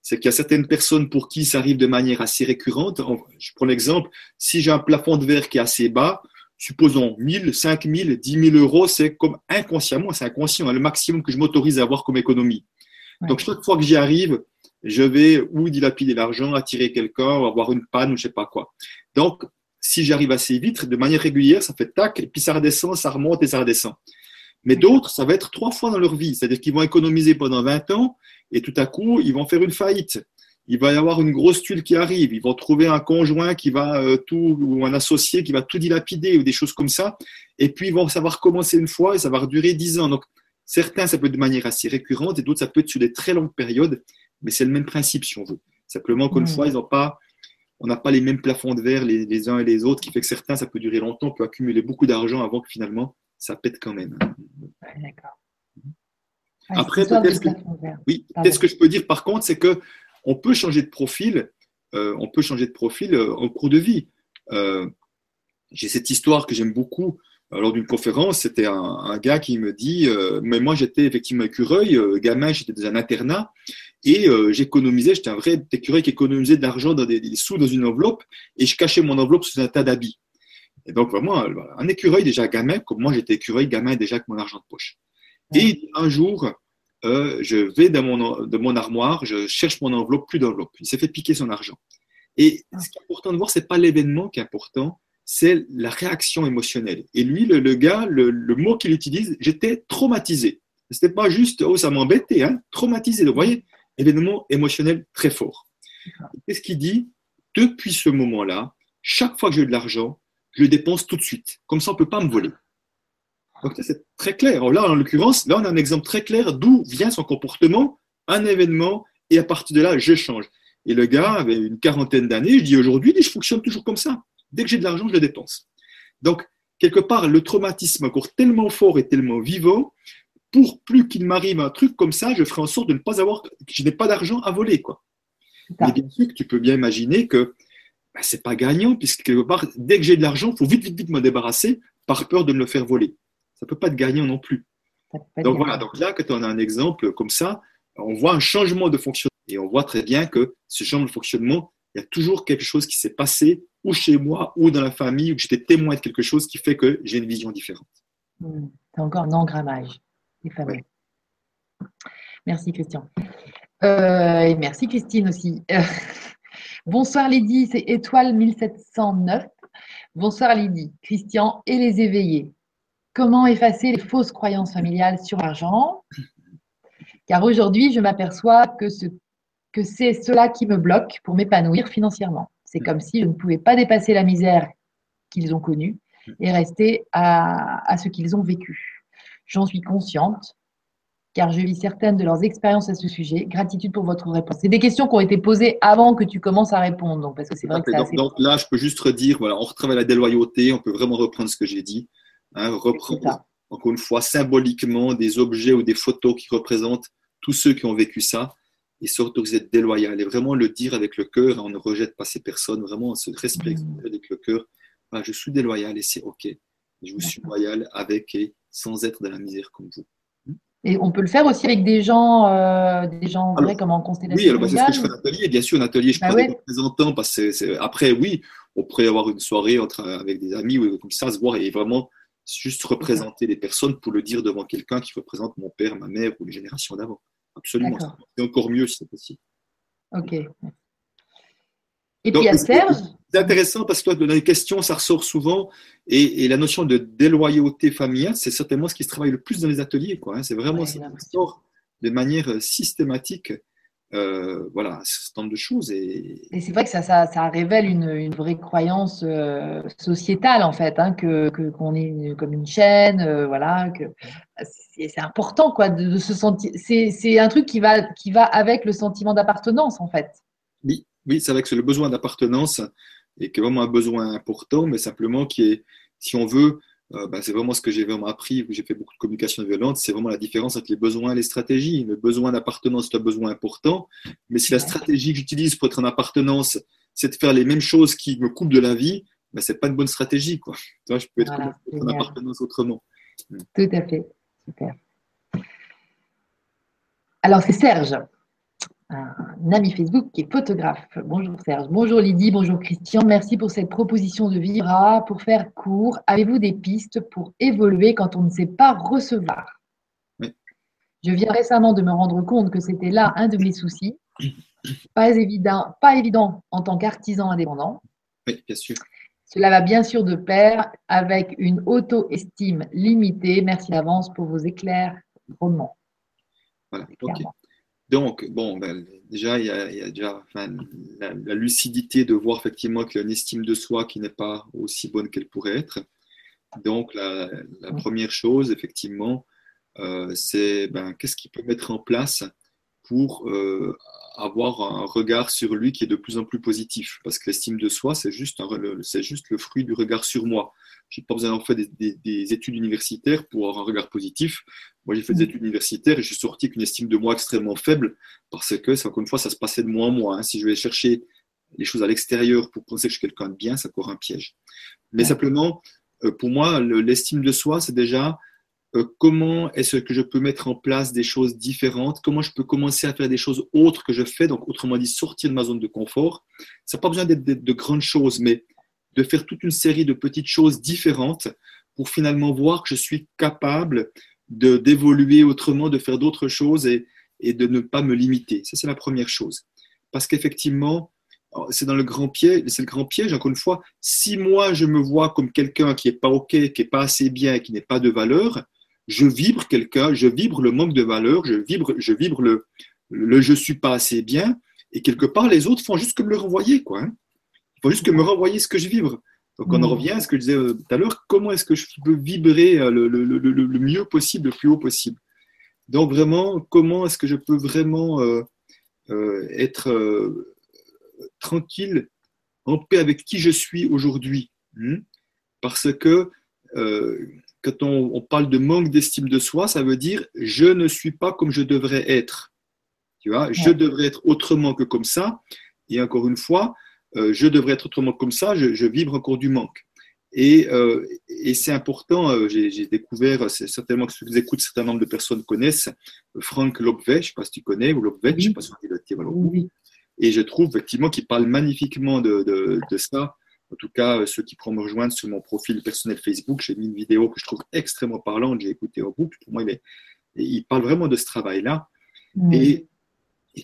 c'est qu'il y a certaines personnes pour qui ça arrive de manière assez récurrente. Je prends l'exemple, si j'ai un plafond de verre qui est assez bas, supposons 1000, 5000, 10 000 euros, c'est comme inconsciemment, c'est inconscient, hein, le maximum que je m'autorise à avoir comme économie. Donc chaque fois que j'y arrive, je vais ou dilapider l'argent, attirer quelqu'un, ou avoir une panne ou je sais pas quoi. Donc si j'arrive assez vite, de manière régulière, ça fait tac, et puis ça redescend, ça remonte et ça redescend. Mais d'autres, ça va être trois fois dans leur vie. C'est-à-dire qu'ils vont économiser pendant 20 ans et tout à coup, ils vont faire une faillite. Il va y avoir une grosse tuile qui arrive. Ils vont trouver un conjoint qui va euh, tout, ou un associé qui va tout dilapider ou des choses comme ça. Et puis, ils vont savoir commencer une fois et ça va durer 10 ans. Donc, certains, ça peut être de manière assez récurrente et d'autres, ça peut être sur des très longues périodes. Mais c'est le même principe, si on veut. Simplement qu'une mmh. fois, ils n'ont pas on n'a pas les mêmes plafonds de verre les, uns et les autres, qui fait que certains, ça peut durer longtemps, on peut accumuler beaucoup d'argent avant que finalement, ça pète quand même. D'accord. Après, peut-être que, oui, ce que je peux dire par contre, c'est que on peut changer de profil, euh, on peut changer de profil euh, en cours de vie. Euh, j'ai cette histoire que j'aime beaucoup lors d'une conférence, c'était un, gars qui me dit, mais moi j'étais effectivement écureuil, gamin, j'étais dans un internat, et euh, j'économisais, j'étais un vrai écureuil qui économisait de l'argent dans des, sous dans une enveloppe et je cachais mon enveloppe sous un tas d'habits. Et donc vraiment, un écureuil déjà gamin, comme moi j'étais écureuil gamin déjà avec mon argent de poche. Et un jour, euh, je vais dans mon, de mon armoire, je cherche mon enveloppe, plus d'enveloppe. Il s'est fait piquer son argent. Et ce qui est important de voir, c'est pas l'événement qui est important, c'est la réaction émotionnelle. Et lui, le, gars, le, mot qu'il utilise, j'étais traumatisé. C'était pas juste, oh, ça m'embêtait, hein, traumatisé. Donc, vous voyez, événement émotionnel très fort. Qu'est-ce qu'il dit? Depuis ce moment-là, chaque fois que j'ai de l'argent, je le dépense tout de suite. Comme ça, on ne peut pas me voler. Donc, c'est très clair. là, en l'occurrence, là, on a un exemple très clair d'où vient son comportement, un événement, et à partir de là, je change. Et le gars avait une quarantaine d'années, je dis aujourd'hui, je fonctionne toujours comme ça. Dès que j'ai de l'argent, je le dépense. Donc, quelque part, le traumatisme encore tellement fort et tellement vivant pour plus qu'il m'arrive un truc comme ça, je ferai en sorte de ne pas avoir, que je n'ai pas d'argent à voler, quoi. Mais bien sûr que tu peux bien imaginer que bah, c'est pas gagnant, puisque quelque part, dès que j'ai de l'argent, il faut vite, vite, vite me débarrasser par peur de me le faire voler. Ça peut pas être gagnant non plus. Donc voilà, donc là, quand on a un exemple comme ça, on voit un changement de fonctionnement et on voit très bien que ce changement de fonctionnement, il y a toujours quelque chose qui s'est passé ou chez moi ou dans la famille ou que j'étais témoin de quelque chose qui fait que j'ai une vision différente. Hmm. C'est encore un engrammage. Merci Christian. Euh, et merci Christine aussi. bonsoir Lydie, c'est étoile 1709. Bonsoir Lydie, Christian et les éveillés. Comment effacer les fausses croyances familiales sur l'argent? Car aujourd'hui, je m'aperçois que, ce, que c'est cela qui me bloque pour m'épanouir financièrement. C'est comme si je ne pouvais pas dépasser la misère qu'ils ont connue et rester à, à ce qu'ils ont vécu. J'en suis consciente, car je vis certaines de leurs expériences à ce sujet. Gratitude pour votre réponse. C'est des questions qui ont été posées avant que tu commences à répondre, donc parce que c'est vrai que donc, donc, là, je peux juste redire, voilà, on retravaille la déloyauté, on peut vraiment reprendre ce que j'ai dit. Hein, encore une fois, symboliquement des objets ou des photos qui représentent tous ceux qui ont vécu ça et s'autoriser d'être déloyal et vraiment le dire avec le cœur. On ne rejette pas ces personnes, vraiment ce respect mmh. avec le cœur. je suis déloyal et c'est OK. Je vous suis loyal avec et sans être dans la misère comme vous. Et on peut le faire aussi avec des gens, euh, des gens vrais comme en constellation. Oui, alors bah, c'est ce que je fais en atelier. Bien sûr, en atelier, je bah prends des représentants parce que après, oui, on pourrait avoir une soirée entre, avec des amis ou comme ça, se voir et vraiment juste représenter les personnes pour le dire devant quelqu'un qui représente mon père, ma mère ou les générations d'avant. Absolument. C'est encore mieux si c'est possible. Ok. Et puis à Serge. C'est intéressant parce que dans les questions, ça ressort souvent. Et, la notion de déloyauté familiale, c'est certainement ce qui se travaille le plus dans les ateliers. Hein. C'est vraiment ça qui sort de manière euh, systématique. Euh, voilà, ce nombre de choses. Et, c'est vrai que ça, ça, révèle une, vraie croyance euh, sociétale, en fait, hein, que qu'on est comme une chaîne, voilà, que c'est important, quoi, de, se sentir. C'est un truc qui va, qui va avec le sentiment d'appartenance, en fait. Oui, oui, c'est vrai que c'est le besoin d'appartenance et qui est vraiment un besoin important, mais simplement qui est, si on veut, euh, bah, c'est vraiment ce que j'ai vraiment appris, j'ai fait beaucoup de communication violente, c'est vraiment la différence entre les besoins et les stratégies. Le besoin d'appartenance est un besoin important, mais si la stratégie que j'utilise pour être en appartenance, c'est de faire les mêmes choses qui me coupent de la vie, bah, ce n'est pas une bonne stratégie. Quoi. je peux être, en appartenance autrement. Tout à fait. Super. Alors, c'est Serge un ami Facebook qui est photographe. Bonjour Serge, bonjour Lydie, bonjour Christian. Merci pour cette proposition de Vivra. Pour faire court, avez-vous des pistes pour évoluer quand on ne sait pas recevoir? Je viens récemment de me rendre compte que c'était là un de mes soucis. Pas évident, pas évident en tant qu'artisan indépendant. Oui, bien sûr. Cela va bien sûr de pair avec une auto-estime limitée. Merci d'avance pour vos éclairs Voilà, ok. Donc, bon, ben, déjà, il y a, déjà la, lucidité de voir effectivement qu'il y a une estime de soi qui n'est pas aussi bonne qu'elle pourrait être. Donc, la, première chose, effectivement, euh, c'est ben, qu'est-ce qu'il peut mettre en place pour euh, avoir un regard sur lui qui est de plus en plus positif? Parce que l'estime de soi, c'est juste, c'est juste le fruit du regard sur moi. Je n'ai pas besoin d'en faire des, études universitaires pour avoir un regard positif. Moi, j'ai fait des mm. études universitaires et je suis sorti avec une estime de moi extrêmement faible parce que, encore une fois, ça se passait de moi en moi. Hein. Si je vais chercher les choses à l'extérieur pour penser que je suis quelqu'un de bien, ça court un piège. Mais simplement, euh, pour moi, l'estime de soi, c'est déjà euh, comment est-ce que je peux mettre en place des choses différentes, comment je peux commencer à faire des choses autres que je fais, donc autrement dit sortir de ma zone de confort. Ça n'a pas besoin d'être de, grandes choses, mais de faire toute une série de petites choses différentes pour finalement voir que je suis capable de d'évoluer autrement, de faire d'autres choses et, et de ne pas me limiter. Ça, c'est la première chose. Parce qu'effectivement, c'est dans le grand piège, c'est le grand piège, encore une fois, si moi je me vois comme quelqu'un qui n'est pas OK, qui n'est pas assez bien, qui n'est pas de valeur, je vibre quelqu'un, je vibre le manque de valeur, je vibre, je vibre le, le je suis pas assez bien, et quelque part les autres font juste que me le renvoyer, quoi. Hein. Ils font juste que me renvoyer ce que je vibre. Donc on en mm. revient à ce que je disais euh, tout à l'heure, comment est-ce que je peux vibrer euh, le, le, le, le, mieux possible, le plus haut possible? Donc vraiment, comment est-ce que je peux vraiment euh, être tranquille, en paix avec qui je suis aujourd'hui? Hmm? Parce que quand on, parle de manque d'estime de soi, ça veut dire je ne suis pas comme je devrais être. Tu vois, je devrais être autrement que comme ça. Et encore une fois, euh, je devrais être autrement comme ça, je, vibre encore du manque. Et, euh, c'est important, euh, j'ai découvert, c'est certainement que ceux qui écoutent, certain nombre de personnes connaissent, Frank Lopve, je ne sais pas si tu connais, ou Lopve, je ne sais pas si on dit le Et je trouve effectivement qu'il parle magnifiquement de, de ça en tout cas, euh, ceux qui pourront me rejoindre sur mon profil personnel Facebook, j'ai mis une vidéo que je trouve extrêmement parlante, j'ai écouté au boucle. Pour moi, il, il parle vraiment de ce travail-là. Mm. Et,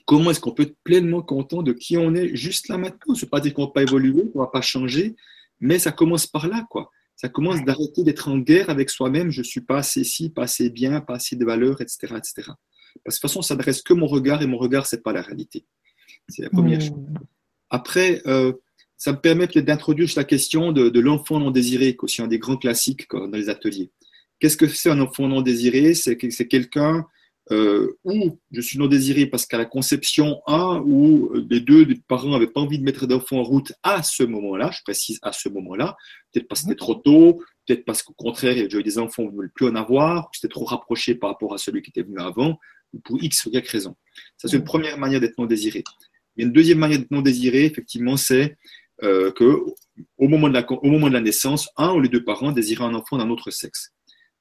comment est-ce qu'on peut être pleinement content de qui on est juste là maintenant? Ce n'est pas dire qu'on ne va pas évoluer, qu'on ne va pas changer, mais ça commence par là. quoi. Ça commence d'arrêter d'être en guerre avec soi-même. Je ne suis pas assez ci, pas assez bien, pas assez de valeur, etc. etc. Parce que de toute façon, ça n'adresse que mon regard et mon regard, ce n'est pas la réalité. C'est la première chose. Après, euh, ça me permet peut-être d'introduire la question de, l'enfant non désiré, qui est aussi un des grands classiques dans les ateliers. Qu'est-ce que c'est un enfant non désiré? C'est quelqu'un euh, ou je suis non désiré parce qu'à la conception, un ou les deux parents n'avaient pas envie de mettre d'enfant en route à ce moment-là, je précise à ce moment-là, peut-être parce que c'était trop tôt, peut-être parce qu'au contraire, il y avait des enfants, on ne voulait plus en avoir, c'était trop rapproché par rapport à celui qui était venu avant, ou pour X ou Y raison. Ça, c'est une première manière d'être non désiré. Il y a une deuxième manière d'être non désiré, effectivement, c'est euh, que au moment, de la, au moment de la naissance, un ou les deux parents désiraient un enfant d'un autre sexe.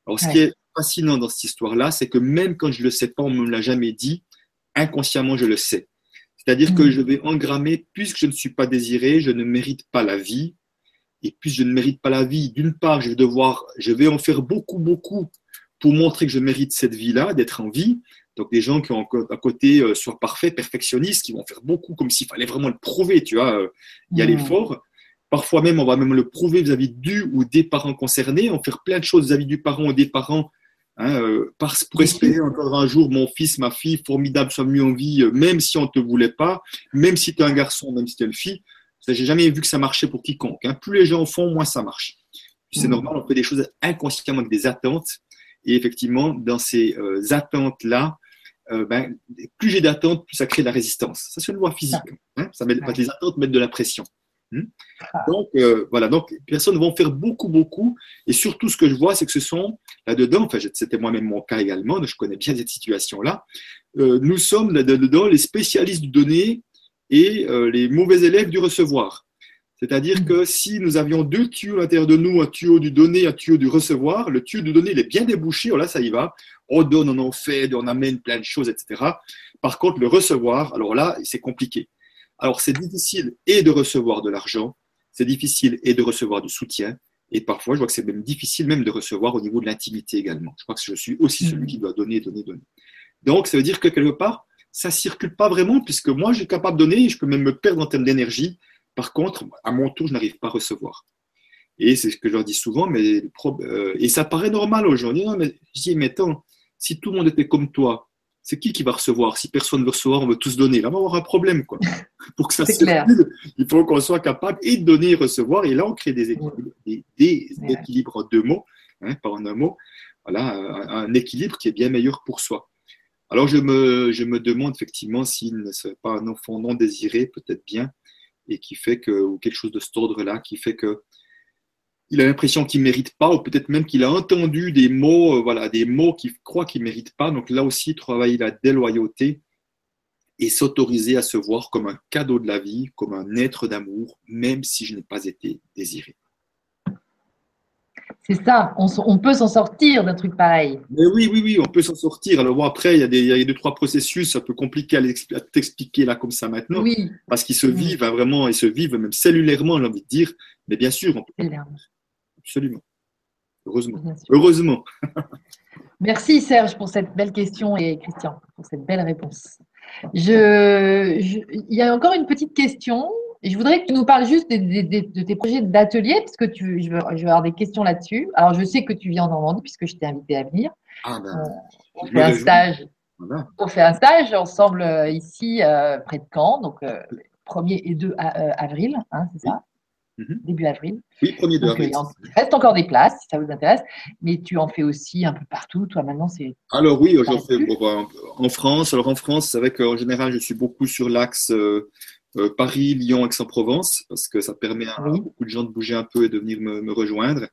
Alors, ce qui est fascinant dans cette histoire-là, c'est que même quand je ne le sais pas, on ne me l'a jamais dit, inconsciemment, je le sais. C'est-à-dire que mm. je vais engrammer, puisque je ne suis pas désiré, je ne mérite pas la vie. Et puisque je ne mérite pas la vie, d'une part, je vais devoir, je vais en faire beaucoup, beaucoup pour montrer que je mérite cette vie-là, d'être en vie. Donc des gens qui ont à côté euh, soit parfaits, perfectionnistes, qui vont faire beaucoup comme s'il fallait vraiment le prouver, tu vois, euh, y a mm. l'effort. Parfois même, on va même le prouver vis-à-vis du ou des parents concernés, on faire plein de choses vis-à-vis du parent ou des parents Hein, euh, pour espérer encore un jour mon fils, ma fille, formidable, soit mieux en vie, euh, même si on ne te voulait pas, même si tu es un garçon, même si tu es une fille. J'ai jamais vu que ça marchait pour quiconque. Hein. Plus les gens font, moins ça marche. C'est mmh. normal, on fait des choses inconsciemment avec des attentes. Et effectivement, dans ces euh, attentes-là, ben, plus j'ai d'attentes, plus ça crée de la résistance. Ça, c'est une loi physique. Hein. Ça met, Les attentes mettent de la pression. Hmm? Ah. Donc, euh, voilà, donc les personnes vont faire beaucoup, beaucoup. Et surtout, ce que je vois, c'est que ce sont là-dedans, enfin, c'était moi-même mon cas également, je connais bien cette situation-là. Euh, nous sommes là-dedans les spécialistes du donner et euh, les mauvais élèves du recevoir. C'est-à-dire hmm. que si nous avions deux tuyaux à l'intérieur de nous, un tuyau du donner, un tuyau du recevoir, le tuyau du donner, il est bien débouché, oh là, ça y va. On donne, on en fait, on amène plein de choses, etc. Par contre, le recevoir, alors là, c'est compliqué. Alors c'est difficile et de recevoir de l'argent, c'est difficile et de recevoir du soutien, et parfois je vois que c'est même difficile même de recevoir au niveau de l'intimité également. Je crois que je suis aussi celui mm. qui doit donner, donner, donner. Donc ça veut dire que quelque part, ça circule pas vraiment, puisque moi je suis capable de donner, et je peux même me perdre en termes d'énergie. Par contre, à mon tour, je n'arrive pas à recevoir. Et c'est ce que je leur dis souvent, mais euh, et ça paraît normal aujourd'hui. mais je dis, mais attends, si tout le monde était comme toi, c'est qui qui va recevoir Si personne ne veut recevoir, on veut tous donner. Là, on va avoir un problème. Quoi. Pour que ça se il faut qu'on soit capable et de donner et recevoir. Et là, on crée des équilibres, des, équilibres en deux mots, hein, pas en un mot. Voilà, un, équilibre qui est bien meilleur pour soi. Alors, je me, je me demande effectivement s'il ne serait pas un enfant non désiré, peut-être bien, et qui fait que, ou quelque chose de cet ordre-là, qui fait que il a l'impression qu'il ne mérite pas, ou peut-être même qu'il a entendu des mots, euh, voilà, des mots qu'il croit qu'il ne mérite pas. Donc là aussi, travailler la déloyauté et s'autoriser à se voir comme un cadeau de la vie, comme un être d'amour, même si je n'ai pas été désiré. C'est ça, on, peut s'en sortir d'un truc pareil. Mais oui, oui, oui, on peut s'en sortir. Alors bon, après, il y, a des, il y a deux, trois processus un peu compliqués à, t'expliquer là comme ça maintenant, oui. parce qu'ils se vivent hein, vraiment, ils se vivent même cellulairement, j'ai envie de dire. Mais bien sûr, on peut, Absolument. Heureusement. Heureusement. Merci Serge pour cette belle question et Christian pour cette belle réponse. Je, il y a encore une petite question. Je voudrais que tu nous parles juste de, tes projets d'atelier, parce que tu, je, veux, je vais avoir des questions là-dessus. Alors, je sais que tu viens en Normandie, puisque je t'ai invité à venir. Ah ben, euh, on, fait un stage, on fait un stage ensemble euh, ici, euh, près de Caen, donc 1er et 2 avril, hein, c'est ça? Mhm. début avril. Oui, 1er de avril. il reste encore des places si ça vous intéresse, mais tu en fais aussi un peu partout. Toi, maintenant, c'est. Alors, oui, j'en fais bah, en France. Alors, en France, c'est vrai qu'en général, je suis beaucoup sur l'axe euh, euh, Paris, Lyon, Aix-en-Provence, parce que ça permet à beaucoup de gens de bouger un peu et de venir me, rejoindre.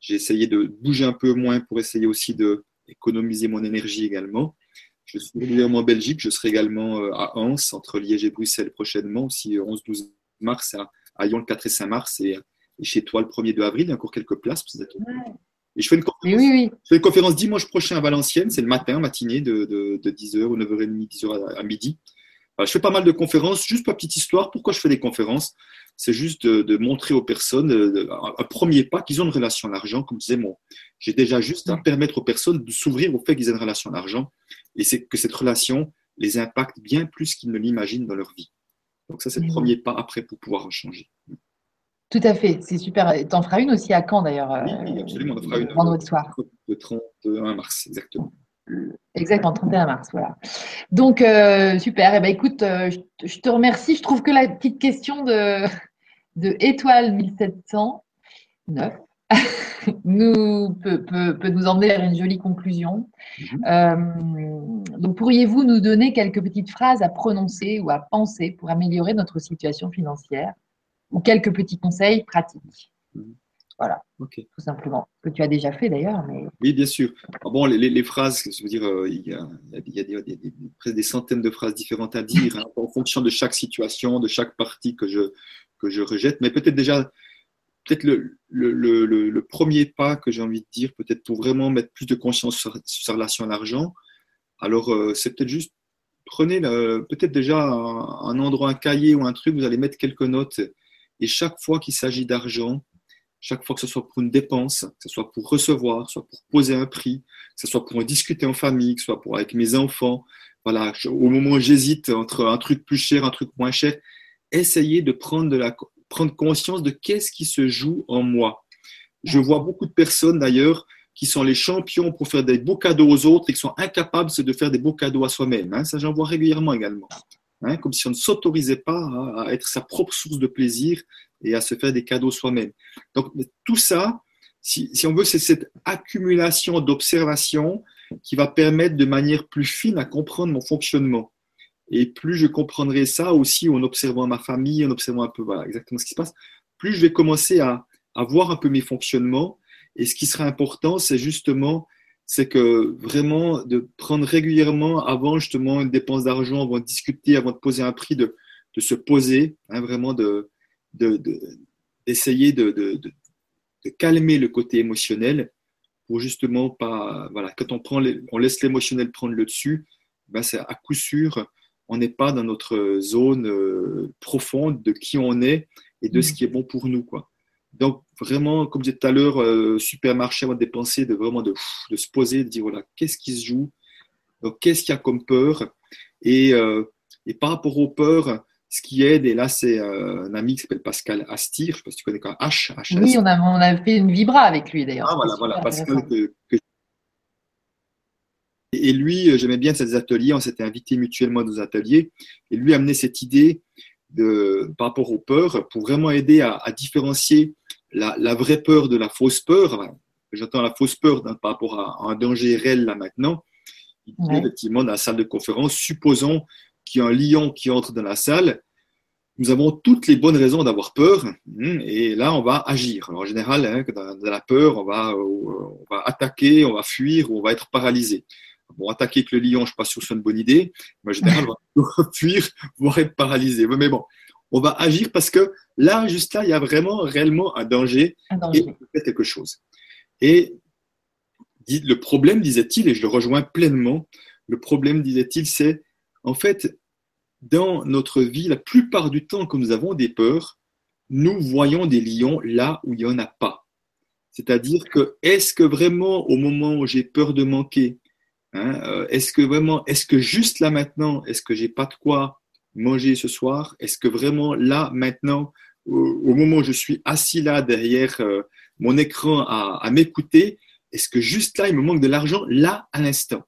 J'ai essayé de bouger un peu moins pour essayer aussi d'économiser mon énergie également. Je suis régulièrement en Belgique. Je serai également euh, à Anse, entre Liège et Bruxelles prochainement, aussi 11-12 mars à à Lyon le 4 et 5 mars et, chez toi le 1er 2 avril. Il y a encore quelques places. Et je fais, une conférence, je fais une conférence dimanche prochain à Valenciennes, c'est le matin, matinée de, de, 10h ou 9h30, 10h à, midi. je fais pas mal de conférences, juste pour petite histoire. Pourquoi je fais des conférences? C'est juste de, montrer aux personnes un premier pas qu'ils ont une relation à l'argent, comme disait mon. J'ai déjà juste à permettre aux personnes de s'ouvrir au fait qu'ils aient une relation à l'argent et c'est que cette relation les impacte bien plus qu'ils ne l'imaginent dans leur vie. Donc ça, c'est le premier pas après pour pouvoir changer. Tout à fait, c'est super. Tu en feras une aussi à Caen d'ailleurs. Oui, absolument, on en fera une. Vendredi soir. Le 31 mars, exactement. Exactement, 31 mars, voilà. Donc, euh, super. Eh ben, écoute, euh, je, te remercie. Je trouve que la petite question de, de Étoile 1709 nous, peut, peut, nous emmener vers une jolie conclusion. Mhm. Euh, donc, pourriez-vous nous donner quelques petites phrases à prononcer ou à penser pour améliorer notre situation financière ou quelques petits conseils pratiques? Mhm. Voilà, tout simplement. Que tu as déjà fait d'ailleurs. Mais... Oui, bien sûr. Ah bon, les, phrases, je veux dire, euh, il y a, il y a, des, des, centaines de phrases différentes à dire hein, en fonction de chaque situation, de chaque partie que je, que je rejette. Mais peut-être déjà, peut-être le, premier pas que j'ai envie de dire, peut-être pour vraiment mettre plus de conscience sur, sa relation à l'argent, alors euh, c'est peut-être juste, prenez peut-être déjà un, un endroit, un cahier ou un truc, vous allez mettre quelques notes. Et chaque fois qu'il s'agit d'argent, chaque fois que ce soit pour une dépense, que ce soit pour recevoir, soit pour poser un prix, que ce soit pour en discuter en famille, que ce soit pour avec mes enfants, voilà, au moment où j'hésite entre un truc plus cher, un truc moins cher, essayez de prendre, de la, prendre conscience de qu'est-ce qui se joue en moi. Je vois beaucoup de personnes d'ailleurs qui sont les champions pour faire des beaux cadeaux aux autres et qui sont incapables de faire des beaux cadeaux à soi-même. Hein. Ça, j'en vois régulièrement également. Hein, comme si on ne s'autorisait pas à, être sa propre source de plaisir et à se faire des cadeaux soi-même. Donc tout ça, si, on veut, c'est cette accumulation d'observations qui va permettre de manière plus fine à comprendre mon fonctionnement. Et plus je comprendrai ça aussi en observant ma famille, en observant un peu exactement ce qui se passe, plus je vais commencer à, voir un peu mes fonctionnements. Et ce qui sera important, c'est justement c'est que vraiment de prendre régulièrement avant justement une dépense d'argent, avant de discuter, avant de poser un prix, de, se poser, hein, vraiment de, d'essayer de, de, de, calmer le côté émotionnel pour justement pas, voilà, quand on, prend on laisse l'émotionnel prendre le dessus, ben c'est à coup sûr, on n'est pas dans notre zone euh, profonde de qui on est et de ce mmh. qui est bon pour nous, quoi. Donc, vraiment, comme je disais tout à l'heure, euh, supermarché avant de dépenser, de vraiment de, de, se poser, de dire voilà, qu'est-ce qui se joue? Donc, qu'est-ce qu'il y a comme peur? Et, euh, et, par rapport aux peurs, ce qui aide, et là, c'est euh, un ami qui s'appelle Pascal Astir, je ne sais pas si tu connais quoi, H, H Oui, on a, on a fait une vibra avec lui d'ailleurs. Ah, voilà, voilà, Pascal et lui, j'aimais bien ses ateliers, on s'était invités mutuellement dans nos ateliers, et lui amenait cette idée de, par rapport aux peurs pour vraiment aider à, à différencier la, la, vraie peur de la fausse peur. J'entends la fausse peur par rapport à, un danger réel là maintenant. Effectivement, dans la salle de conférence, supposons qu'il y a un lion qui entre dans la salle, nous avons toutes les bonnes raisons d'avoir peur, hein, et là, on va agir. en général, hein, dans, la peur, on va, on va attaquer, on va fuir, ou on va être paralysé. Bon, attaquer avec le lion, je ne suis pas sûr que ce soit une bonne idée. Mais en général, on va fuir, voire être paralysé. Mais bon, on va agir parce que là, juste là, il y a vraiment, réellement un danger, et on peut faire quelque chose. Et le problème, disait-il, et je le rejoins pleinement, le problème, disait-il, c'est en fait, dans notre vie, la plupart du temps que nous avons des peurs, nous voyons des lions là où il n'y en a pas. C'est-à-dire que est-ce que vraiment au moment où j'ai peur de manquer, Hein, euh, est-ce que vraiment, est-ce que juste là maintenant, est-ce que j'ai pas de quoi manger ce soir? Est-ce que vraiment là maintenant, au, moment où je suis assis là derrière euh, mon écran à, m'écouter, est-ce que juste là il me manque de l'argent là à l'instant?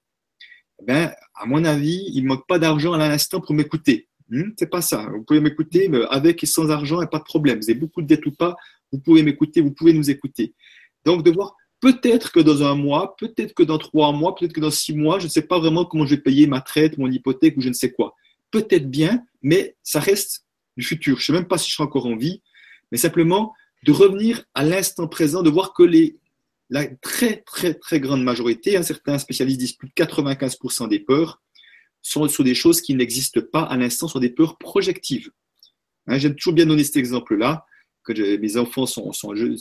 Ben, à mon avis, il me manque pas d'argent à l'instant pour m'écouter. Hmm, c'est pas ça. Vous pouvez m'écouter mais avec et sans argent, et pas de problème. Vous avez beaucoup de dettes ou pas, vous pouvez m'écouter, vous pouvez nous écouter. Donc de voir Peut-être que dans un mois, peut-être que dans trois mois, peut-être que dans six mois, je ne sais pas vraiment comment je vais payer ma traite, mon hypothèque ou je ne sais quoi. Peut-être bien, mais ça reste du futur. Je ne sais même pas si je serai encore en vie, mais simplement de revenir à l'instant présent, de voir que les, la très, très, très grande majorité, hein, certains spécialistes disent plus de 95% des peurs, sont sur des choses qui n'existent pas à l'instant, sur des peurs projectives. Hein, J'aime toujours bien donner cet exemple-là que mes enfants sont,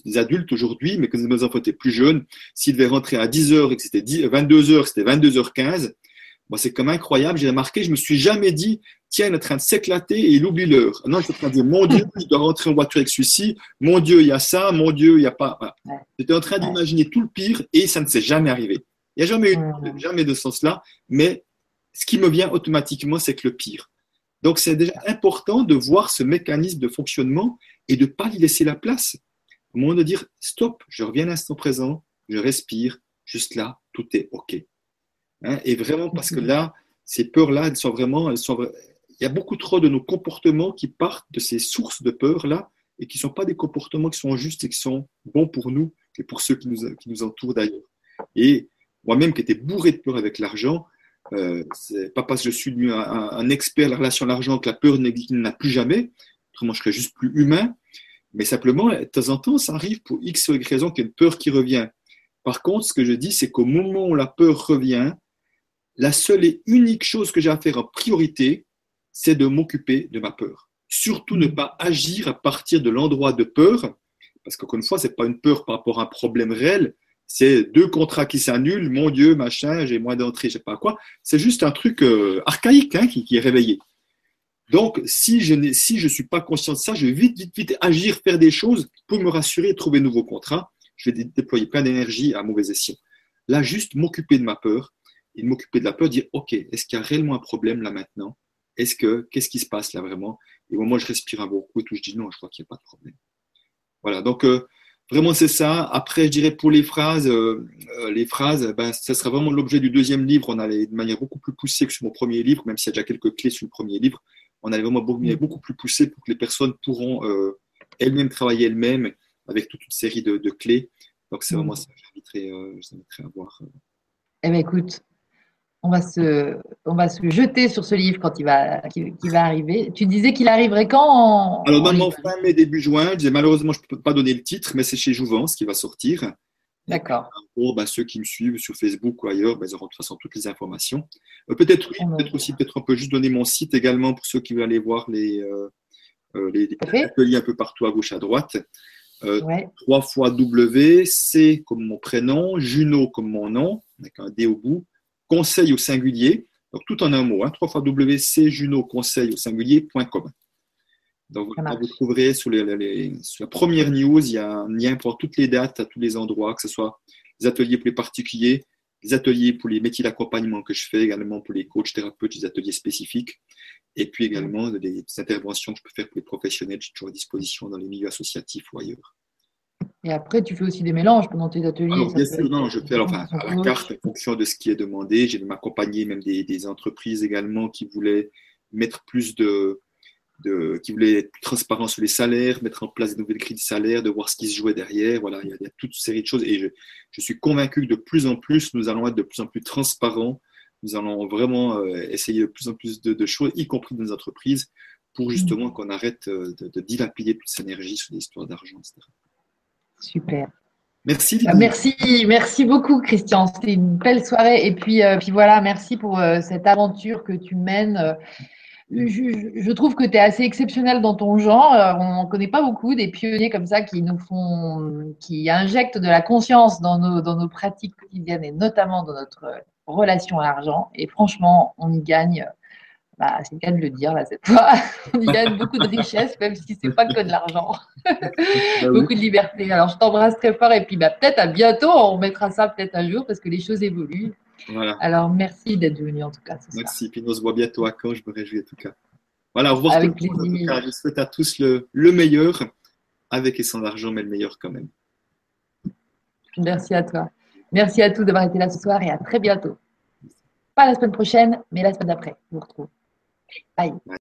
des adultes aujourd'hui, mais que mes enfants étaient plus jeunes, s'ils devaient rentrer à 10 h et que c'était 22 h c'était 22h15, moi c'est comme incroyable. J'ai remarqué, je me suis jamais dit, tiens, il est en train de s'éclater et il oublie l'heure. Non, je suis en train de dire, mon Dieu, je dois rentrer en voiture avec celui-ci. Mon Dieu, il y a ça. Mon Dieu, il n'y a pas. J'étais en train d'imaginer tout le pire et ça ne s'est jamais arrivé. Il n'y a jamais eu, jamais de sens là. Mais ce qui me vient automatiquement, c'est que le pire. Donc, c'est déjà important de voir ce mécanisme de fonctionnement et de ne pas lui laisser la place. Au moment de dire stop, je reviens à l'instant présent, je respire, juste là, tout est OK. Hein, et vraiment, parce que là, ces peurs-là, elles sont vraiment, elles sont, il y a beaucoup trop de nos comportements qui partent de ces sources de peur-là et qui ne sont pas des comportements qui sont justes et qui sont bons pour nous que pour ceux qui nous, qui nous entourent d'ailleurs. Et moi-même qui étais bourré de peur avec l'argent, euh, c'est pas parce que je suis devenu un, expert de la relation à l'argent que la peur n'a plus jamais, autrement je serais juste plus humain, mais simplement, de temps en temps, ça arrive pour X ou Y raison qu'il y a une peur qui revient. Par contre, ce que je dis, c'est qu'au moment où la peur revient, la seule et unique chose que j'ai à faire en priorité, c'est de m'occuper de ma peur. Surtout ne pas agir à partir de l'endroit de peur, parce qu'encore une fois, ce n'est pas une peur par rapport à un problème réel, c'est deux contrats qui s'annulent, mon Dieu, machin, j'ai moins d'entrée, je sais pas quoi. C'est juste un truc euh, archaïque hein, qui, est réveillé. Donc, si je ne si je suis pas conscient de ça, je vais vite, vite, vite agir, faire des choses pour me rassurer, trouver de nouveaux contrats. Je vais déployer plein d'énergie à mauvais escient. Là, juste m'occuper de ma peur et m'occuper de la peur, dire, OK, est-ce qu'il y a réellement un problème là maintenant? Est-ce que, qu'est-ce qui se passe là vraiment? Et au je respire un bon coup et tout, je dis non, je crois qu'il n'y a pas de problème. Voilà, donc euh, Vraiment, c'est ça. Après, je dirais pour les phrases, euh, euh, les phrases, ben, ça sera vraiment l'objet du deuxième livre. On allait de manière beaucoup plus poussée que sur mon premier livre, même s'il y a déjà quelques clés sur le premier livre. On allait vraiment beaucoup, beaucoup plus poussé pour que les personnes pourront euh, elles-mêmes travailler elles-mêmes avec toute une série de, clés. Donc, c'est vraiment mm. ça que j'inviterais à voir. Eh bien, écoute, on va se, on va se jeter sur ce livre quand il va, qui, va arriver. Tu disais qu'il arriverait quand Alors, normalement, fin mai, début juin. Je disais, malheureusement, je ne peux pas donner le titre, mais c'est chez Jouvence qui va sortir. D'accord. Pour ben, ceux qui me suivent sur Facebook ou ailleurs, ben, ils auront de toute façon toutes les informations. Euh, peut-être oui, peut-être aussi, peut-être on peut juste donner mon site également pour ceux qui veulent aller voir les, euh, euh, les, ateliers un peu partout à gauche, à droite. Trois fois W, C comme mon prénom, Juno comme mon nom, avec un D au bout, conseil au singulier, donc tout en un mot, hein, 3 fois wcjuno conseil au singulier.com. Donc vous trouverez sur, les, la première news, il y a un lien pour toutes les dates à tous les endroits, que ce soit les ateliers pour les particuliers, les ateliers pour les métiers d'accompagnement que je fais, également pour les coachs thérapeutes, des ateliers spécifiques, et puis également des, interventions que je peux faire pour les professionnels, je suis toujours à disposition dans les milieux associatifs ou ailleurs. Et après, tu fais aussi des mélanges pendant tes ateliers. Alors, bien sûr, non, je fais alors, à la carte en fonction de ce qui est demandé. J'ai m'accompagner même des, des, entreprises également qui voulaient mettre plus de, de, qui voulaient être plus transparents sur les salaires, mettre en place des nouvelles grilles de salaire, de voir ce qui se jouait derrière. Voilà, il y a, toute une série de choses. Et je, je, suis convaincu que de plus en plus, nous allons être de plus en plus transparents. Nous allons vraiment euh, essayer de plus en plus de, de, choses, y compris dans les entreprises, pour mmh. justement qu'on arrête euh, de, de dilapider toute cette énergie sur des histoires d'argent, etc. Super. Merci. Ah, merci, merci beaucoup, Christian. C'était une belle soirée. Et puis, euh, puis voilà, merci pour euh, cette aventure que tu mènes. Euh, je, trouve que tu es assez exceptionnel dans ton genre. on n'en connaît pas beaucoup des pionniers comme ça qui nous font, qui injectent de la conscience dans nos, dans nos pratiques quotidiennes et notamment dans notre relation à l'argent. Et franchement, on y gagne bah, c'est le cas de le dire là cette fois. On y gagne beaucoup de richesse, même si c'est pas que de l'argent. Bah beaucoup de liberté. Alors je t'embrasse très fort et puis bah, peut-être à bientôt. On remettra ça peut-être un jour parce que les choses évoluent. Voilà. Alors merci d'être venu en tout cas. Merci. Puis on se voit bientôt à quand. Je me réjouis en tout cas. Voilà, au revoir. Avec plaisir. Je souhaite à tous le, le meilleur, avec et sans argent, mais le meilleur quand même. Merci à toi. Merci à tous d'avoir été là ce soir et à très bientôt. Pas la semaine prochaine, mais la semaine d'après. Je vous retrouve. Bye. Bye.